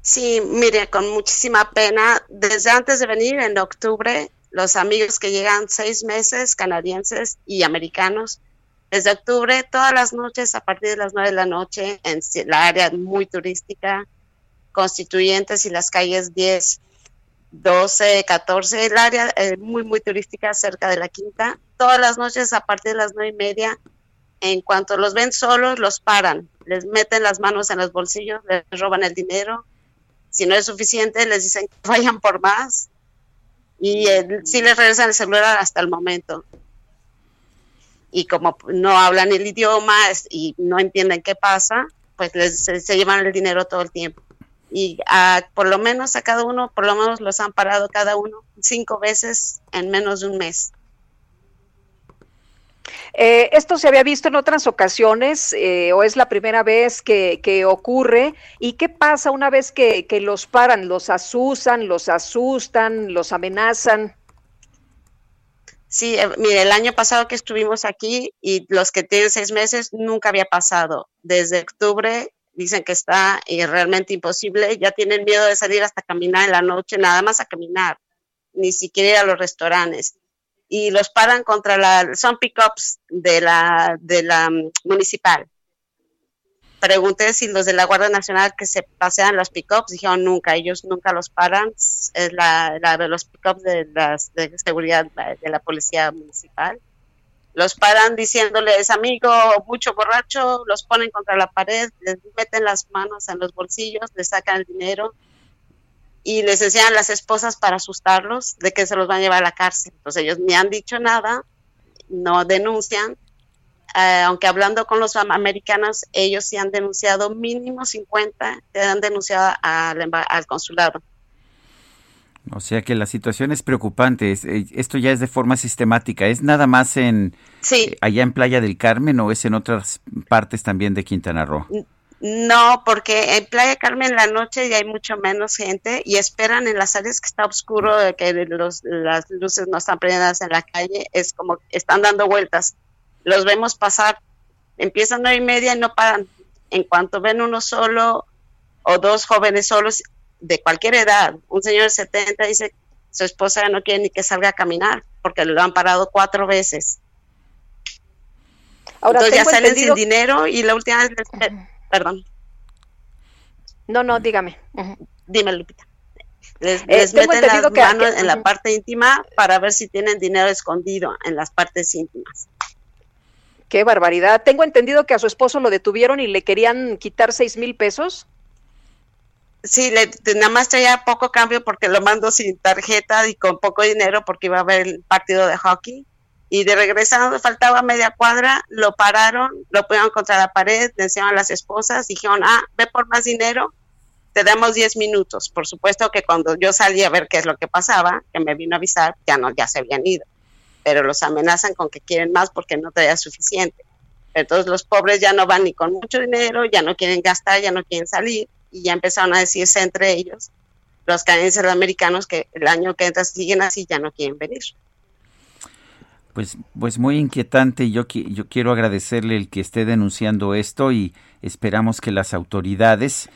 Sí, mire, con muchísima pena. Desde antes de venir, en octubre, los amigos que llegan seis meses, canadienses y americanos, desde octubre, todas las noches, a partir de las nueve de la noche, en la área muy turística, Constituyentes y las calles 10 12, 14, el área eh, muy, muy turística cerca de la quinta. Todas las noches a partir de las nueve y media, en cuanto los ven solos, los paran, les meten las manos en los bolsillos, les roban el dinero. Si no es suficiente, les dicen que vayan por más. Y si les regresan el celular hasta el momento. Y como no hablan el idioma y no entienden qué pasa, pues les, se llevan el dinero todo el tiempo y a, por lo menos a cada uno, por lo menos los han parado cada uno cinco veces en menos de un mes. Eh, ¿Esto se había visto en otras ocasiones eh, o es la primera vez que, ocurre? ¿Y qué pasa una vez que, que, los paran? ¿Los asusan, los asustan, los amenazan? Sí, eh, mire, el año pasado que estuvimos aquí y los que tienen seis meses nunca había pasado. Desde octubre dicen que está eh, realmente imposible, ya tienen miedo de salir hasta caminar en la noche, nada más a caminar, ni siquiera ir a los restaurantes. Y los paran contra la, son pickups de la, de la mm, municipal. pregunté si los de la Guardia Nacional que se pasean los pick-ups, dijeron nunca, ellos nunca los paran, es la, la los pick-ups de, las, de seguridad de la policía municipal. Los paran diciéndoles, amigo, mucho borracho, los ponen contra la pared, les meten las manos en los bolsillos, les sacan el dinero y les enseñan las esposas para asustarlos de que se los van a llevar a la cárcel. Entonces ellos ni han dicho nada, no denuncian, eh, aunque hablando con los americanos, ellos sí han denunciado mínimo 50, han denunciado al, al consulado. O sea que la situación es preocupante. Eh, esto ya es de forma sistemática. ¿Es nada más en eh, allá en Playa del Carmen o es en otras partes también de Quintana Roo? No, porque en Playa Carmen la noche ya hay mucho menos gente y esperan en las áreas que está oscuro, que los, las luces no están prendidas en la calle, es como están dando vueltas los vemos pasar, empiezan nueve y media y no paran. En cuanto ven uno solo o dos jóvenes solos de cualquier edad, un señor de 70 dice, su esposa no quiere ni que salga a caminar porque lo han parado cuatro veces. Ahora, Entonces ya salen sin dinero y la última vez, perdón. No, no, dígame. Dime, Lupita. Les, eh, meten las manos en la parte íntima para ver si tienen dinero escondido en las partes íntimas. Qué barbaridad. Tengo entendido que a su esposo lo detuvieron y le querían quitar seis mil pesos. Sí, le, nada más traía poco cambio porque lo mando sin tarjeta y con poco dinero porque iba a ver el partido de hockey. Y de regresando, faltaba media cuadra, lo pararon, lo pusieron contra la pared, le enseñaron a las esposas, dijeron, ah, ve por más dinero, te damos diez minutos. Por supuesto que cuando yo salí a ver qué es lo que pasaba, que me vino a avisar, ya no, ya se habían ido pero los amenazan con que quieren más porque no traía suficiente. Entonces los pobres ya no van ni con mucho dinero, ya no quieren gastar, ya no quieren salir y ya empezaron a decirse entre ellos los canadienses americanos que el año que entra siguen así ya no quieren venir. Pues, pues muy inquietante. Yo, yo quiero agradecerle el que esté denunciando esto y esperamos que las autoridades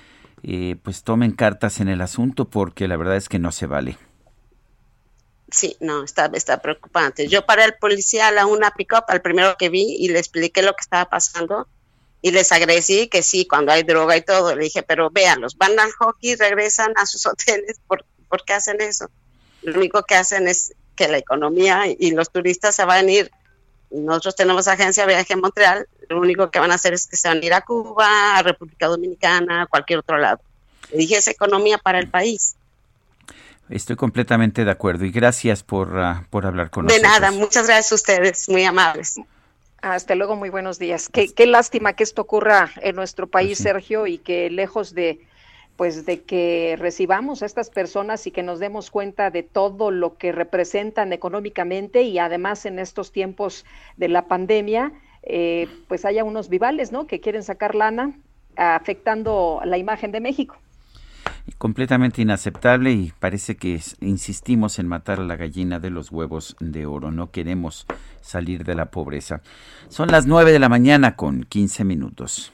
eh, pues tomen cartas en el asunto porque la verdad es que no se vale. Sí, no, está, está preocupante. Yo paré al policía a la una pick-up, al primero que vi, y le expliqué lo que estaba pasando y les agradecí que sí, cuando hay droga y todo, le dije, pero véanlos, van al hockey, regresan a sus hoteles, ¿por, ¿por qué hacen eso? Lo único que hacen es que la economía y los turistas se van a ir. Nosotros tenemos agencia de viaje en Montreal, lo único que van a hacer es que se van a ir a Cuba, a República Dominicana, a cualquier otro lado. Le dije, es economía para el país. Estoy completamente de acuerdo y gracias por, ah, por hablar con nosotros. De nada, muchas gracias a ustedes, muy amables. Hasta luego, muy buenos días. Qué, qué lástima que esto ocurra en nuestro país, pues Sergio, y que lejos de pues de que recibamos a estas personas y que nos demos cuenta de todo lo que representan económicamente y además en estos tiempos de la pandemia, eh, pues haya unos vivales, ¿no? Que quieren sacar lana afectando la imagen de México completamente inaceptable y parece que insistimos en matar a la gallina de los huevos de oro. No queremos salir de la pobreza. Son las 9 de la mañana con 15 minutos.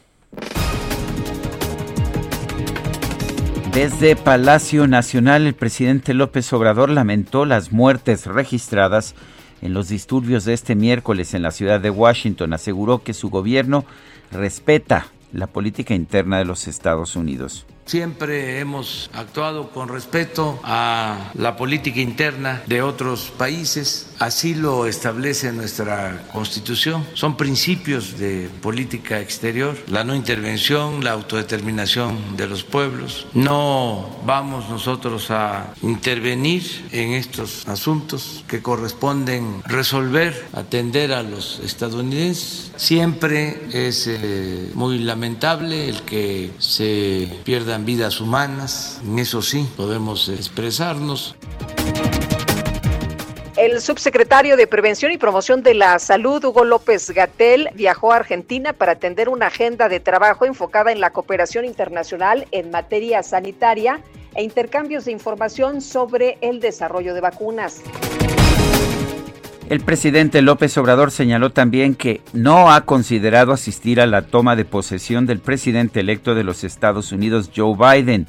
Desde Palacio Nacional, el presidente López Obrador lamentó las muertes registradas en los disturbios de este miércoles en la ciudad de Washington. Aseguró que su gobierno respeta la política interna de los Estados Unidos. Siempre hemos actuado con respeto a la política interna de otros países, así lo establece nuestra Constitución. Son principios de política exterior, la no intervención, la autodeterminación de los pueblos. No vamos nosotros a intervenir en estos asuntos que corresponden resolver, atender a los estadounidenses. Siempre es eh, muy lamentable el que se pierda vidas humanas, en eso sí podemos expresarnos. El subsecretario de Prevención y Promoción de la Salud, Hugo López Gatel, viajó a Argentina para atender una agenda de trabajo enfocada en la cooperación internacional en materia sanitaria e intercambios de información sobre el desarrollo de vacunas. El presidente López Obrador señaló también que no ha considerado asistir a la toma de posesión del presidente electo de los Estados Unidos, Joe Biden.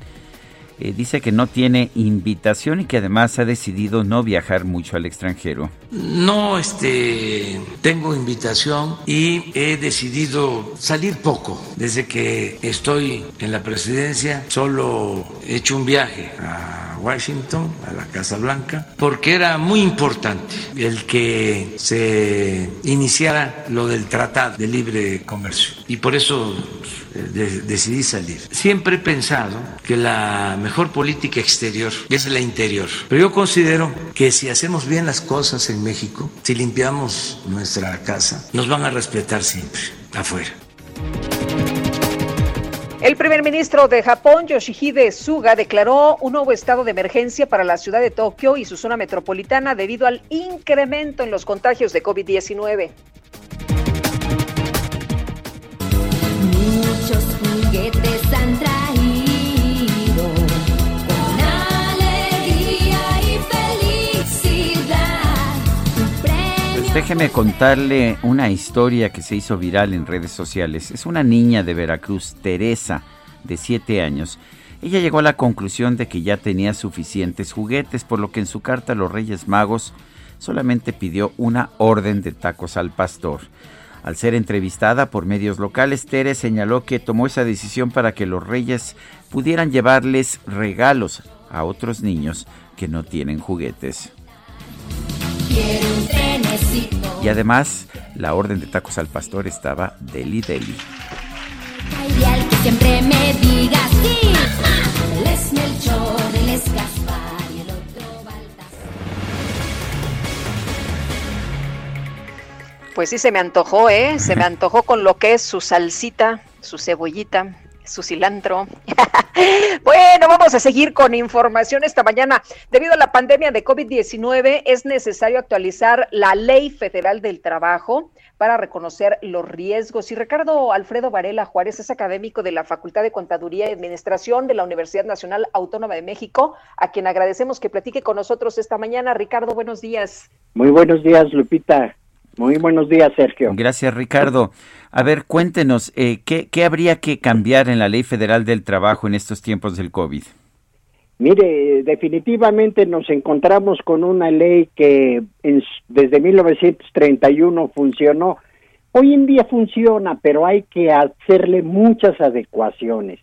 Eh, dice que no tiene invitación y que además ha decidido no viajar mucho al extranjero. No este, tengo invitación y he decidido salir poco. Desde que estoy en la presidencia, solo he hecho un viaje a Washington, a la Casa Blanca, porque era muy importante el que se iniciara lo del Tratado de Libre Comercio. Y por eso decidí salir. Siempre he pensado que la mejor política exterior es la interior, pero yo considero que si hacemos bien las cosas en México, si limpiamos nuestra casa, nos van a respetar siempre afuera. El primer ministro de Japón, Yoshihide Suga, declaró un nuevo estado de emergencia para la ciudad de Tokio y su zona metropolitana debido al incremento en los contagios de COVID-19. Déjeme contarle una historia que se hizo viral en redes sociales. Es una niña de Veracruz, Teresa, de 7 años. Ella llegó a la conclusión de que ya tenía suficientes juguetes, por lo que en su carta a los Reyes Magos solamente pidió una orden de tacos al pastor. Al ser entrevistada por medios locales, Tere señaló que tomó esa decisión para que los reyes pudieran llevarles regalos a otros niños que no tienen juguetes. Y además, la orden de tacos al pastor estaba deli deli. siempre me diga sí. Pues sí, se me antojó, ¿eh? Se me antojó con lo que es su salsita, su cebollita, su cilantro. bueno, vamos a seguir con información esta mañana. Debido a la pandemia de COVID-19, es necesario actualizar la Ley Federal del Trabajo para reconocer los riesgos. Y Ricardo Alfredo Varela Juárez es académico de la Facultad de Contaduría y Administración de la Universidad Nacional Autónoma de México, a quien agradecemos que platique con nosotros esta mañana. Ricardo, buenos días. Muy buenos días, Lupita. Muy buenos días, Sergio. Gracias, Ricardo. A ver, cuéntenos, eh, ¿qué, ¿qué, habría que cambiar en la Ley Federal del Trabajo en estos tiempos del COVID? Mire, definitivamente nos encontramos con una ley que desde 1931 funcionó. Hoy en día funciona, pero hay que hacerle muchas adecuaciones.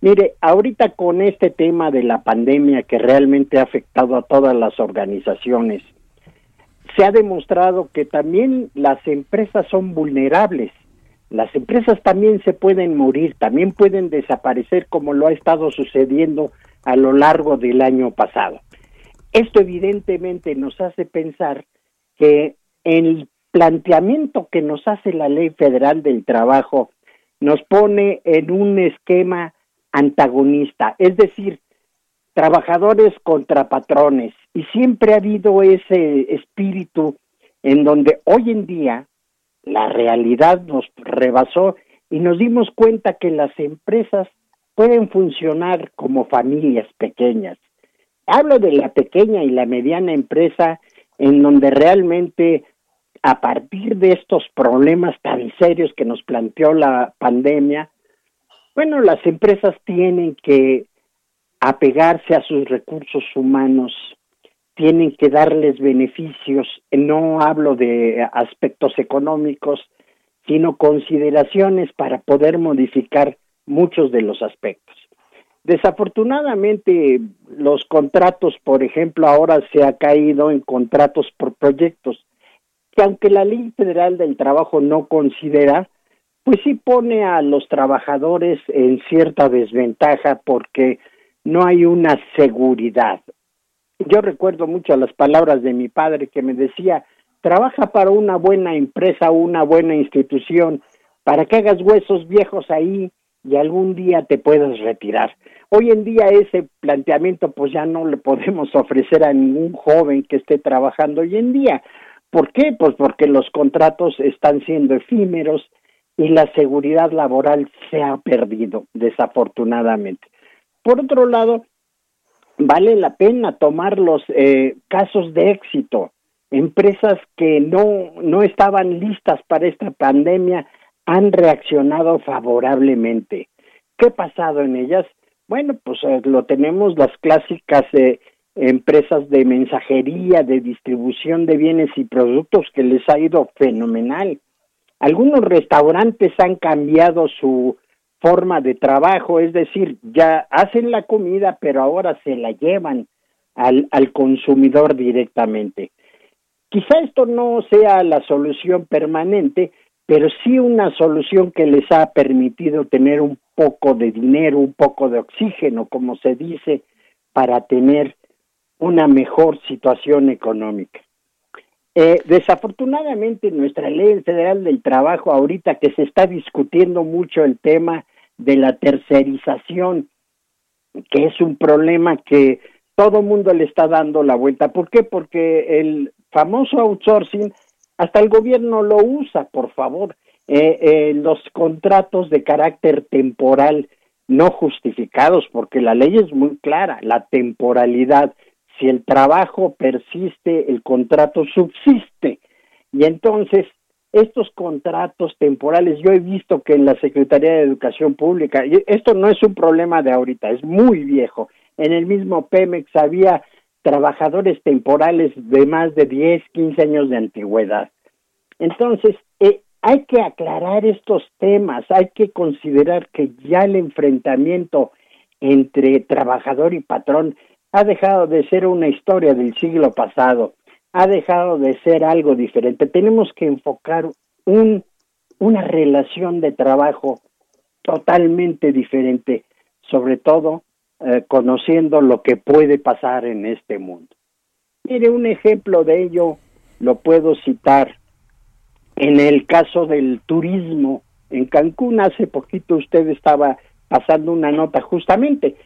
Mire, ahorita con este tema de la pandemia que realmente ha afectado a todas las organizaciones, se ha demostrado que también las empresas son vulnerables. Las empresas también se pueden morir, también pueden desaparecer como lo ha estado sucediendo a lo largo del año pasado. Esto evidentemente nos hace pensar que el planteamiento que nos hace la Ley Federal del Trabajo nos pone en un esquema antagonista, es decir, trabajadores contra patrones. Y siempre ha habido ese espíritu en donde hoy en día la realidad nos rebasó y nos dimos cuenta que las empresas pueden funcionar como familias pequeñas. Hablo de la pequeña y la mediana empresa en donde realmente a partir de estos problemas tan serios que nos planteó la pandemia, bueno, las empresas tienen que apegarse a sus recursos humanos, tienen que darles beneficios, no hablo de aspectos económicos, sino consideraciones para poder modificar muchos de los aspectos. Desafortunadamente, los contratos, por ejemplo, ahora se ha caído en contratos por proyectos, que aunque la Ley Federal del Trabajo no considera, pues sí pone a los trabajadores en cierta desventaja porque no hay una seguridad. Yo recuerdo mucho las palabras de mi padre que me decía, trabaja para una buena empresa una buena institución, para que hagas huesos viejos ahí y algún día te puedas retirar. Hoy en día ese planteamiento pues ya no le podemos ofrecer a ningún joven que esté trabajando hoy en día. ¿Por qué? Pues porque los contratos están siendo efímeros y la seguridad laboral se ha perdido, desafortunadamente. Por otro lado, vale la pena tomar los eh, casos de éxito. Empresas que no, no estaban listas para esta pandemia han reaccionado favorablemente. ¿Qué ha pasado en ellas? Bueno, pues eh, lo tenemos las clásicas eh, empresas de mensajería, de distribución de bienes y productos que les ha ido fenomenal. Algunos restaurantes han cambiado su forma de trabajo, es decir, ya hacen la comida, pero ahora se la llevan al, al consumidor directamente. Quizá esto no sea la solución permanente, pero sí una solución que les ha permitido tener un poco de dinero, un poco de oxígeno, como se dice, para tener una mejor situación económica. Eh, desafortunadamente, nuestra ley federal del trabajo, ahorita que se está discutiendo mucho el tema de la tercerización, que es un problema que todo mundo le está dando la vuelta. ¿Por qué? Porque el famoso outsourcing, hasta el gobierno lo usa, por favor. Eh, eh, los contratos de carácter temporal no justificados, porque la ley es muy clara, la temporalidad. Si el trabajo persiste, el contrato subsiste. Y entonces, estos contratos temporales, yo he visto que en la Secretaría de Educación Pública, y esto no es un problema de ahorita, es muy viejo. En el mismo Pemex había trabajadores temporales de más de 10, 15 años de antigüedad. Entonces, eh, hay que aclarar estos temas, hay que considerar que ya el enfrentamiento entre trabajador y patrón ha dejado de ser una historia del siglo pasado, ha dejado de ser algo diferente. Tenemos que enfocar un, una relación de trabajo totalmente diferente, sobre todo eh, conociendo lo que puede pasar en este mundo. Mire, un ejemplo de ello lo puedo citar en el caso del turismo en Cancún. Hace poquito usted estaba pasando una nota justamente,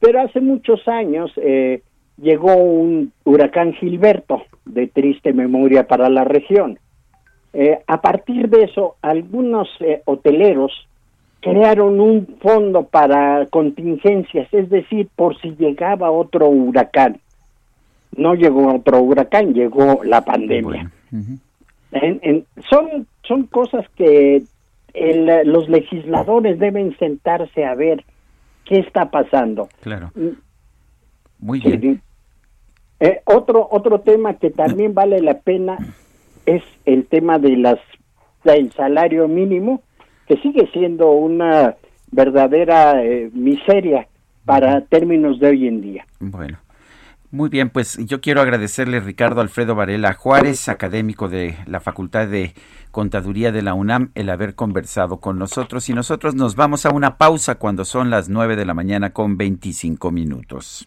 pero hace muchos años eh, llegó un huracán Gilberto de triste memoria para la región. Eh, a partir de eso, algunos eh, hoteleros crearon un fondo para contingencias, es decir, por si llegaba otro huracán. No llegó otro huracán, llegó la pandemia. son, son cosas que los legisladores deben sentarse a ver qué está pasando. Claro. Muy bien. Eh, otro, otro tema que también vale la pena es el tema de las del salario mínimo que sigue siendo una verdadera eh, miseria para términos de hoy en día. Bueno. Muy bien, pues yo quiero agradecerle Ricardo Alfredo Varela Juárez, académico de la Facultad de Contaduría de la UNAM, el haber conversado con nosotros y nosotros nos vamos a una pausa cuando son las 9 de la mañana con 25 minutos.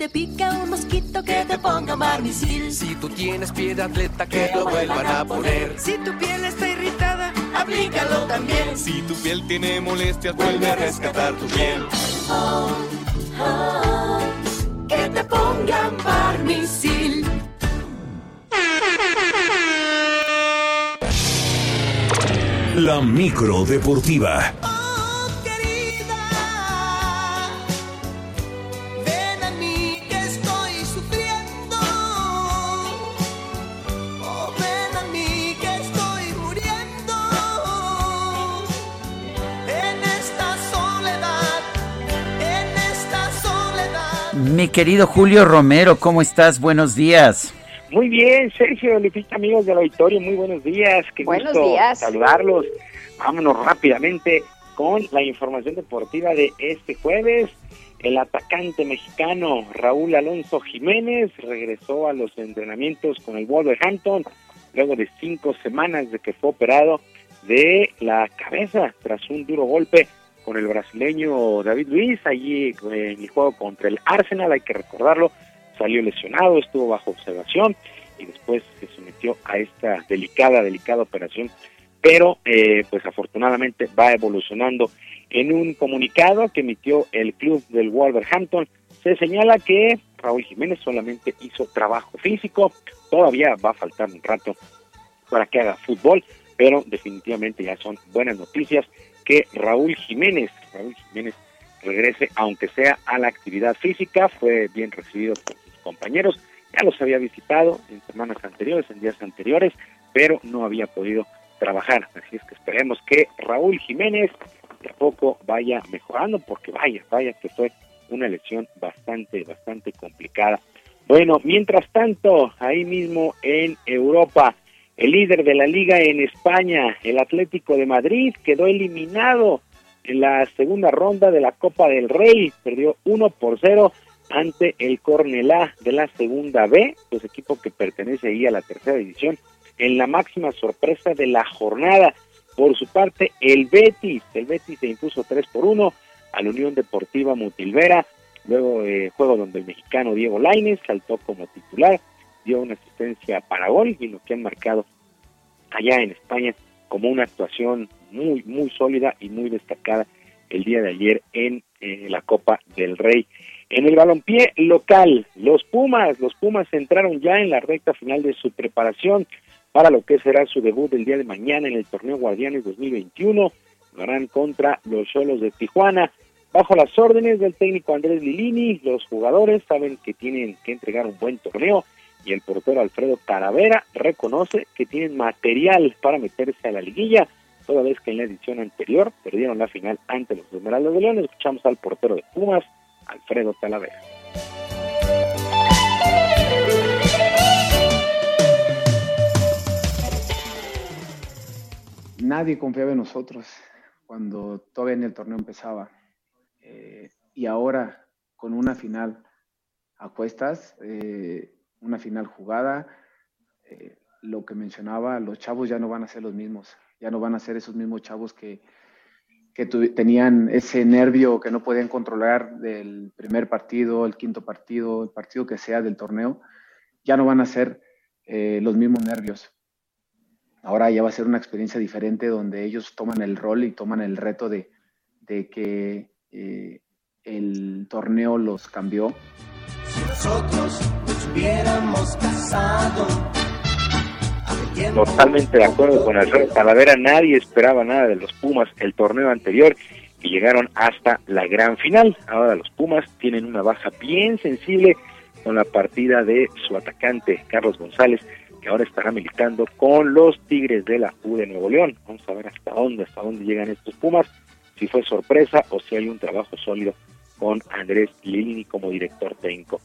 Te pica un mosquito que te ponga marmisil. Si tú tienes pie de atleta, que lo vuelvan a poner. Si tu piel está irritada, aplícalo también. Si tu piel tiene molestias, vuelve a rescatar tu piel. Oh, oh, que te pongan barmisil. La micro deportiva. Mi querido Julio Romero, ¿cómo estás? Buenos días. Muy bien, Sergio, Lupita, amigos del auditorio, muy buenos días. Qué Buenos gusto días. saludarlos. Vámonos rápidamente con la información deportiva de este jueves. El atacante mexicano Raúl Alonso Jiménez regresó a los entrenamientos con el Wolverhampton luego de cinco semanas de que fue operado de la cabeza tras un duro golpe con el brasileño David Luiz allí en el juego contra el Arsenal, hay que recordarlo, salió lesionado, estuvo bajo observación y después se sometió a esta delicada, delicada operación, pero eh, pues afortunadamente va evolucionando. En un comunicado que emitió el club del Wolverhampton, se señala que Raúl Jiménez solamente hizo trabajo físico, todavía va a faltar un rato para que haga fútbol, pero definitivamente ya son buenas noticias que Raúl Jiménez, Raúl Jiménez regrese, aunque sea a la actividad física, fue bien recibido por sus compañeros, ya los había visitado en semanas anteriores, en días anteriores, pero no había podido trabajar, así es que esperemos que Raúl Jiménez de a poco vaya mejorando, porque vaya, vaya que fue una lesión bastante, bastante complicada. Bueno, mientras tanto, ahí mismo en Europa, el líder de la liga en España, el Atlético de Madrid, quedó eliminado en la segunda ronda de la Copa del Rey, perdió 1 por 0 ante el Cornelá de la segunda B, pues equipo que pertenece ahí a la tercera división, en la máxima sorpresa de la jornada. Por su parte, el Betis, el Betis se impuso 3 por 1 a la Unión Deportiva Mutilvera, luego eh, juego donde el mexicano Diego Lainez saltó como titular, dio una asistencia para gol y lo que han marcado allá en España como una actuación muy, muy sólida y muy destacada el día de ayer en eh, la Copa del Rey. En el balompié local, los Pumas, los Pumas entraron ya en la recta final de su preparación para lo que será su debut el día de mañana en el torneo Guardianes 2021. Lo harán contra los Solos de Tijuana. Bajo las órdenes del técnico Andrés Lilini, los jugadores saben que tienen que entregar un buen torneo y el portero Alfredo Taravera reconoce que tienen material para meterse a la liguilla, toda vez que en la edición anterior perdieron la final ante los Esmeraldas de León. Escuchamos al portero de Pumas, Alfredo Talavera. Nadie confiaba en nosotros cuando todavía en el torneo empezaba. Eh, y ahora, con una final a cuestas, eh, una final jugada, eh, lo que mencionaba, los chavos ya no van a ser los mismos, ya no van a ser esos mismos chavos que, que tenían ese nervio que no podían controlar del primer partido, el quinto partido, el partido que sea del torneo, ya no van a ser eh, los mismos nervios. Ahora ya va a ser una experiencia diferente donde ellos toman el rol y toman el reto de, de que eh, el torneo los cambió. Nosotros nos hubiéramos casado. Totalmente de acuerdo con Alfredo Talavera, nadie esperaba nada de los Pumas el torneo anterior y llegaron hasta la gran final. Ahora los Pumas tienen una baja bien sensible con la partida de su atacante Carlos González, que ahora estará militando con los Tigres de la U de Nuevo León. Vamos a ver hasta dónde, hasta dónde llegan estos Pumas, si fue sorpresa o si hay un trabajo sólido con Andrés Lilini como director técnico.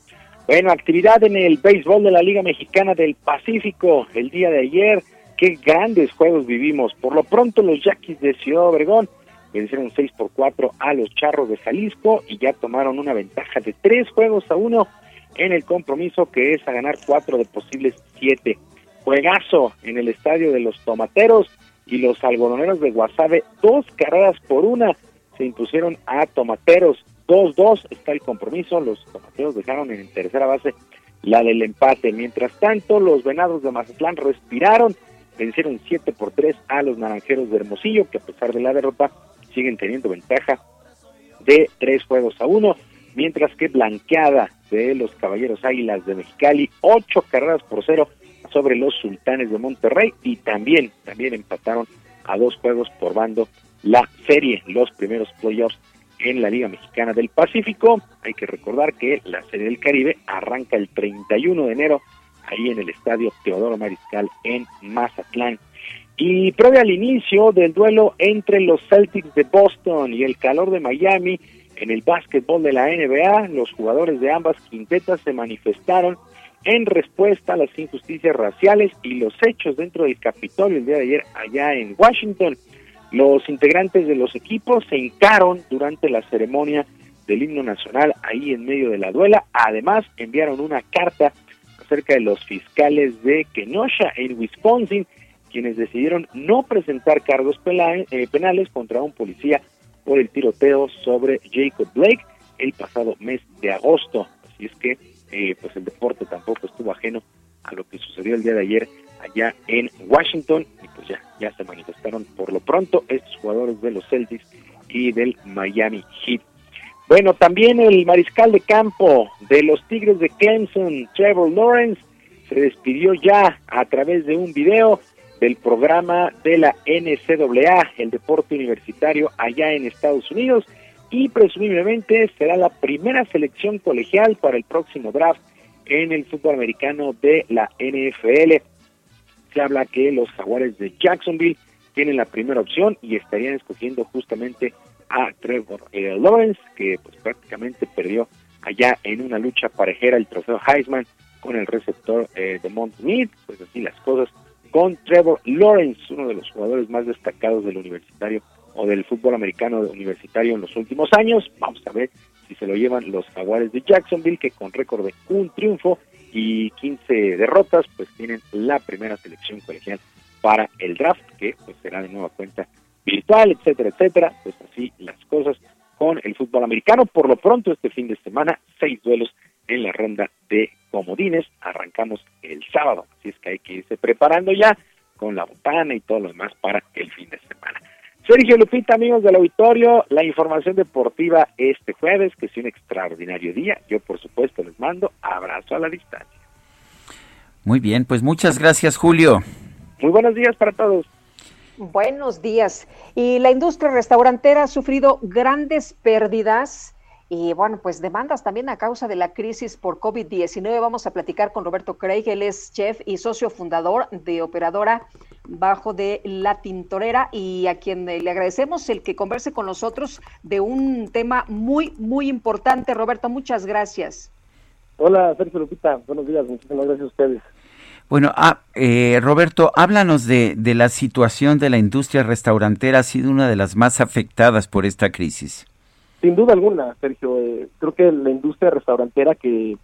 Bueno, actividad en el béisbol de la Liga Mexicana del Pacífico el día de ayer. Qué grandes juegos vivimos. Por lo pronto los Yaquis de Ciudad Obregón vencieron 6 por 4 a los Charros de Jalisco y ya tomaron una ventaja de 3 juegos a 1 en el compromiso que es a ganar 4 de posibles 7. Juegazo en el estadio de los Tomateros y los algodoneros de Guasave, dos carreras por una se impusieron a Tomateros. 2-2 está el compromiso. Los tomateros dejaron en tercera base la del empate. Mientras tanto, los venados de Mazatlán respiraron, vencieron 7 por 3 a los naranjeros de Hermosillo, que a pesar de la derrota siguen teniendo ventaja de 3 juegos a 1. Mientras que blanqueada de los caballeros águilas de Mexicali, 8 carreras por 0 sobre los sultanes de Monterrey y también, también empataron a dos juegos por bando la serie, los primeros playoffs en la Liga Mexicana del Pacífico. Hay que recordar que la Serie del Caribe arranca el 31 de enero ahí en el Estadio Teodoro Mariscal en Mazatlán. Y previo al inicio del duelo entre los Celtics de Boston y el calor de Miami en el básquetbol de la NBA, los jugadores de ambas quintetas se manifestaron en respuesta a las injusticias raciales y los hechos dentro del Capitolio el día de ayer allá en Washington. Los integrantes de los equipos se hincaron durante la ceremonia del himno nacional ahí en medio de la duela. Además, enviaron una carta acerca de los fiscales de Kenosha en Wisconsin, quienes decidieron no presentar cargos eh, penales contra un policía por el tiroteo sobre Jacob Blake el pasado mes de agosto. Así es que eh, pues el deporte tampoco estuvo ajeno a lo que sucedió el día de ayer allá en Washington y pues ya, ya se manifestaron por lo pronto estos jugadores de los Celtics y del Miami Heat. Bueno, también el mariscal de campo de los Tigres de Clemson, Trevor Lawrence, se despidió ya a través de un video del programa de la NCAA, el deporte universitario allá en Estados Unidos, y presumiblemente será la primera selección colegial para el próximo draft en el fútbol americano de la NFL. Se habla que los jaguares de Jacksonville tienen la primera opción y estarían escogiendo justamente a Trevor eh, Lawrence, que pues prácticamente perdió allá en una lucha parejera el trofeo Heisman con el receptor eh, de Mont pues así las cosas con Trevor Lawrence, uno de los jugadores más destacados del universitario o del fútbol americano universitario en los últimos años. Vamos a ver si se lo llevan los jaguares de Jacksonville, que con récord de un triunfo y 15 derrotas, pues tienen la primera selección colegial para el draft, que pues será de nueva cuenta virtual, etcétera, etcétera. Pues así las cosas con el fútbol americano. Por lo pronto, este fin de semana, seis duelos en la ronda de comodines. Arrancamos el sábado, así es que hay que irse preparando ya con la botana y todo lo demás para el fin de semana. Sergio Lupita, amigos del auditorio, la información deportiva este jueves, que es un extraordinario día. Yo, por supuesto, les mando abrazo a la distancia. Muy bien, pues muchas gracias, Julio. Muy buenos días para todos. Buenos días. Y la industria restaurantera ha sufrido grandes pérdidas y bueno, pues demandas también a causa de la crisis por COVID-19. Vamos a platicar con Roberto Craig, él es chef y socio fundador de Operadora Bajo de La Tintorera y a quien le agradecemos el que converse con nosotros de un tema muy, muy importante. Roberto, muchas gracias. Hola, Sergio Lupita. Buenos días. Muchísimas gracias a ustedes. Bueno, ah, eh, Roberto, háblanos de, de la situación de la industria restaurantera. Ha sido una de las más afectadas por esta crisis. Sin duda alguna, Sergio. Eh, creo que la industria restaurantera que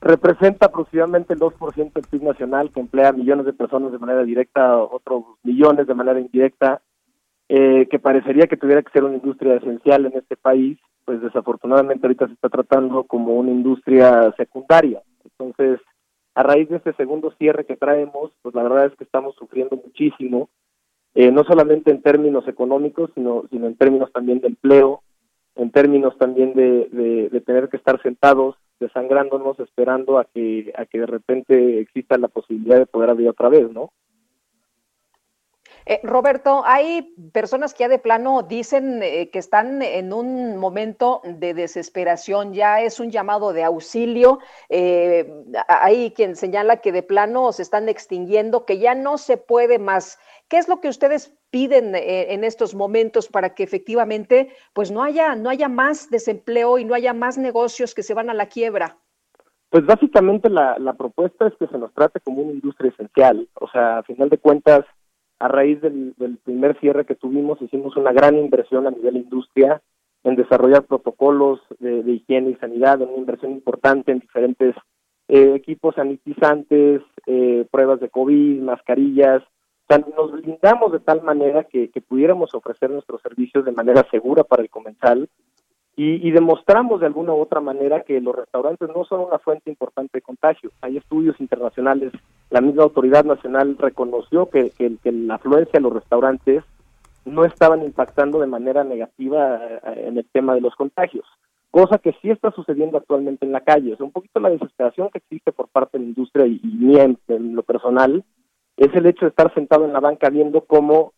representa aproximadamente el 2% del PIB nacional, que emplea millones de personas de manera directa, otros millones de manera indirecta, eh, que parecería que tuviera que ser una industria esencial en este país, pues desafortunadamente ahorita se está tratando como una industria secundaria. Entonces, a raíz de este segundo cierre que traemos, pues la verdad es que estamos sufriendo muchísimo, eh, no solamente en términos económicos, sino, sino en términos también de empleo, en términos también de, de, tener que estar sentados, desangrándonos, esperando a que, a que de repente exista la posibilidad de poder abrir otra vez, ¿no? Eh, Roberto, hay personas que ya de plano dicen eh, que están en un momento de desesperación, ya es un llamado de auxilio. Eh, hay quien señala que de plano se están extinguiendo, que ya no se puede más. ¿Qué es lo que ustedes piden eh, en estos momentos para que efectivamente pues no haya, no haya más desempleo y no haya más negocios que se van a la quiebra? Pues básicamente la, la propuesta es que se nos trate como una industria esencial. O sea, a final de cuentas, a raíz del, primer cierre que tuvimos, hicimos una gran inversión a nivel industria en desarrollar protocolos de, higiene y sanidad, una inversión importante en diferentes eh, equipos sanitizantes, eh, pruebas de COVID, mascarillas, nos blindamos de tal manera que, pudiéramos ofrecer nuestros servicios de manera segura para el comensal y, demostramos de alguna u otra manera que los restaurantes no son una fuente importante de contagio. Hay estudios internacionales, la misma autoridad nacional reconoció que, la afluencia a los restaurantes no estaban impactando de manera negativa eh, en el tema de los contagios, cosa que sí está sucediendo actualmente en la calle. Es un poquito la desesperación que existe por parte de la industria y, y en lo personal, es el hecho de estar sentado en la banca viendo cómo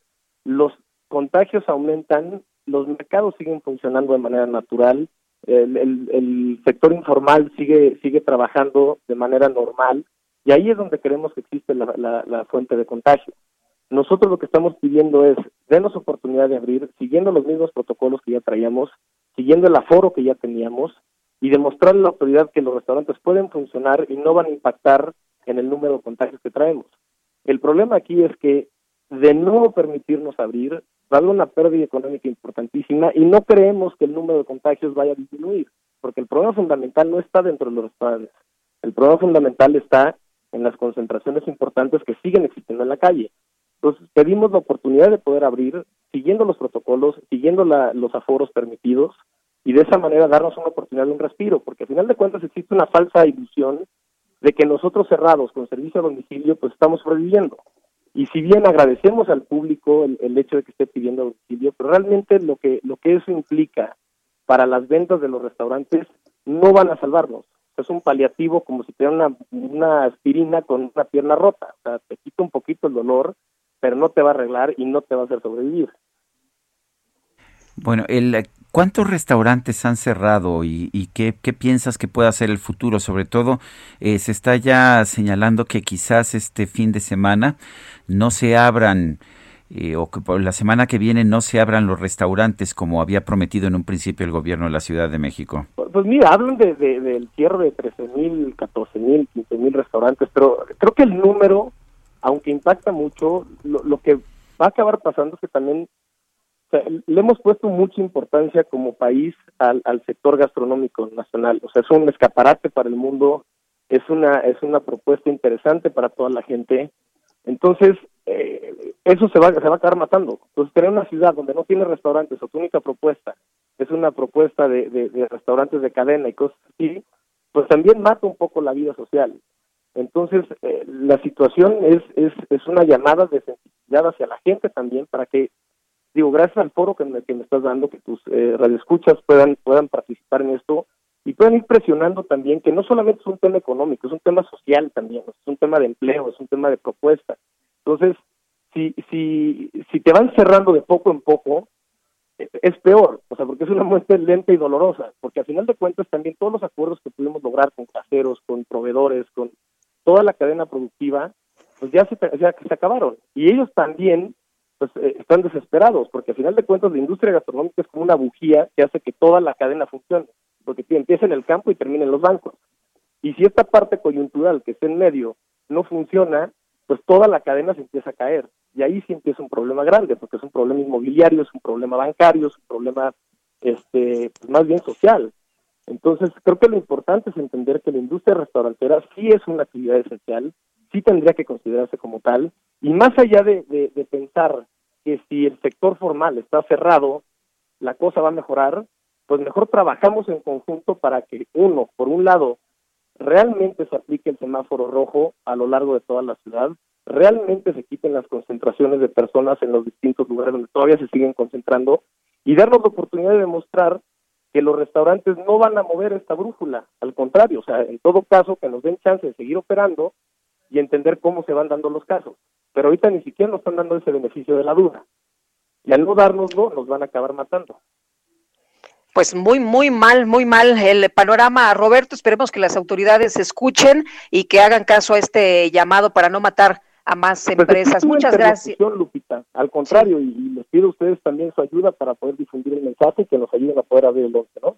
los contagios aumentan, los mercados siguen funcionando de manera natural, el, sector informal sigue sigue trabajando de manera normal y ahí es donde queremos que existe la, fuente de contagio. Nosotros lo que estamos pidiendo es denos oportunidad de abrir, siguiendo los mismos protocolos que ya traíamos, siguiendo el aforo que ya teníamos y demostrarle a la autoridad que los restaurantes pueden funcionar y no van a impactar en el número de contagios que traemos. El problema aquí es que de no permitirnos abrir, va a haber una pérdida económica importantísima y no creemos que el número de contagios vaya a disminuir, porque el problema fundamental no está dentro de los restaurantes. El problema fundamental está en las concentraciones importantes que siguen existiendo en la calle. Entonces, pedimos la oportunidad de poder abrir siguiendo los protocolos, siguiendo la, los aforos permitidos y de esa manera darnos una oportunidad de un respiro, porque al final de cuentas existe una falsa ilusión de que nosotros cerrados con servicio a domicilio pues estamos sobreviviendo. Y si bien agradecemos al público el, el hecho de que esté pidiendo domicilio, pero realmente lo que, lo que eso implica para las ventas de los restaurantes no van a salvarnos. Es un paliativo como si tuviera una, una aspirina con una pierna rota. O sea, te quita un poquito el dolor, pero no te va a arreglar y no te va a hacer sobrevivir. Bueno, el, ¿cuántos restaurantes han cerrado y, qué, piensas que pueda ser el futuro? Sobre todo, eh, se está ya señalando que quizás este fin de semana no se abran eh, o que por la semana que viene no se abran los restaurantes como había prometido en un principio el gobierno de la Ciudad de México? Pues, pues mira, hablan de, de, del cierre de 13 mil, 14 mil, 15 mil restaurantes, pero creo que el número, aunque impacta mucho, lo, que va a acabar pasando es que también sea, le hemos puesto mucha importancia como país al, al sector gastronómico nacional. O sea, es un escaparate para el mundo, es una, es una propuesta interesante para toda la gente. Entonces, eh, eso se va, se va a acabar matando. Entonces, tener una ciudad donde no tiene restaurantes o tu única propuesta es una propuesta de, de, de restaurantes de cadena y cosas así, pues también mata un poco la vida social. Entonces, eh, la situación es, es, es una llamada de sensibilidad hacia la gente también para que, digo, gracias al foro que me, que me estás dando, que tus eh, radioescuchas puedan, puedan participar en esto y puedan ir presionando también que no solamente es un tema económico, es un tema social también, es un tema de empleo, es un tema de propuesta. Entonces, si, si, si te van cerrando de poco en poco, eh, es peor, o sea, porque es una muerte lenta y dolorosa, porque al final de cuentas también todos los acuerdos que pudimos lograr con caseros, con proveedores, con toda la cadena productiva, pues ya se, ya se acabaron. Y ellos también pues eh, están desesperados, porque al final de cuentas la industria gastronómica es como una bujía que hace que toda la cadena funcione, porque empieza en el campo y termina en los bancos. Y si esta parte coyuntural que está en medio no funciona, pues toda la cadena se empieza a caer. Y ahí sí empieza un problema grande, porque es un problema inmobiliario, es un problema bancario, es un problema este, pues más bien social. Entonces, creo que lo importante es entender que la industria restaurantera sí es una actividad esencial, sí tendría que considerarse como tal, y más allá de, de, pensar que si el sector formal está cerrado, la cosa va a mejorar, pues mejor trabajamos en conjunto para que, uno, por un lado, realmente se aplique el semáforo rojo a lo largo de toda la ciudad, realmente se quiten las concentraciones de personas en los distintos lugares donde todavía se siguen concentrando y darnos la oportunidad de demostrar que los restaurantes no van a mover esta brújula, al contrario, o sea, en todo caso que nos den chance de seguir operando y entender cómo se van dando los casos. Pero ahorita ni siquiera nos están dando ese beneficio de la duda. Y al no dárnoslo, nos van a acabar matando pues muy, muy mal, muy mal el panorama. Roberto, esperemos que las autoridades escuchen y que hagan caso a este llamado para no matar a más pues empresas. Muchas gracias. Lupita. Al contrario, sí. y, les pido a ustedes también su ayuda para poder difundir el mensaje y que nos ayuden a poder abrir el 11, ¿no?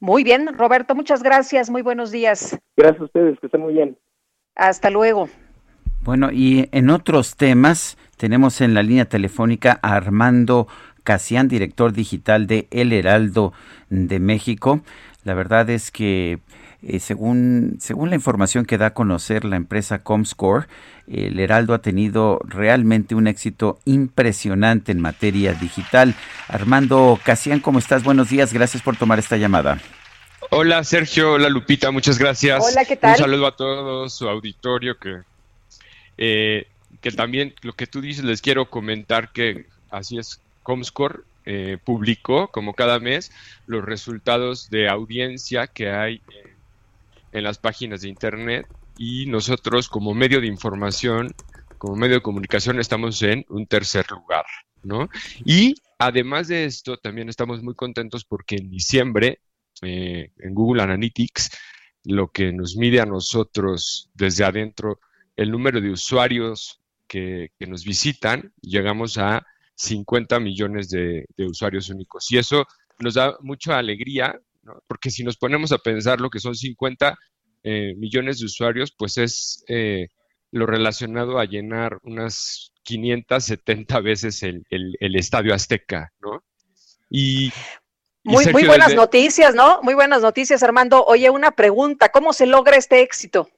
Muy bien, Roberto, muchas gracias. Muy buenos días. Gracias a ustedes, que estén muy bien. Hasta luego. Bueno, y en otros temas tenemos en la línea telefónica a Armando Casián, director digital de El Heraldo de México. La verdad es que eh, según, según la información que da a conocer la empresa Comscore, el Heraldo ha tenido realmente un éxito impresionante en materia digital. Armando Casián, ¿cómo estás? Buenos días, gracias por tomar esta llamada. Hola Sergio, hola Lupita, muchas gracias. Hola, ¿qué tal? Un saludo a todos, su auditorio, que, eh, que también lo que tú dices les quiero comentar que así es, Comscore eh, publicó, como cada mes, los resultados de audiencia que hay en, en, las páginas de Internet y nosotros como medio de información, como medio de comunicación, estamos en un tercer lugar, ¿no? Y además de esto, también estamos muy contentos porque en diciembre, eh, en Google Analytics, lo que nos mide a nosotros desde adentro, el número de usuarios que, nos visitan, llegamos a 50 millones de, usuarios únicos. Y eso nos da mucha alegría, porque si nos ponemos a pensar lo que son 50 eh, millones de usuarios, pues es eh, lo relacionado a llenar unas 570 veces el, el Estadio Azteca, ¿no? Y Muy, muy buenas noticias, ¿no? Muy buenas noticias, Armando. Oye, una pregunta, ¿cómo se logra este éxito?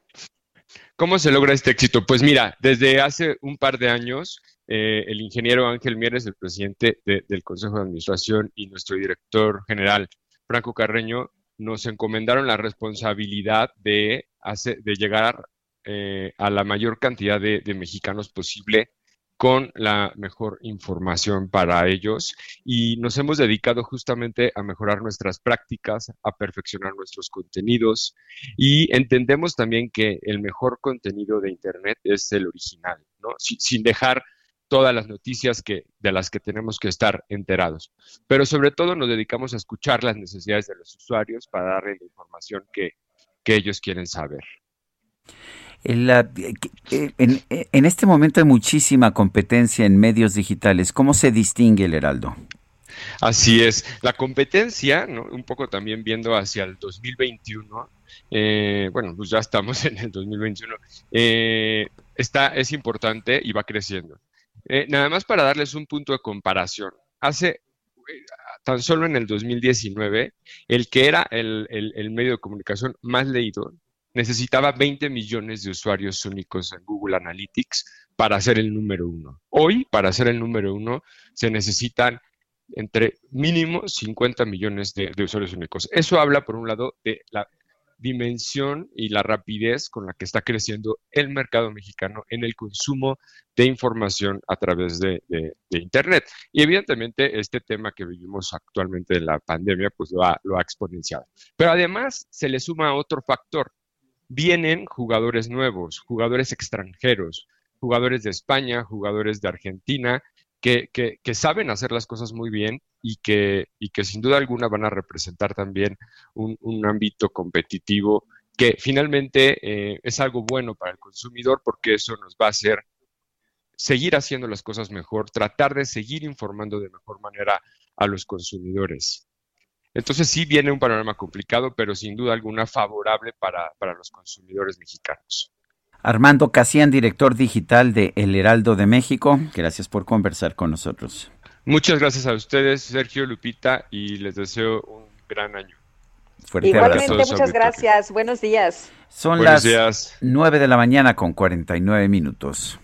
¿Cómo se logra este éxito? Pues mira, desde hace un par de años, eh, el ingeniero Ángel Mieres, el presidente del Consejo de Administración, y nuestro director general, Franco Carreño, nos encomendaron la responsabilidad de, de llegar eh, a la mayor cantidad de, mexicanos posible con la mejor información para ellos y nos hemos dedicado justamente a mejorar nuestras prácticas, a perfeccionar nuestros contenidos y entendemos también que el mejor contenido de Internet es el original, ¿no? sin dejar todas las noticias que, de las que tenemos que estar enterados. Pero sobre todo nos dedicamos a escuchar las necesidades de los usuarios para darle la información que, ellos quieren saber. En, en, este momento hay muchísima competencia en medios digitales. ¿Cómo se distingue el Heraldo? Así es. La competencia, un poco también viendo hacia el 2021, eh, bueno, pues ya estamos en el 2021, eh, está, es importante y va creciendo. Eh, nada más para darles un punto de comparación. Hace eh, tan solo en el 2019, el que era el, medio de comunicación más leído necesitaba 20 millones de usuarios únicos en Google Analytics para ser el número uno. Hoy, para ser el número uno, se necesitan entre mínimo 50 millones de, usuarios únicos. Eso habla, por un lado, de la dimensión y la rapidez con la que está creciendo el mercado mexicano en el consumo de información a través de, Internet. Y evidentemente este tema que vivimos actualmente de la pandemia, pues lo ha, lo ha exponenciado. Pero además se le suma otro factor. Vienen jugadores nuevos, jugadores extranjeros, jugadores de España, jugadores de Argentina, que, que, saben hacer las cosas muy bien y que, y que sin duda alguna van a representar también un, un ámbito competitivo que finalmente eh, es algo bueno para el consumidor porque eso nos va a hacer seguir haciendo las cosas mejor, tratar de seguir informando de mejor manera a los consumidores. Entonces sí viene un panorama complicado, pero sin duda alguna favorable para, para los consumidores mexicanos. Armando Casian, director digital de El Heraldo de México, gracias por conversar con nosotros. Muchas gracias a ustedes, Sergio Lupita, y les deseo un gran año. Igualmente, muchas gracias. Buenos días. Son las nueve de la mañana con 49 minutos.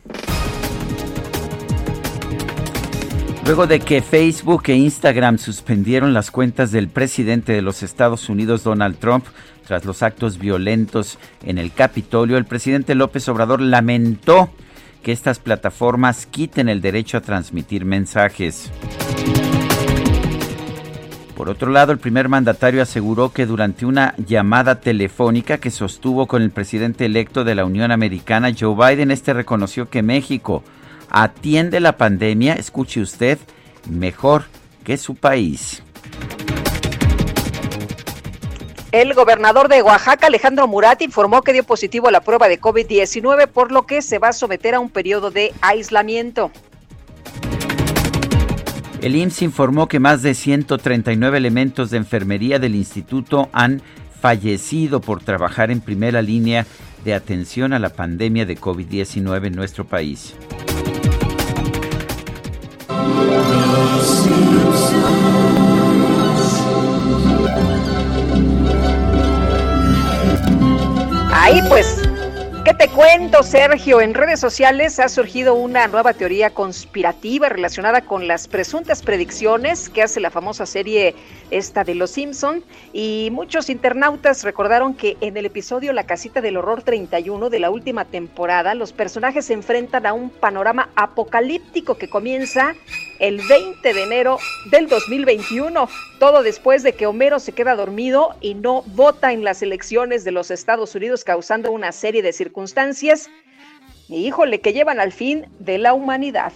Luego de que Facebook e Instagram suspendieron las cuentas del presidente de los Estados Unidos, Donald Trump, tras los actos violentos en el Capitolio, el presidente López Obrador lamentó que estas plataformas quiten el derecho a transmitir mensajes. Por otro lado, el primer mandatario aseguró que durante una llamada telefónica que sostuvo con el presidente electo de la Unión Americana, Joe Biden, este reconoció que México atiende la pandemia, escuche usted, mejor que su país. El gobernador de Oaxaca, Alejandro Murat, informó que dio positivo a la prueba de COVID-19, por lo que se va a someter a un periodo de aislamiento. El IMSS informó que más de 139 elementos de enfermería del instituto han fallecido por trabajar en primera línea de atención a la pandemia de COVID-19 en nuestro país. Ahí pues, ¿qué te cuento, Sergio? En redes sociales ha surgido una nueva teoría conspirativa relacionada con las presuntas predicciones que hace la famosa serie esta de Los Simpson y muchos internautas recordaron que en el episodio La casita del horror 31 de la última temporada los personajes se enfrentan a un panorama apocalíptico que comienza el 20 de enero del 2021, todo después de que Homero se queda dormido y no vota en las elecciones de los Estados Unidos causando una serie de circunstancias, y híjole, que llevan al fin de la humanidad.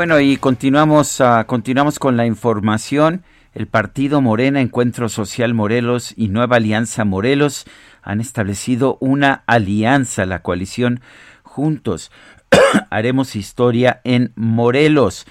Bueno, y continuamos, uh, continuamos con la información. El partido Morena, Encuentro Social Morelos y Nueva Alianza Morelos han establecido una alianza, la coalición Juntos. Haremos historia en Morelos.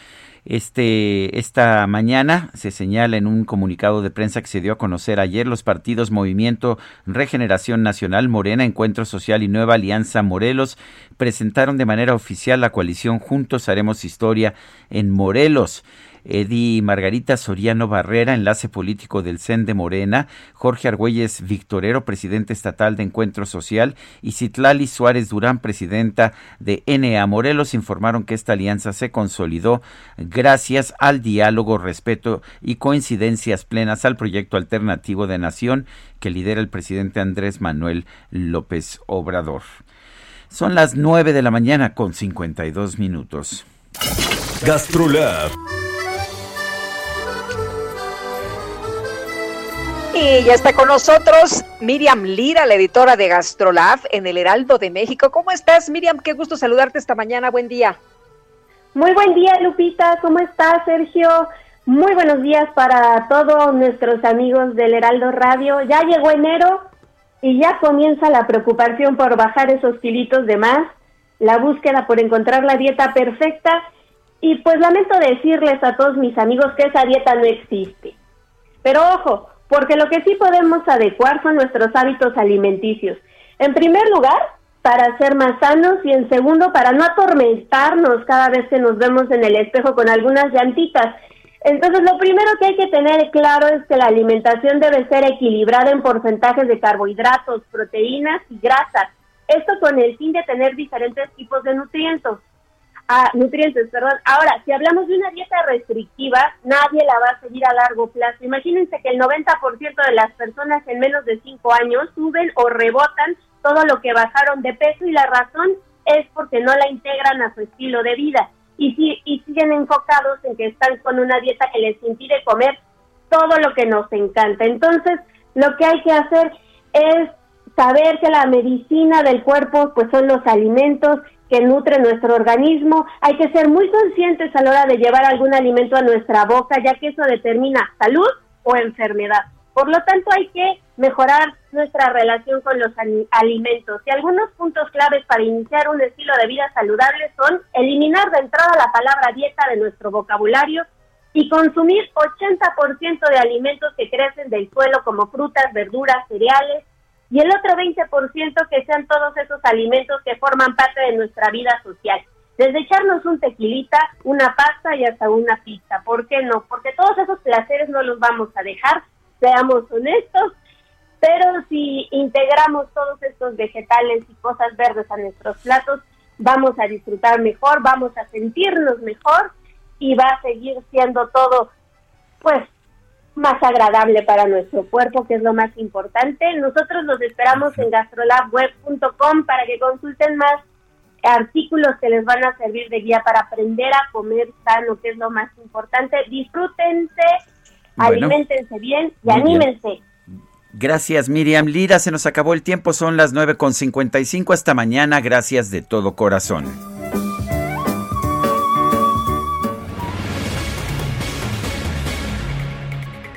Este, esta mañana se señala en un comunicado de prensa que se dio a conocer ayer los partidos Movimiento Regeneración Nacional, Morena, Encuentro Social y Nueva Alianza Morelos presentaron de manera oficial la coalición Juntos Haremos Historia en Morelos. Edi Margarita Soriano Barrera, enlace político del CEN de Morena, Jorge Argüelles Victorero, presidente estatal de Encuentro Social, y Citlali Suárez Durán, presidenta de NA Morelos, informaron que esta alianza se consolidó gracias al diálogo, respeto y coincidencias plenas al proyecto alternativo de nación que lidera el presidente Andrés Manuel López Obrador. Son las 9 de la mañana con 52 minutos. GastroLab Y ya está con nosotros Miriam Lira, la editora de GastroLab en el Heraldo de México. ¿Cómo estás, Miriam? Qué gusto saludarte esta mañana. Buen día. Muy buen día, Lupita. ¿Cómo estás, Sergio? Muy buenos días para todos nuestros amigos del Heraldo Radio. Ya llegó enero y ya comienza la preocupación por bajar esos kilitos de más, la búsqueda por encontrar la dieta perfecta y pues lamento decirles a todos mis amigos que esa dieta no existe. Pero ojo, porque lo que sí podemos adecuar son nuestros hábitos alimenticios. En primer lugar, para ser más sanos y en segundo, para no atormentarnos cada vez que nos vemos en el espejo con algunas llantitas. Entonces, lo primero que hay que tener claro es que la alimentación debe ser equilibrada en porcentajes de carbohidratos, proteínas y grasas. Esto con el fin de tener diferentes tipos de nutrientes a nutrientes, perdón. Ahora, si hablamos de una dieta restrictiva, nadie la va a seguir a largo plazo. Imagínense que el 90% de las personas en menos de 5 años suben o rebotan todo lo que bajaron de peso y la razón es porque no la integran a su estilo de vida y, si, y siguen enfocados en que están con una dieta que les impide comer todo lo que nos encanta. Entonces, lo que hay que hacer es saber que la medicina del cuerpo pues son los alimentos que nutre nuestro organismo. Hay que ser muy conscientes a la hora de llevar algún alimento a nuestra boca, ya que eso determina salud o enfermedad. Por lo tanto, hay que mejorar nuestra relación con los alimentos. Y algunos puntos claves para iniciar un estilo de vida saludable son eliminar de entrada la palabra dieta de nuestro vocabulario y consumir 80% de alimentos que crecen del suelo como frutas, verduras, cereales, y el otro 20% que sean todos esos alimentos que forman parte de nuestra vida social. Desde echarnos un tequilita, una pasta y hasta una pizza. ¿Por qué no? Porque todos esos placeres no los vamos a dejar, seamos honestos, pero si integramos todos estos vegetales y cosas verdes a nuestros platos, vamos a disfrutar mejor, vamos a sentirnos mejor y va a seguir siendo todo, pues, más agradable para nuestro cuerpo, que es lo más importante. Nosotros los esperamos en gastrolabweb.com para que consulten más artículos que les van a servir de guía para aprender a comer sano, que es lo más importante. Disfrútense, alimentense bien y anímense. Gracias Miriam Lira, se nos acabó el tiempo, son las 9.55 hasta mañana, gracias de todo corazón.